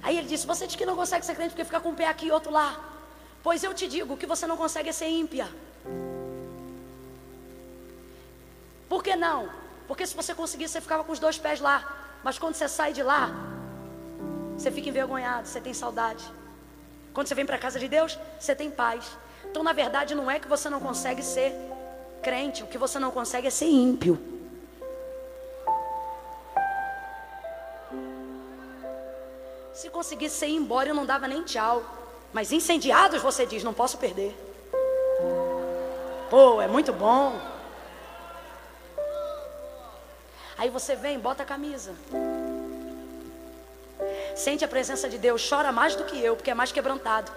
Aí ele disse: Você diz que não consegue ser crente porque fica com um pé aqui e outro lá. Pois eu te digo: que você não consegue ser ímpia. Por que não? Porque se você conseguisse, você ficava com os dois pés lá. Mas quando você sai de lá, você fica envergonhado, você tem saudade. Quando você vem para a casa de Deus, você tem paz. Então, na verdade, não é que você não consegue ser crente, o que você não consegue é ser ímpio. Se conseguisse ser embora, eu não dava nem tchau. Mas incendiados, você diz, não posso perder. Pô, é muito bom. Aí você vem, bota a camisa. Sente a presença de Deus, chora mais do que eu, porque é mais quebrantado.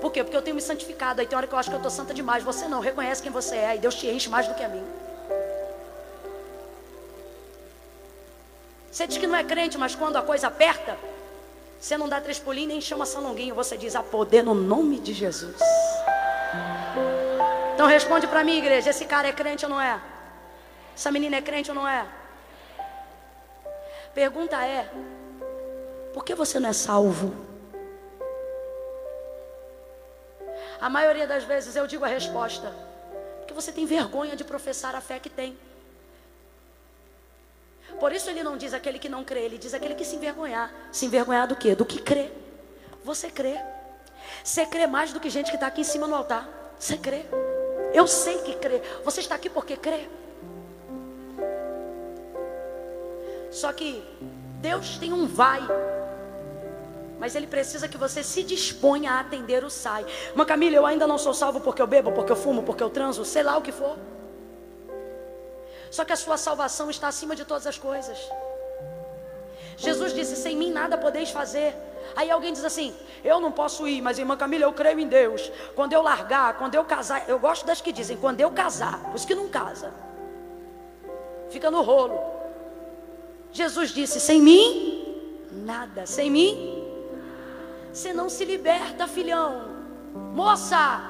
Por quê? Porque eu tenho me santificado. Aí tem hora que eu acho que eu estou santa demais. Você não, reconhece quem você é. E Deus te enche mais do que a mim. Você diz que não é crente, mas quando a coisa aperta, você não dá três pulinhos nem chama São Longuinho. Você diz a poder no nome de Jesus. Então responde para mim, igreja: esse cara é crente ou não é? Essa menina é crente ou não é? Pergunta é: por que você não é salvo? A maioria das vezes eu digo a resposta. Porque você tem vergonha de professar a fé que tem. Por isso ele não diz aquele que não crê, ele diz aquele que se envergonhar. Se envergonhar do quê? Do que crê. Você crê. Você crê mais do que gente que está aqui em cima no altar. Você crê. Eu sei que crê. Você está aqui porque crê. Só que Deus tem um vai. Mas Ele precisa que você se disponha a atender o sai. Uma Camila, eu ainda não sou salvo porque eu bebo, porque eu fumo, porque eu transo, sei lá o que for. Só que a sua salvação está acima de todas as coisas. Jesus disse: Sem mim nada podeis fazer. Aí alguém diz assim: Eu não posso ir, mas irmã Camila, eu creio em Deus. Quando eu largar, quando eu casar, eu gosto das que dizem: Quando eu casar, os que não casa, fica no rolo. Jesus disse: Sem mim, nada. Sem mim, você não se liberta, filhão. Moça,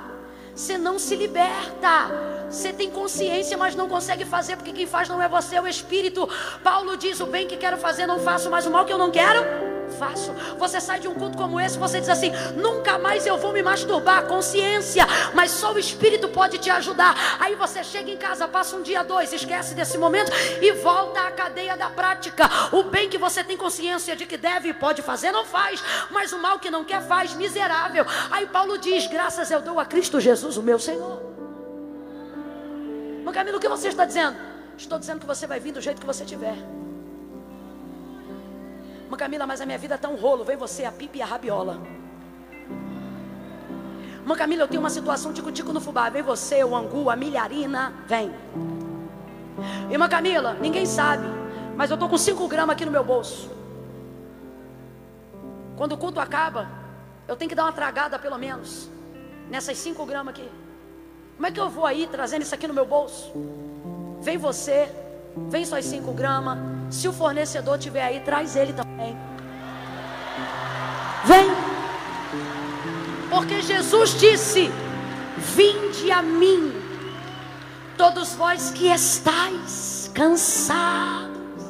você não se liberta. Você tem consciência, mas não consegue fazer, porque quem faz não é você, é o Espírito. Paulo diz: O bem que quero fazer não faço, mas o mal que eu não quero faço. Você sai de um culto como esse, você diz assim: nunca mais eu vou me masturbar, consciência, mas só o Espírito pode te ajudar. Aí você chega em casa, passa um dia, dois, esquece desse momento e volta à cadeia da prática. O bem que você tem consciência de que deve e pode fazer, não faz, mas o mal que não quer, faz, miserável. Aí Paulo diz: graças eu dou a Cristo Jesus, o meu Senhor. Mas Camilo, o que você está dizendo? Estou dizendo que você vai vir do jeito que você tiver. Uma Camila, mas a minha vida está um rolo. Vem você, a pipa e a rabiola. Uma Camila, eu tenho uma situação tico-tico no fubá. Vem você, o angu, a milharina. Vem. Irmã Camila, ninguém sabe. Mas eu estou com 5 gramas aqui no meu bolso. Quando o culto acaba, eu tenho que dar uma tragada pelo menos. Nessas 5 gramas aqui. Como é que eu vou aí trazendo isso aqui no meu bolso? Vem você, vem suas 5 gramas. Se o fornecedor tiver aí, traz ele também. Vem. Porque Jesus disse: Vinde a mim, todos vós que estáis cansados,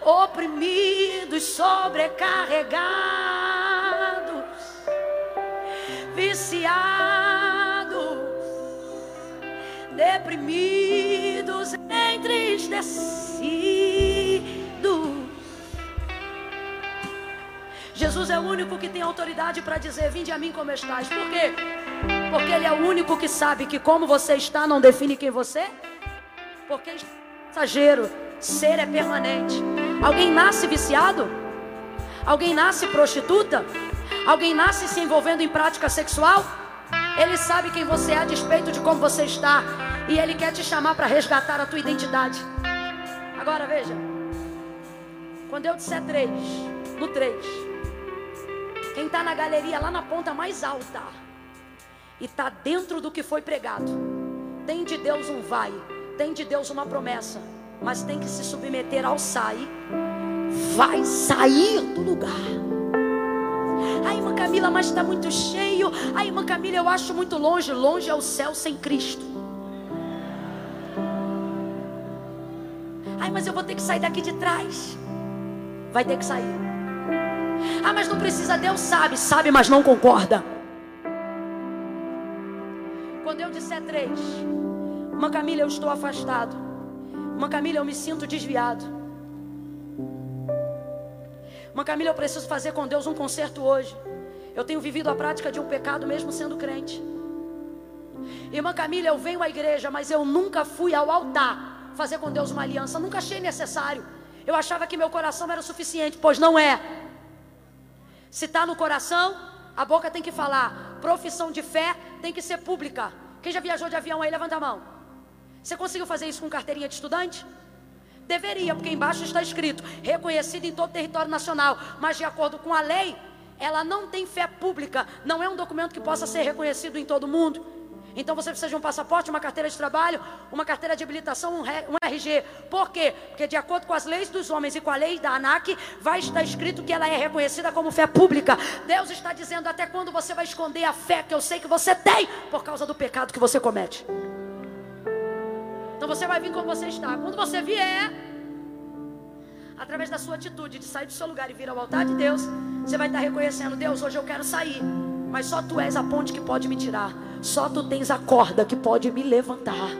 oprimidos, sobrecarregados, viciados, deprimidos, entristecidos. Jesus é o único que tem autoridade para dizer: Vinde a mim como estás. Por quê? Porque Ele é o único que sabe que como você está não define quem você é. Porque é passageiro, ser é permanente. Alguém nasce viciado? Alguém nasce prostituta? Alguém nasce se envolvendo em prática sexual? Ele sabe quem você é a despeito de como você está. E Ele quer te chamar para resgatar a tua identidade. Agora veja. Quando eu disser três, no três, quem está na galeria lá na ponta mais alta e está dentro do que foi pregado, tem de Deus um vai, tem de Deus uma promessa, mas tem que se submeter ao sair, vai sair do lugar. Ai, irmã Camila, mas está muito cheio. Ai, irmã Camila, eu acho muito longe. Longe é o céu sem Cristo. Ai, mas eu vou ter que sair daqui de trás. Vai ter que sair. Ah, mas não precisa, Deus sabe, sabe, mas não concorda. Quando eu disser três, uma Camila, eu estou afastado. Uma Camila, eu me sinto desviado. Uma Camila, eu preciso fazer com Deus um concerto hoje. Eu tenho vivido a prática de um pecado mesmo sendo crente. Irmã Camila, eu venho à igreja, mas eu nunca fui ao altar fazer com Deus uma aliança. Nunca achei necessário. Eu achava que meu coração era suficiente, pois não é. Se está no coração, a boca tem que falar. Profissão de fé tem que ser pública. Quem já viajou de avião aí, levanta a mão. Você conseguiu fazer isso com carteirinha de estudante? Deveria, porque embaixo está escrito, reconhecido em todo o território nacional, mas de acordo com a lei, ela não tem fé pública, não é um documento que possa ser reconhecido em todo mundo. Então você precisa de um passaporte, uma carteira de trabalho, uma carteira de habilitação, um, RG. Por quê? Porque de acordo com as leis dos homens e com a lei da ANAC, vai estar escrito que ela é reconhecida como fé pública. Deus está dizendo até quando você vai esconder a fé que eu sei que você tem por causa do pecado que você comete. Então você vai vir como você está. Quando você vier, através da sua atitude de sair do seu lugar e vir ao altar de Deus, você vai estar reconhecendo: Deus, hoje eu quero sair. Mas só tu és a ponte que pode me tirar. Só tu tens a corda que pode me levantar.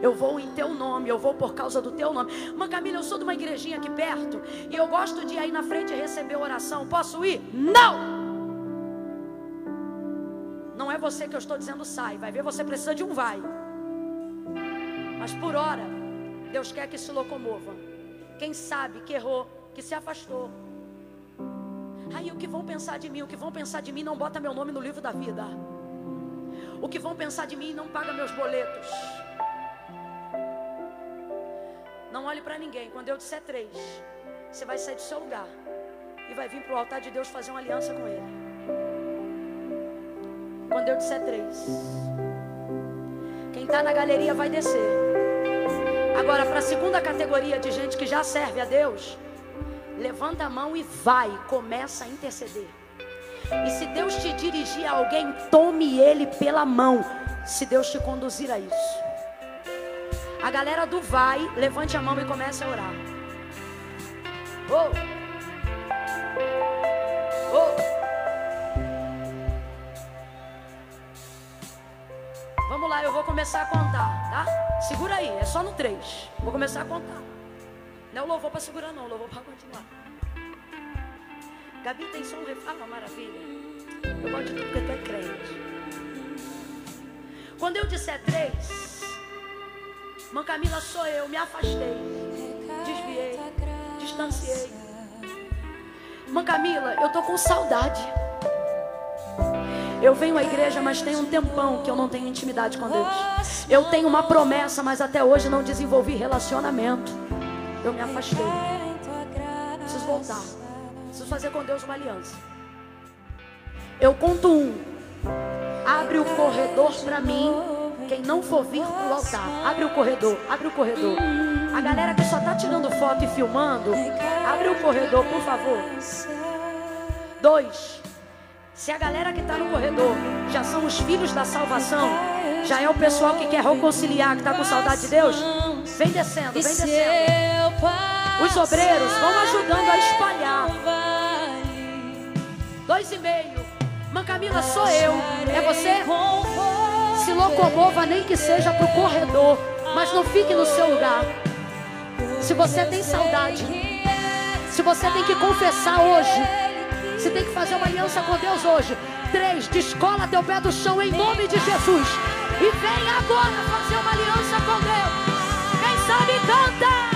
Eu vou em teu nome, eu vou por causa do teu nome. Mãe Camila, eu sou de uma igrejinha aqui perto e eu gosto de ir aí na frente receber oração. Posso ir? Não! Não é você que eu estou dizendo sai. Vai ver, você precisa de um vai. Mas por hora, Deus quer que se locomova. Quem sabe que errou, que se afastou. Aí o que vão pensar de mim? O que vão pensar de mim não bota meu nome no livro da vida. O que vão pensar de mim não paga meus boletos. Não olhe para ninguém. Quando eu disser três, você vai sair do seu lugar e vai vir para o altar de Deus fazer uma aliança com Ele. Quando eu disser três, quem está na galeria vai descer. Agora, para a segunda categoria de gente que já serve a Deus, levanta a mão e vai, começa a interceder. E se Deus te dirigir a alguém, tome ele pela mão. Se Deus te conduzir a isso. A galera do vai, levante a mão e comece a orar. Oh. Oh. Vamos lá, eu vou começar a contar, tá? Segura aí, é só no 3. Vou começar a contar. Não é o louvor para segurar, não, o louvor para continuar. Gabi tem som refalo, ah, maravilha. Eu gosto de tudo porque tu é crente. Quando eu disser três, Mãe Camila sou eu, me afastei, desviei, distanciei. Mãe Camila, eu tô com saudade. Eu venho à igreja, mas tem um tempão que eu não tenho intimidade com Deus. Eu tenho uma promessa, mas até hoje não desenvolvi relacionamento. Eu me afastei. Preciso voltar. Preciso fazer com Deus uma aliança. Eu conto um. Abre o corredor para mim quem não for vir pro altar, abre o corredor, abre o corredor. A galera que só tá tirando foto e filmando, abre o corredor, por favor. Dois. Se a galera que está no corredor já são os filhos da salvação, já é o pessoal que quer reconciliar, que está com saudade de Deus, vem descendo, vem descendo. Os obreiros vão ajudando a espalhar. Dois e meio. Mancamila sou eu. É você? se locomova, nem que seja para o corredor, mas não fique no seu lugar. Se você tem saudade, se você tem que confessar hoje, se tem que fazer uma aliança com Deus hoje, três, descola teu pé do chão em nome de Jesus e vem agora fazer uma aliança com Deus. Sabe canta.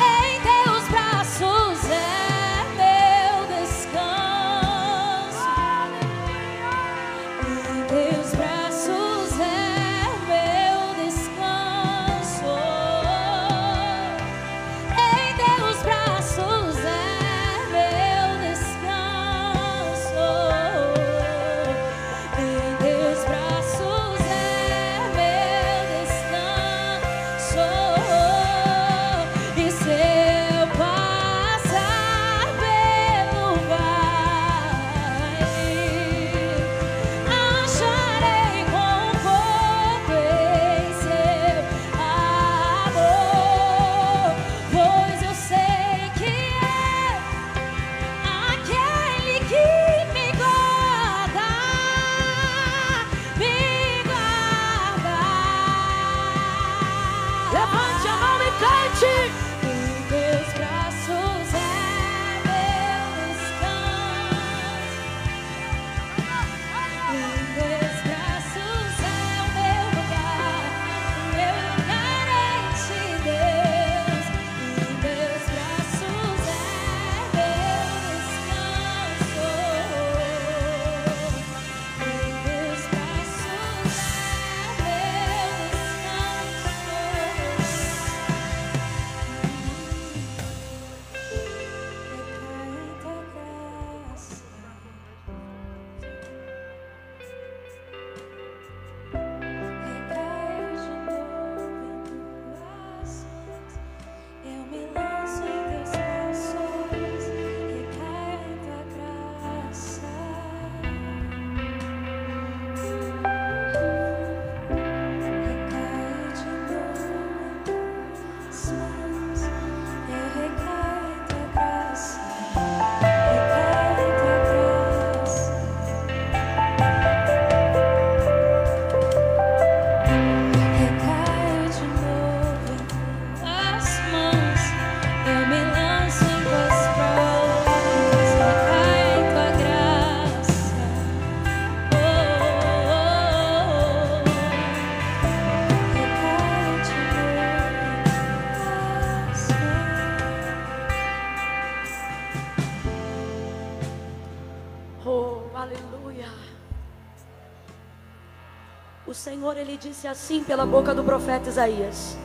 Senhor, Ele disse assim pela boca do profeta Isaías: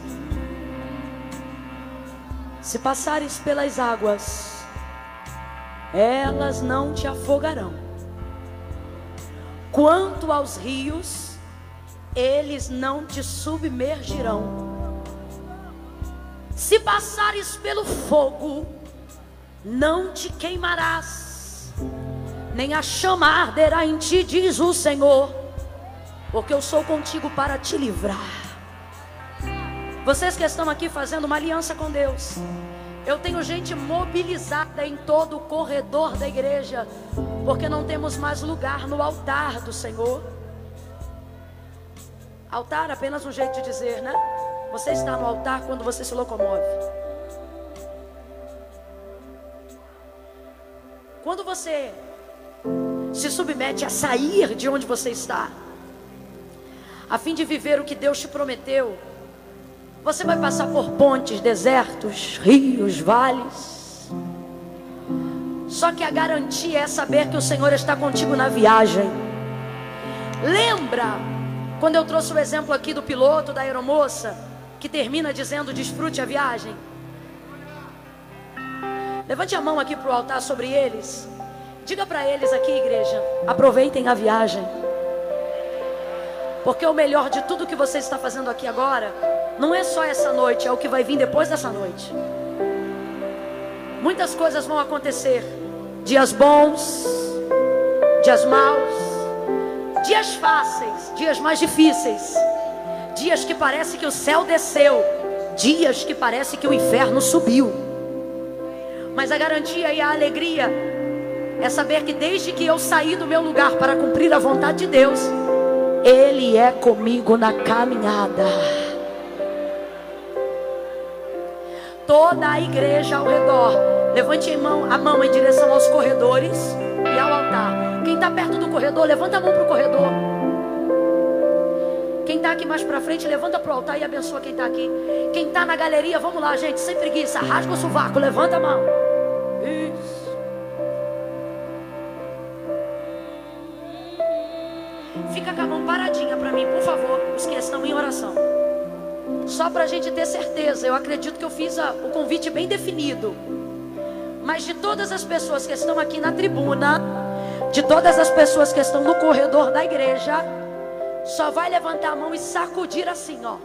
Se passares pelas águas, elas não te afogarão. Quanto aos rios, eles não te submergirão. Se passares pelo fogo, não te queimarás nem a chama arderá em ti, diz o Senhor, porque eu sou contigo para te livrar. Vocês que estão aqui fazendo uma aliança com Deus, eu tenho gente mobilizada em todo o corredor da igreja, porque não temos mais lugar no altar do Senhor. Altar apenas um jeito de dizer, né? Você está no altar quando você se locomove. Quando você se submete a sair de onde você está, a fim de viver o que Deus te prometeu. Você vai passar por pontes, desertos, rios, vales. Só que a garantia é saber que o Senhor está contigo na viagem. Lembra quando eu trouxe o exemplo aqui do piloto da aeromoça que termina dizendo desfrute a viagem? Levante a mão aqui para o altar sobre eles. Diga para eles aqui, igreja, aproveitem a viagem. Porque o melhor de tudo que você está fazendo aqui agora não é só essa noite, é o que vai vir depois dessa noite. Muitas coisas vão acontecer. Dias bons, dias maus, dias fáceis, dias mais difíceis, dias que parece que o céu desceu, dias que parece que o inferno subiu. Mas a garantia e a alegria é saber que desde que eu saí do meu lugar para cumprir a vontade de Deus, Ele é comigo na caminhada. Toda a igreja ao redor, levante a mão, a mão em direção aos corredores e ao altar. Quem está perto do corredor, levanta a mão para o corredor. Quem está aqui mais para frente, levanta para o altar e abençoa quem está aqui. Quem está na galeria, vamos lá, gente, sem preguiça, rasga o sovaco, levanta a mão. Isso. Fica com a mão paradinha para mim, por favor, os que estão em oração. Só para a gente ter certeza, eu acredito que eu fiz a- o convite bem definido. Mas de todas as pessoas que estão aqui na tribuna, de todas as pessoas que estão no corredor da igreja, só vai levantar a mão e sacudir assim, ó.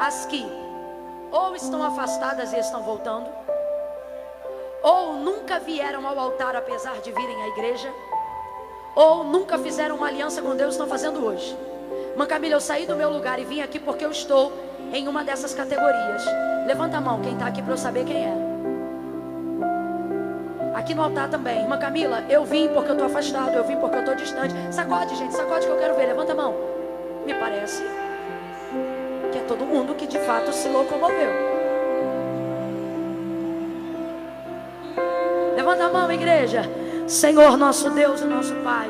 As que ou estão afastadas e estão voltando, ou nunca vieram ao altar apesar de virem à igreja, ou nunca fizeram uma aliança com Deus, estão fazendo hoje. Mãe Camila, eu saí do meu lugar e vim aqui porque eu estou em uma dessas categorias. Levanta a mão, quem está aqui para eu saber quem é. Aqui no altar também. Irmã Camila, eu vim porque eu estou afastado, eu vim porque eu estou distante. Sacode, gente, sacode que eu quero ver. Levanta a mão. Me parece que é todo mundo que de fato se locomoveu. Levanta a mão, igreja. Senhor, nosso Deus e nosso Pai.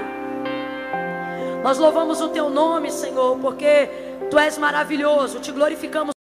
Nós louvamos o teu nome, Senhor, porque tu és maravilhoso. Te glorificamos.